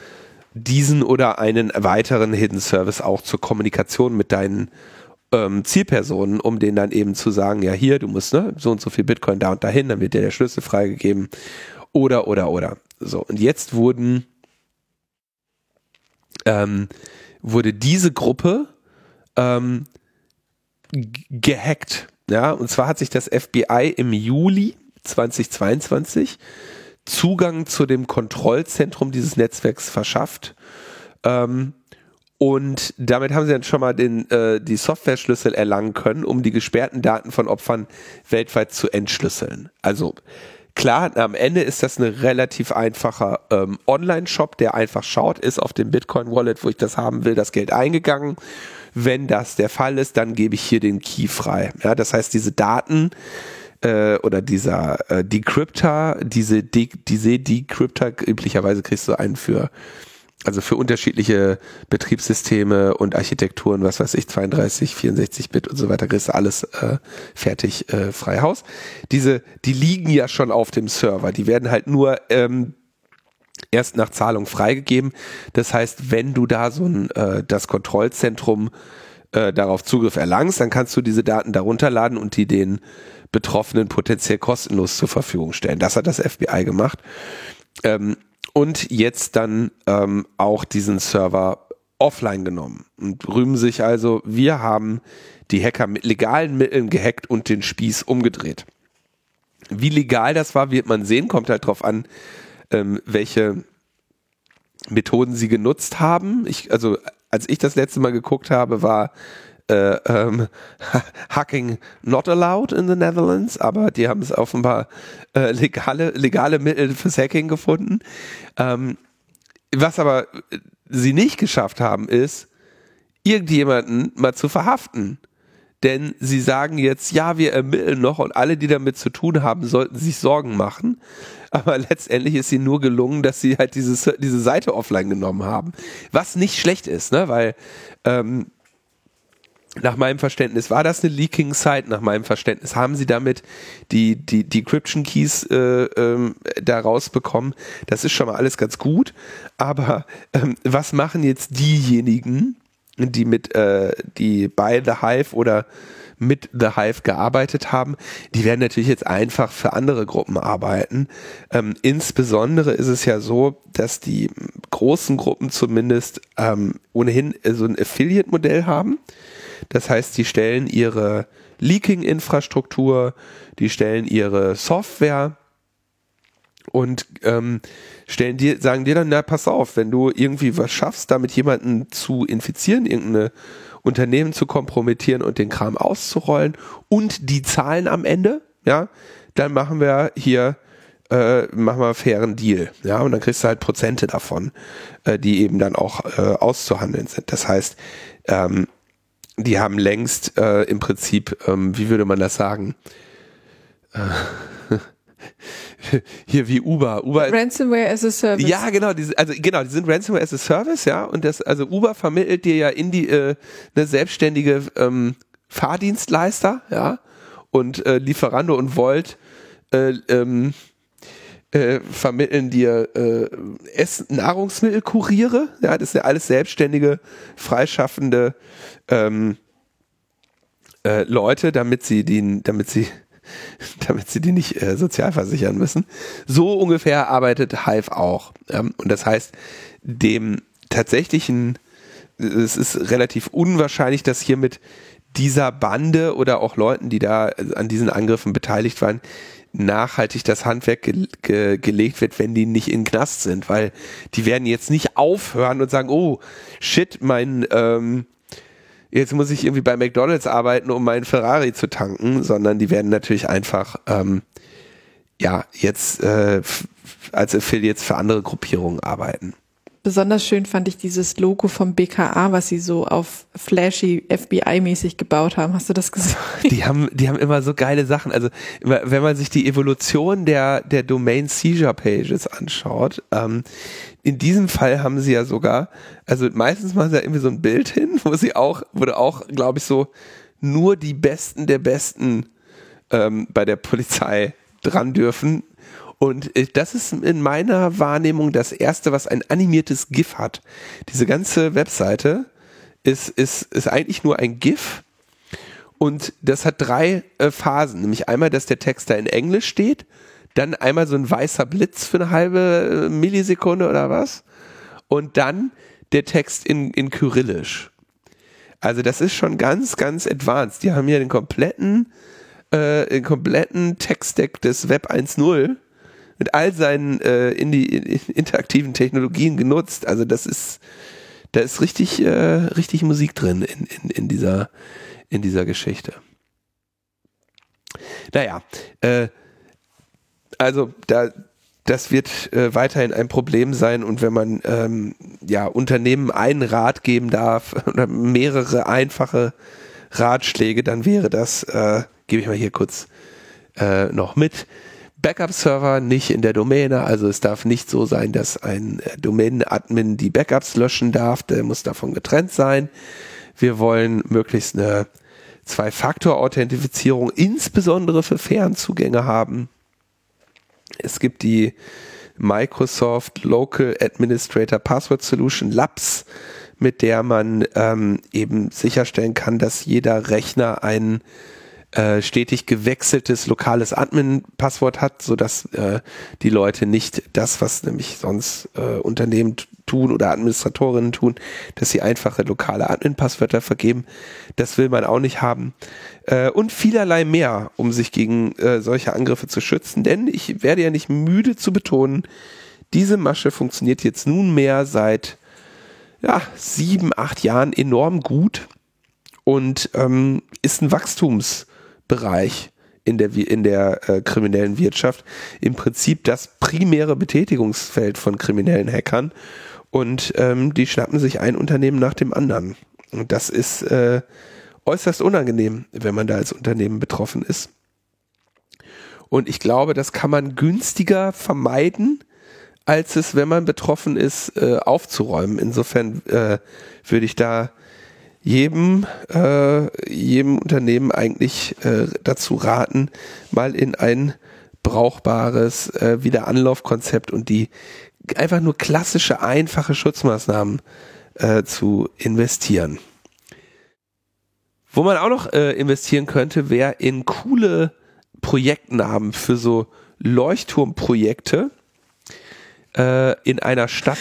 diesen oder einen weiteren Hidden Service auch zur Kommunikation mit deinen ähm, Zielpersonen, um denen dann eben zu sagen, ja hier, du musst ne, so und so viel Bitcoin da und dahin, dann wird dir der Schlüssel freigegeben oder oder oder. So und jetzt wurden ähm, wurde diese Gruppe ähm, gehackt. Ja, und zwar hat sich das FBI im Juli 2022 Zugang zu dem Kontrollzentrum dieses Netzwerks verschafft. Ähm, und damit haben sie dann schon mal den, äh, die Software-Schlüssel erlangen können, um die gesperrten Daten von Opfern weltweit zu entschlüsseln. Also klar, am Ende ist das ein relativ einfacher ähm, Online-Shop, der einfach schaut, ist auf dem Bitcoin-Wallet, wo ich das haben will, das Geld eingegangen. Wenn das der Fall ist, dann gebe ich hier den Key frei. Ja, das heißt, diese Daten äh, oder dieser äh, Decryptor, diese, De diese Decryptor, üblicherweise kriegst du einen für also für unterschiedliche Betriebssysteme und Architekturen, was weiß ich, 32, 64 Bit und so weiter, kriegst du alles äh, fertig äh, frei Haus. Diese, die liegen ja schon auf dem Server, die werden halt nur ähm, erst nach Zahlung freigegeben. Das heißt, wenn du da so ein äh, das Kontrollzentrum äh, darauf Zugriff erlangst, dann kannst du diese Daten darunter laden und die den Betroffenen potenziell kostenlos zur Verfügung stellen. Das hat das FBI gemacht. Ähm, und jetzt dann ähm, auch diesen Server offline genommen und rühmen sich also, wir haben die Hacker mit legalen Mitteln gehackt und den Spieß umgedreht. Wie legal das war, wird man sehen, kommt halt drauf an, ähm, welche Methoden sie genutzt haben. Ich, also als ich das letzte Mal geguckt habe, war äh, ähm, Hacking not allowed in the Netherlands, aber die haben es offenbar äh, legale, legale Mittel fürs Hacking gefunden. Ähm, was aber sie nicht geschafft haben, ist, irgendjemanden mal zu verhaften. Denn sie sagen jetzt, ja, wir ermitteln noch und alle, die damit zu tun haben, sollten sich Sorgen machen. Aber letztendlich ist ihnen nur gelungen, dass sie halt diese, diese Seite offline genommen haben. Was nicht schlecht ist, ne? weil ähm, nach meinem Verständnis war das eine Leaking Site. Nach meinem Verständnis haben sie damit die, die Decryption Keys äh, ähm, da rausbekommen. Das ist schon mal alles ganz gut. Aber ähm, was machen jetzt diejenigen, die mit, äh, die bei The Hive oder mit The Hive gearbeitet haben, die werden natürlich jetzt einfach für andere Gruppen arbeiten. Ähm, insbesondere ist es ja so, dass die großen Gruppen zumindest ähm, ohnehin so ein Affiliate-Modell haben. Das heißt, die stellen ihre Leaking-Infrastruktur, die stellen ihre Software und ähm, stellen dir, sagen dir dann, na pass auf, wenn du irgendwie was schaffst, damit jemanden zu infizieren, irgendeine Unternehmen zu kompromittieren und den Kram auszurollen und die zahlen am Ende, ja, dann machen wir hier äh, machen wir einen fairen Deal, ja, und dann kriegst du halt Prozente davon, äh, die eben dann auch äh, auszuhandeln sind. Das heißt, ähm, die haben längst äh, im Prinzip, ähm, wie würde man das sagen? Äh, hier wie Uber. Uber Ransomware as a Service. Ja, genau, die, also genau, die sind Ransomware as a Service, ja, und das, also Uber vermittelt dir ja in die äh, eine selbstständige ähm, Fahrdienstleister, ja, und äh, Lieferando und Volt äh, ähm, äh, vermitteln dir äh, Essen, Nahrungsmittelkuriere. Ja, das sind ja alles selbstständige, freischaffende ähm, äh, Leute, damit sie den, damit sie damit sie die nicht äh, sozial versichern müssen. So ungefähr arbeitet Hive auch. Ähm, und das heißt, dem tatsächlichen, es ist relativ unwahrscheinlich, dass hier mit dieser Bande oder auch Leuten, die da an diesen Angriffen beteiligt waren, nachhaltig das Handwerk ge ge gelegt wird, wenn die nicht in Knast sind, weil die werden jetzt nicht aufhören und sagen, oh shit, mein ähm, jetzt muss ich irgendwie bei McDonalds arbeiten, um meinen Ferrari zu tanken, sondern die werden natürlich einfach ähm, ja jetzt äh, als Affiliates für andere Gruppierungen arbeiten. Besonders schön fand ich dieses Logo vom BKA, was sie so auf flashy FBI-mäßig gebaut haben. Hast du das gesehen? Die haben, die haben immer so geile Sachen. Also wenn man sich die Evolution der der Domain Seizure Pages anschaut, ähm, in diesem Fall haben sie ja sogar, also meistens machen sie ja irgendwie so ein Bild hin, wo sie auch, wurde auch, glaube ich, so nur die Besten der Besten ähm, bei der Polizei dran dürfen und äh, das ist in meiner Wahrnehmung das erste, was ein animiertes GIF hat. Diese ganze Webseite ist, ist, ist eigentlich nur ein GIF. Und das hat drei äh, Phasen. Nämlich einmal, dass der Text da in Englisch steht. Dann einmal so ein weißer Blitz für eine halbe äh, Millisekunde oder was. Und dann der Text in, in Kyrillisch. Also das ist schon ganz, ganz advanced. Die haben ja den kompletten, äh, den kompletten Textdeck des Web 1.0 mit all seinen äh, in die in, interaktiven Technologien genutzt. Also das ist, da ist richtig, äh, richtig Musik drin in, in, in dieser, in dieser Geschichte. Naja, äh, also da, das wird äh, weiterhin ein Problem sein und wenn man ähm, ja Unternehmen einen Rat geben darf oder mehrere einfache Ratschläge, dann wäre das, äh, gebe ich mal hier kurz äh, noch mit, Backup-Server nicht in der Domäne. Also es darf nicht so sein, dass ein äh, Domänen-Admin die Backups löschen darf. Der muss davon getrennt sein. Wir wollen möglichst eine Zwei-Faktor-Authentifizierung, insbesondere für Fernzugänge haben. Es gibt die Microsoft Local Administrator Password Solution Labs, mit der man ähm, eben sicherstellen kann, dass jeder Rechner einen äh, stetig gewechseltes lokales Admin-Passwort hat, sodass äh, die Leute nicht das, was nämlich sonst äh, Unternehmen tun oder Administratorinnen tun, dass sie einfache lokale Admin-Passwörter vergeben. Das will man auch nicht haben. Äh, und vielerlei mehr, um sich gegen äh, solche Angriffe zu schützen. Denn ich werde ja nicht müde zu betonen, diese Masche funktioniert jetzt nunmehr seit ja, sieben, acht Jahren enorm gut und ähm, ist ein Wachstums- Bereich in der, in der äh, kriminellen Wirtschaft im Prinzip das primäre Betätigungsfeld von kriminellen Hackern und ähm, die schnappen sich ein Unternehmen nach dem anderen. Und das ist äh, äußerst unangenehm, wenn man da als Unternehmen betroffen ist. Und ich glaube, das kann man günstiger vermeiden, als es, wenn man betroffen ist, äh, aufzuräumen. Insofern äh, würde ich da jedem, äh, jedem Unternehmen eigentlich äh, dazu raten, mal in ein brauchbares äh, Wiederanlaufkonzept und die einfach nur klassische, einfache Schutzmaßnahmen äh, zu investieren. Wo man auch noch äh, investieren könnte, wäre in coole Projektnamen für so Leuchtturmprojekte äh, in einer Stadt.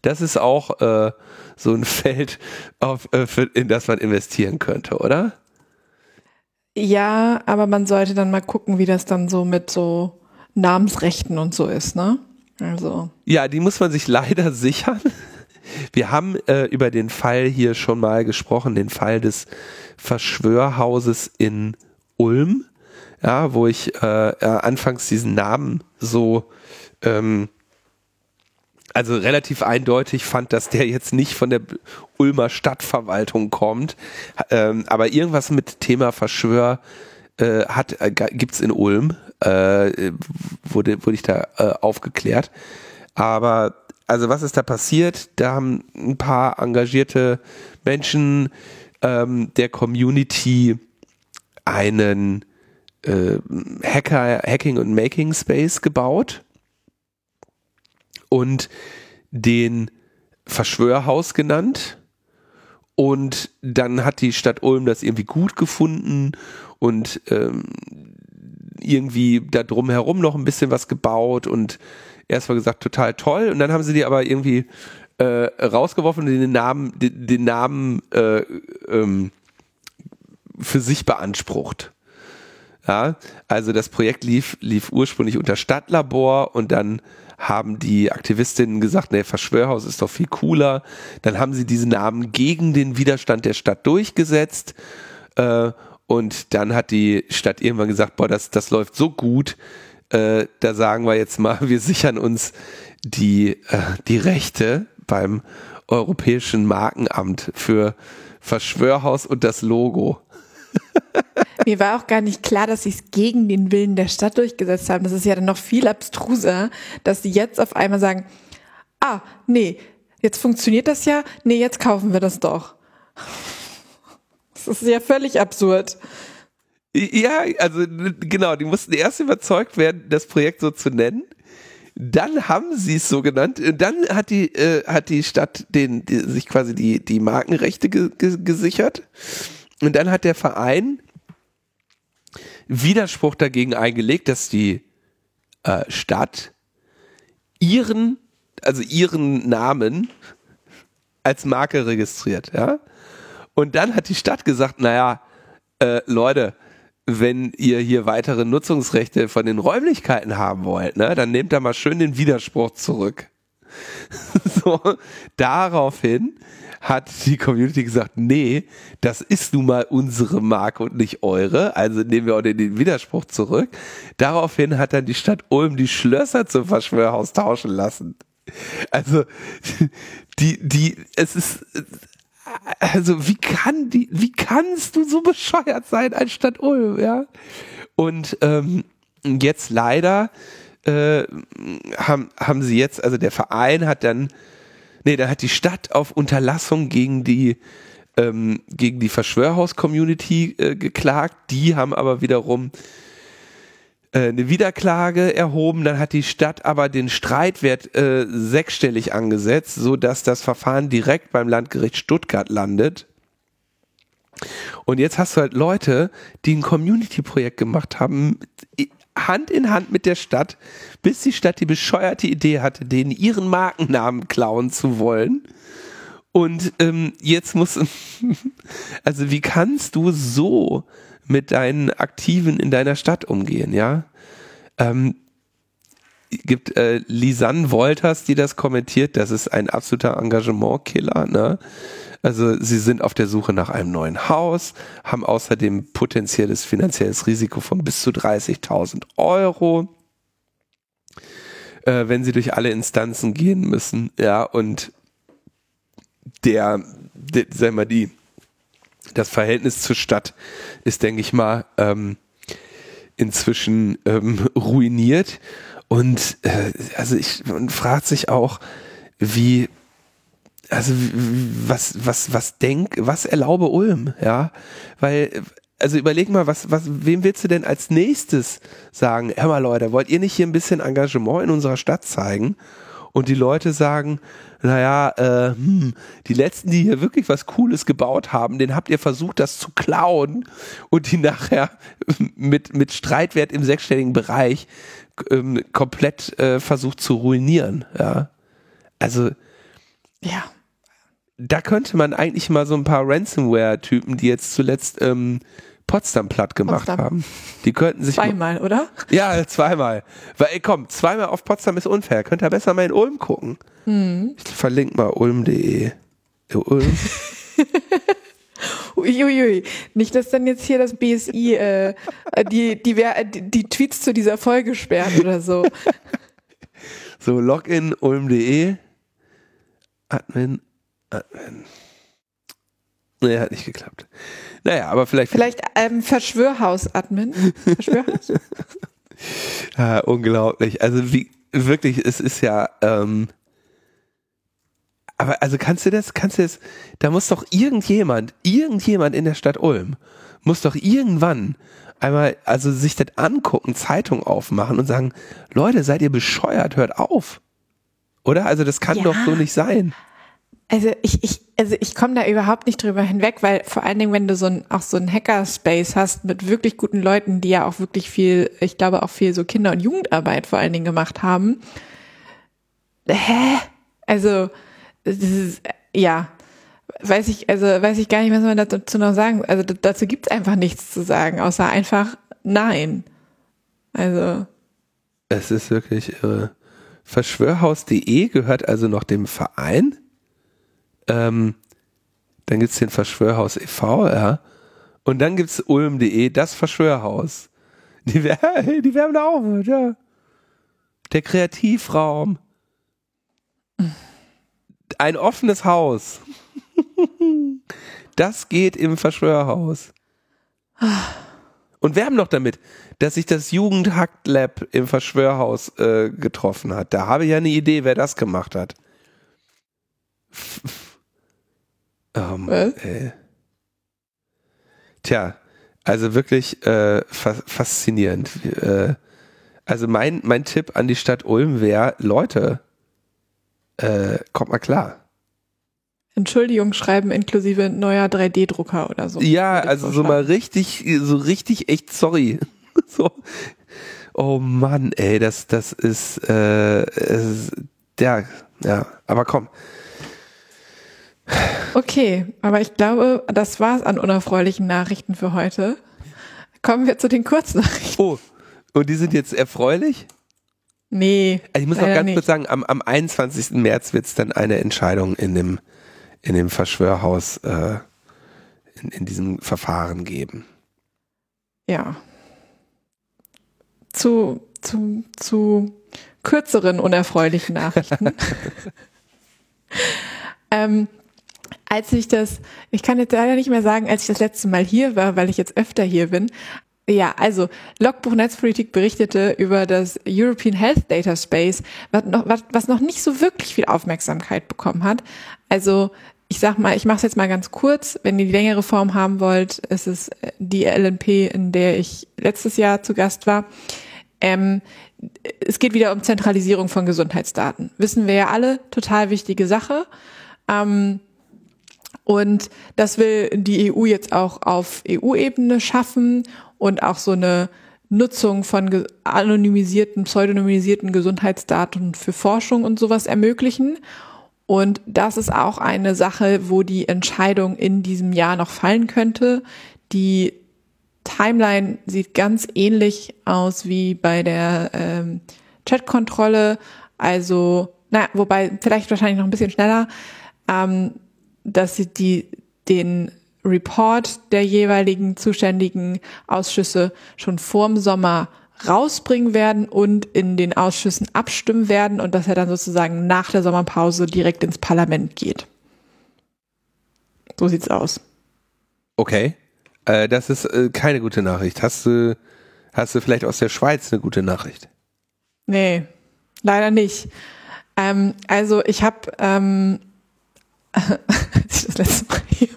Das ist auch äh, so ein Feld, auf, äh, für, in das man investieren könnte, oder? Ja, aber man sollte dann mal gucken, wie das dann so mit so Namensrechten und so ist, ne? Also. Ja, die muss man sich leider sichern. Wir haben äh, über den Fall hier schon mal gesprochen, den Fall des Verschwörhauses in Ulm, ja, wo ich äh, äh anfangs diesen Namen so ähm, also relativ eindeutig fand, dass der jetzt nicht von der Ulmer Stadtverwaltung kommt. Ähm, aber irgendwas mit Thema Verschwör äh, hat äh, gibt's in Ulm. Äh, wurde, wurde ich da äh, aufgeklärt. Aber also was ist da passiert? Da haben ein paar engagierte Menschen ähm, der Community einen äh, Hacker, Hacking und Making Space gebaut und den Verschwörhaus genannt. Und dann hat die Stadt Ulm das irgendwie gut gefunden und ähm, irgendwie da drumherum noch ein bisschen was gebaut und erst mal gesagt, total toll. Und dann haben sie die aber irgendwie äh, rausgeworfen und den Namen, den, den Namen äh, ähm, für sich beansprucht. Ja, also das Projekt lief, lief ursprünglich unter Stadtlabor und dann haben die Aktivistinnen gesagt, nee, Verschwörhaus ist doch viel cooler. Dann haben sie diesen Namen gegen den Widerstand der Stadt durchgesetzt. Äh, und dann hat die Stadt irgendwann gesagt, boah, das, das läuft so gut, äh, da sagen wir jetzt mal, wir sichern uns die, äh, die Rechte beim Europäischen Markenamt für Verschwörhaus und das Logo. Mir war auch gar nicht klar, dass sie es gegen den Willen der Stadt durchgesetzt haben. Das ist ja dann noch viel abstruser, dass sie jetzt auf einmal sagen, ah, nee, jetzt funktioniert das ja, nee, jetzt kaufen wir das doch. Das ist ja völlig absurd. Ja, also genau, die mussten erst überzeugt werden, das Projekt so zu nennen. Dann haben sie es so genannt. Dann hat die, äh, hat die Stadt den, die, sich quasi die, die Markenrechte ge, ge, gesichert. Und dann hat der Verein Widerspruch dagegen eingelegt, dass die äh, Stadt ihren, also ihren Namen als Marke registriert, ja. Und dann hat die Stadt gesagt, naja, äh, Leute, wenn ihr hier weitere Nutzungsrechte von den Räumlichkeiten haben wollt, ne, dann nehmt da mal schön den Widerspruch zurück. so, daraufhin hat die Community gesagt, nee, das ist nun mal unsere Marke und nicht eure, also nehmen wir auch den Widerspruch zurück. Daraufhin hat dann die Stadt Ulm die Schlösser zum Verschwörhaus tauschen lassen. Also, die, die, es ist, also wie kann die, wie kannst du so bescheuert sein als Stadt Ulm, ja? Und ähm, jetzt leider äh, haben, haben sie jetzt, also der Verein hat dann, nee, da hat die Stadt auf Unterlassung gegen die ähm, gegen die Verschwörhaus-Community äh, geklagt. Die haben aber wiederum äh, eine Wiederklage erhoben. Dann hat die Stadt aber den Streitwert äh, sechsstellig angesetzt, so dass das Verfahren direkt beim Landgericht Stuttgart landet. Und jetzt hast du halt Leute, die ein Community-Projekt gemacht haben, Hand in Hand mit der Stadt, bis die Stadt die bescheuerte Idee hatte, denen ihren Markennamen klauen zu wollen. Und ähm, jetzt muss, also wie kannst du so mit deinen Aktiven in deiner Stadt umgehen, ja? Ähm, gibt äh, Lisanne Wolters, die das kommentiert, das ist ein absoluter Engagement-Killer, ne? Also sie sind auf der Suche nach einem neuen Haus, haben außerdem potenzielles finanzielles Risiko von bis zu 30.000 Euro, äh, wenn sie durch alle Instanzen gehen müssen. Ja, und der, der sag mal, die, das Verhältnis zur Stadt ist, denke ich mal, ähm, inzwischen ähm, ruiniert. Und äh, also ich man fragt sich auch, wie also was, was, was denk, was erlaube Ulm, ja? Weil, also überleg mal, was, was, wem willst du denn als nächstes sagen, hör mal Leute, wollt ihr nicht hier ein bisschen Engagement in unserer Stadt zeigen? Und die Leute sagen, naja, äh, hm, die letzten, die hier wirklich was Cooles gebaut haben, den habt ihr versucht, das zu klauen und die nachher mit, mit Streitwert im sechsstelligen Bereich ähm, komplett äh, versucht zu ruinieren, ja. Also, ja. Da könnte man eigentlich mal so ein paar Ransomware-Typen, die jetzt zuletzt ähm, Potsdam platt gemacht Potsdam. haben. Die könnten sich. Zweimal, oder? Ja, zweimal. Weil, ey, komm, zweimal auf Potsdam ist unfair. Könnt ihr besser mal in Ulm gucken. Hm. Ich verlinke mal ulm.de. Ulm. Uiuiui. Nicht, dass dann jetzt hier das BSI äh, die, die, die, die Tweets zu dieser Folge sperrt oder so. So, Login ulm.de. Admin Admin. Nee, hat nicht geklappt. Naja, aber vielleicht. Vielleicht ähm, Verschwörhaus-Admin. Verschwörhaus? ja, unglaublich. Also wie wirklich, es ist ja, ähm, Aber also kannst du das, kannst du das, da muss doch irgendjemand, irgendjemand in der Stadt Ulm, muss doch irgendwann einmal, also sich das angucken, Zeitung aufmachen und sagen, Leute, seid ihr bescheuert, hört auf. Oder? Also das kann ja. doch so nicht sein. Also ich, ich, also ich komme da überhaupt nicht drüber hinweg, weil vor allen Dingen, wenn du so ein, auch so ein Hackerspace hast mit wirklich guten Leuten, die ja auch wirklich viel, ich glaube auch viel so Kinder- und Jugendarbeit vor allen Dingen gemacht haben. Hä? Also, das ist, ja, weiß ich, also weiß ich gar nicht, was man dazu noch sagen. Also dazu gibt's einfach nichts zu sagen, außer einfach nein. Also. Es ist wirklich irre. Verschwörhaus.de gehört also noch dem Verein. Ähm, dann gibt's den Verschwörhaus e.V., ja. Und dann gibt's ulm.de, das Verschwörhaus. Die, die werben da auch mit, ja. Der Kreativraum. Ein offenes Haus. Das geht im Verschwörhaus. Und werben noch damit, dass sich das Jugendhackt-Lab im Verschwörhaus äh, getroffen hat. Da habe ich ja eine Idee, wer das gemacht hat. Um, äh. Tja, also wirklich äh, fa faszinierend. Äh, also mein, mein Tipp an die Stadt Ulm wäre, Leute, äh, kommt mal klar. Entschuldigung schreiben inklusive neuer 3D-Drucker oder so. Ja, also so mal richtig, so richtig echt sorry. so. Oh Mann, ey, das, das ist, äh, ist, ja, ja, aber komm. Okay, aber ich glaube, das war's an unerfreulichen Nachrichten für heute. Kommen wir zu den Kurznachrichten. Oh, und die sind jetzt erfreulich? Nee. Also ich muss noch ganz nicht. kurz sagen, am, am 21. März wird es dann eine Entscheidung in dem, in dem Verschwörhaus, äh, in, in diesem Verfahren geben. Ja. Zu, zu, zu kürzeren unerfreulichen Nachrichten. ähm, als ich das, ich kann jetzt leider nicht mehr sagen, als ich das letzte Mal hier war, weil ich jetzt öfter hier bin, ja, also Logbuch Netzpolitik berichtete über das European Health Data Space, was noch, was, was noch nicht so wirklich viel Aufmerksamkeit bekommen hat. Also ich sag mal, ich mache es jetzt mal ganz kurz. Wenn ihr die längere Form haben wollt, ist es die LNP, in der ich letztes Jahr zu Gast war. Ähm, es geht wieder um Zentralisierung von Gesundheitsdaten. Wissen wir ja alle, total wichtige Sache. Ähm, und das will die EU jetzt auch auf EU-Ebene schaffen und auch so eine Nutzung von anonymisierten, pseudonymisierten Gesundheitsdaten für Forschung und sowas ermöglichen. Und das ist auch eine Sache, wo die Entscheidung in diesem Jahr noch fallen könnte. Die Timeline sieht ganz ähnlich aus wie bei der ähm, Chatkontrolle. Also, naja, wobei vielleicht wahrscheinlich noch ein bisschen schneller, ähm, dass sie die, den Report der jeweiligen zuständigen Ausschüsse schon vorm Sommer rausbringen werden und in den Ausschüssen abstimmen werden und dass er dann sozusagen nach der Sommerpause direkt ins Parlament geht. So sieht's aus. Okay. Äh, das ist äh, keine gute Nachricht. Hast du, hast du vielleicht aus der Schweiz eine gute Nachricht? Nee, leider nicht. Ähm, also ich habe ähm, als ich das letzte Mal hier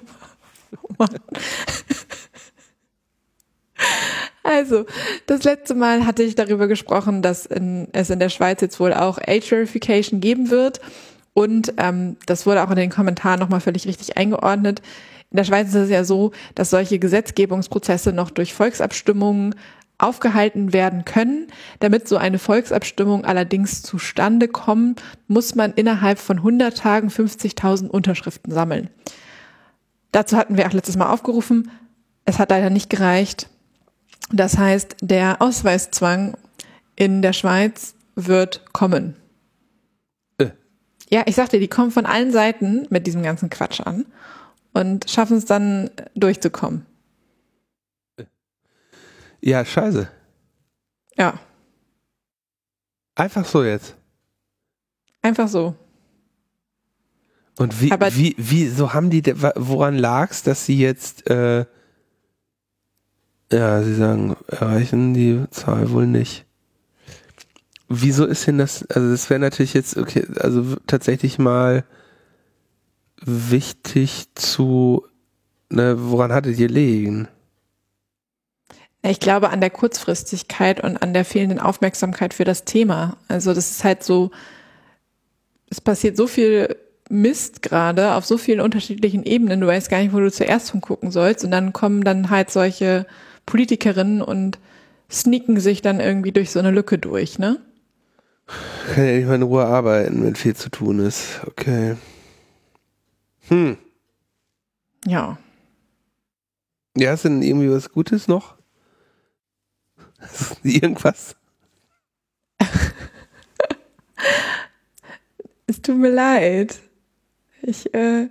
Also, das letzte Mal hatte ich darüber gesprochen, dass in, es in der Schweiz jetzt wohl auch Age Verification geben wird. Und ähm, das wurde auch in den Kommentaren nochmal völlig richtig eingeordnet. In der Schweiz ist es ja so, dass solche Gesetzgebungsprozesse noch durch Volksabstimmungen aufgehalten werden können. Damit so eine Volksabstimmung allerdings zustande kommt, muss man innerhalb von 100 Tagen 50.000 Unterschriften sammeln. Dazu hatten wir auch letztes Mal aufgerufen. Es hat leider nicht gereicht. Das heißt, der Ausweiszwang in der Schweiz wird kommen. Äh. Ja, ich sagte, die kommen von allen Seiten mit diesem ganzen Quatsch an und schaffen es dann durchzukommen. Ja, scheiße. Ja. Einfach so jetzt. Einfach so. Und wie, Aber wie, wie, so haben die, woran lag es, dass sie jetzt, äh, ja, sie sagen, erreichen die Zahl wohl nicht. Wieso ist denn das, also das wäre natürlich jetzt, okay, also tatsächlich mal wichtig zu, ne, woran hattet ihr liegen? Ich glaube an der Kurzfristigkeit und an der fehlenden Aufmerksamkeit für das Thema. Also das ist halt so, es passiert so viel Mist gerade auf so vielen unterschiedlichen Ebenen, du weißt gar nicht, wo du zuerst gucken sollst. Und dann kommen dann halt solche Politikerinnen und sneaken sich dann irgendwie durch so eine Lücke durch, ne? Kann ja nicht mal in Ruhe arbeiten, wenn viel zu tun ist. Okay. Hm. Ja. Ja, ist denn irgendwie was Gutes noch? Irgendwas? es tut mir leid. Ich äh,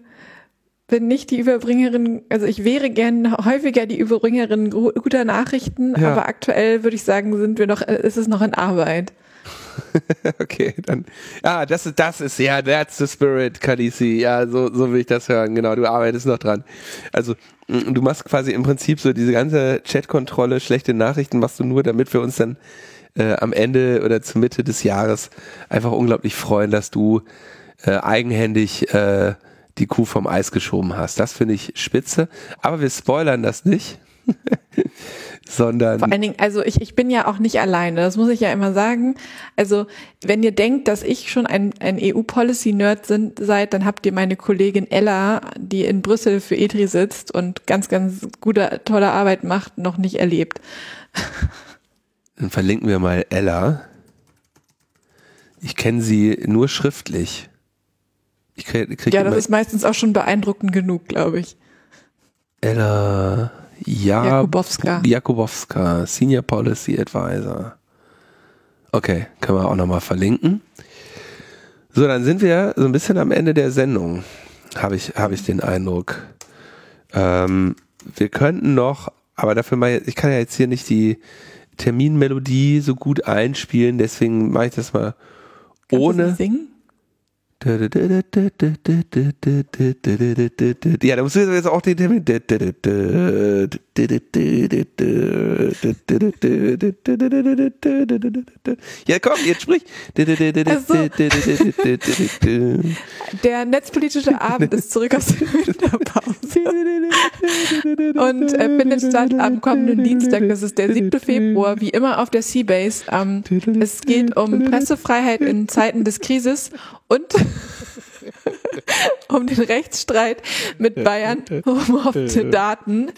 bin nicht die Überbringerin, also ich wäre gern häufiger die Überbringerin guter Nachrichten, ja. aber aktuell würde ich sagen, sind wir noch, äh, ist es noch in Arbeit. okay, dann. Ah, das ist, das ist, ja, that's the spirit, Kalisi. Ja, so, so will ich das hören. Genau, du arbeitest noch dran. Also, mm, du machst quasi im Prinzip so diese ganze Chatkontrolle, schlechte Nachrichten machst du nur, damit wir uns dann äh, am Ende oder zur Mitte des Jahres einfach unglaublich freuen, dass du äh, eigenhändig äh, die Kuh vom Eis geschoben hast. Das finde ich spitze. Aber wir spoilern das nicht. sondern. Vor allen Dingen, also ich, ich bin ja auch nicht alleine, das muss ich ja immer sagen. Also, wenn ihr denkt, dass ich schon ein, ein EU-Policy-Nerd seid, dann habt ihr meine Kollegin Ella, die in Brüssel für ETRI sitzt und ganz, ganz gute, tolle Arbeit macht, noch nicht erlebt. Dann verlinken wir mal Ella. Ich kenne sie nur schriftlich. Ich krieg, krieg ja, das ist meistens auch schon beeindruckend genug, glaube ich. Ella ja, Jakubowska. Jakubowska, Senior Policy Advisor. Okay, können wir auch nochmal verlinken. So, dann sind wir so ein bisschen am Ende der Sendung, habe ich, hab ich den Eindruck. Ähm, wir könnten noch, aber dafür mal, ich kann ja jetzt hier nicht die Terminmelodie so gut einspielen, deswegen mache ich das mal Kannst ohne. Singen? Ja, da musst du jetzt auch den Termin. Ja, komm, jetzt sprich. Also, der netzpolitische Abend ist zurück aus der Winterpause und äh, findet statt am kommenden Dienstag, das ist der 7. Februar, wie immer auf der Seabase. Ähm, es geht um Pressefreiheit in Zeiten des Krises und um den Rechtsstreit mit Bayern um offene Daten.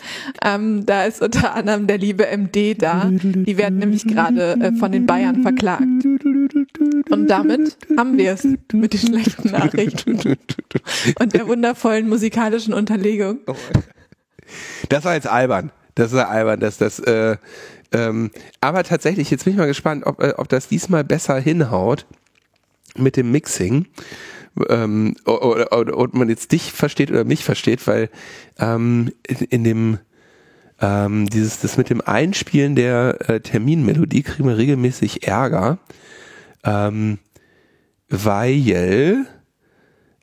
Ähm, da ist unter anderem der liebe MD da. Die werden nämlich gerade äh, von den Bayern verklagt. Und damit haben wir es mit den schlechten Nachrichten und der wundervollen musikalischen Unterlegung. Das war jetzt albern. Das ist albern, dass das. Äh, ähm, aber tatsächlich, jetzt bin ich mal gespannt, ob, äh, ob das diesmal besser hinhaut mit dem Mixing ähm, oder, oder, ob man jetzt dich versteht oder mich versteht, weil ähm, in, in dem ähm, dieses das mit dem Einspielen der äh, Terminmelodie kriegen wir regelmäßig Ärger, ähm, weil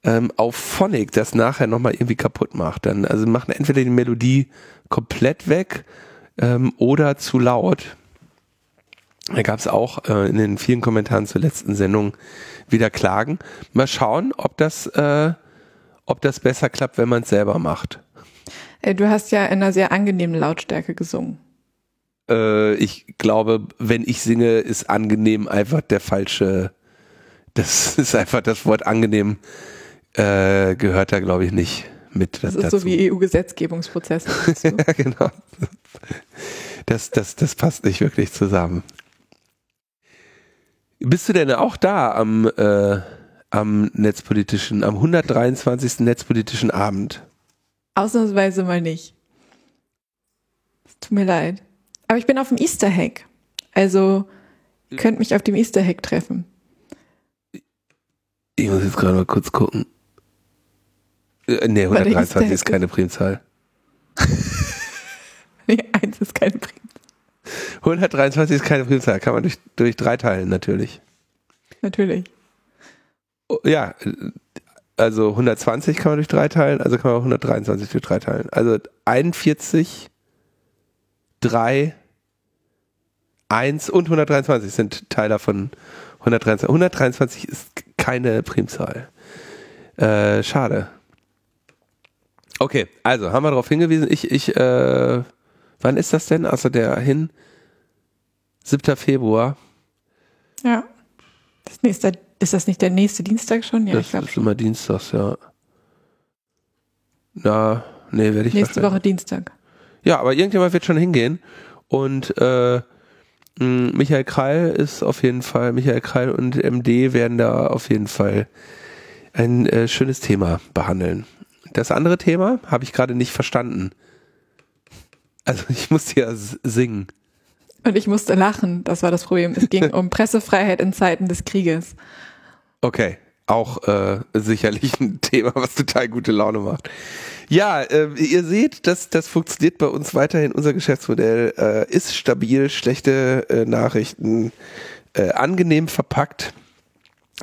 ähm, auf Phonic das nachher nochmal irgendwie kaputt macht. Dann also machen entweder die Melodie komplett weg ähm, oder zu laut. Da gab es auch äh, in den vielen Kommentaren zur letzten Sendung wieder Klagen. Mal schauen, ob das, äh, ob das besser klappt, wenn man es selber macht. Äh, du hast ja in einer sehr angenehmen Lautstärke gesungen. Äh, ich glaube, wenn ich singe, ist angenehm einfach der falsche. Das ist einfach das Wort angenehm äh, gehört da, glaube ich, nicht mit das dazu. ist so wie EU-Gesetzgebungsprozesse. ja, genau. Das, das, das passt nicht wirklich zusammen. Bist du denn auch da am, äh, am netzpolitischen, am 123. netzpolitischen Abend? Ausnahmsweise mal nicht. Es tut mir leid. Aber ich bin auf dem Easter Hack. Also, ihr könnt mich auf dem Easter Hack treffen. Ich muss jetzt gerade mal kurz gucken. Äh, nee, 123 ist keine Primzahl. nee, eins ist keine Primzahl. 123 ist keine Primzahl, kann man durch, durch drei teilen, natürlich. Natürlich. Oh, ja, also 120 kann man durch drei teilen, also kann man auch 123 durch drei teilen. Also 41, 3, 1 und 123 sind Teiler von 123. 123 ist keine Primzahl. Äh, schade. Okay, also haben wir darauf hingewiesen. Ich, ich, äh, wann ist das denn? Also der hin? 7. Februar. Ja. Das nächste, ist das nicht der nächste Dienstag schon? Ja, das ich glaube ist schon. immer Dienstags, ja. Na, nee, werde ich Nächste Woche Dienstag. Ja, aber irgendjemand wird schon hingehen. Und äh, Michael Kreil ist auf jeden Fall, Michael Kreil und MD werden da auf jeden Fall ein äh, schönes Thema behandeln. Das andere Thema habe ich gerade nicht verstanden. Also ich musste ja singen. Und ich musste lachen, das war das Problem. Es ging um Pressefreiheit in Zeiten des Krieges. Okay, auch äh, sicherlich ein Thema, was total gute Laune macht. Ja, äh, ihr seht, das, das funktioniert bei uns weiterhin. Unser Geschäftsmodell äh, ist stabil, schlechte äh, Nachrichten äh, angenehm verpackt.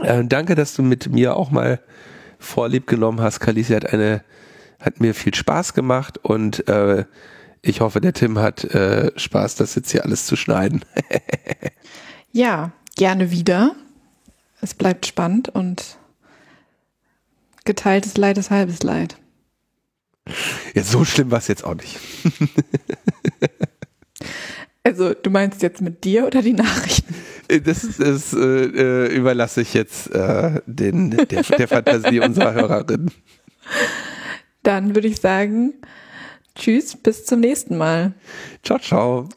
Äh, danke, dass du mit mir auch mal Vorlieb genommen hast. Kalisi hat eine, hat mir viel Spaß gemacht und äh, ich hoffe, der Tim hat äh, Spaß, das jetzt hier alles zu schneiden. Ja, gerne wieder. Es bleibt spannend und geteiltes Leid ist halbes Leid. Ja, so schlimm war es jetzt auch nicht. Also, du meinst jetzt mit dir oder die Nachrichten? Äh, Das, das äh, äh, überlasse ich jetzt äh, den, der, der Fantasie unserer Hörerin. Dann würde ich sagen, tschüss, bis zum nächsten Mal. Ciao, ciao.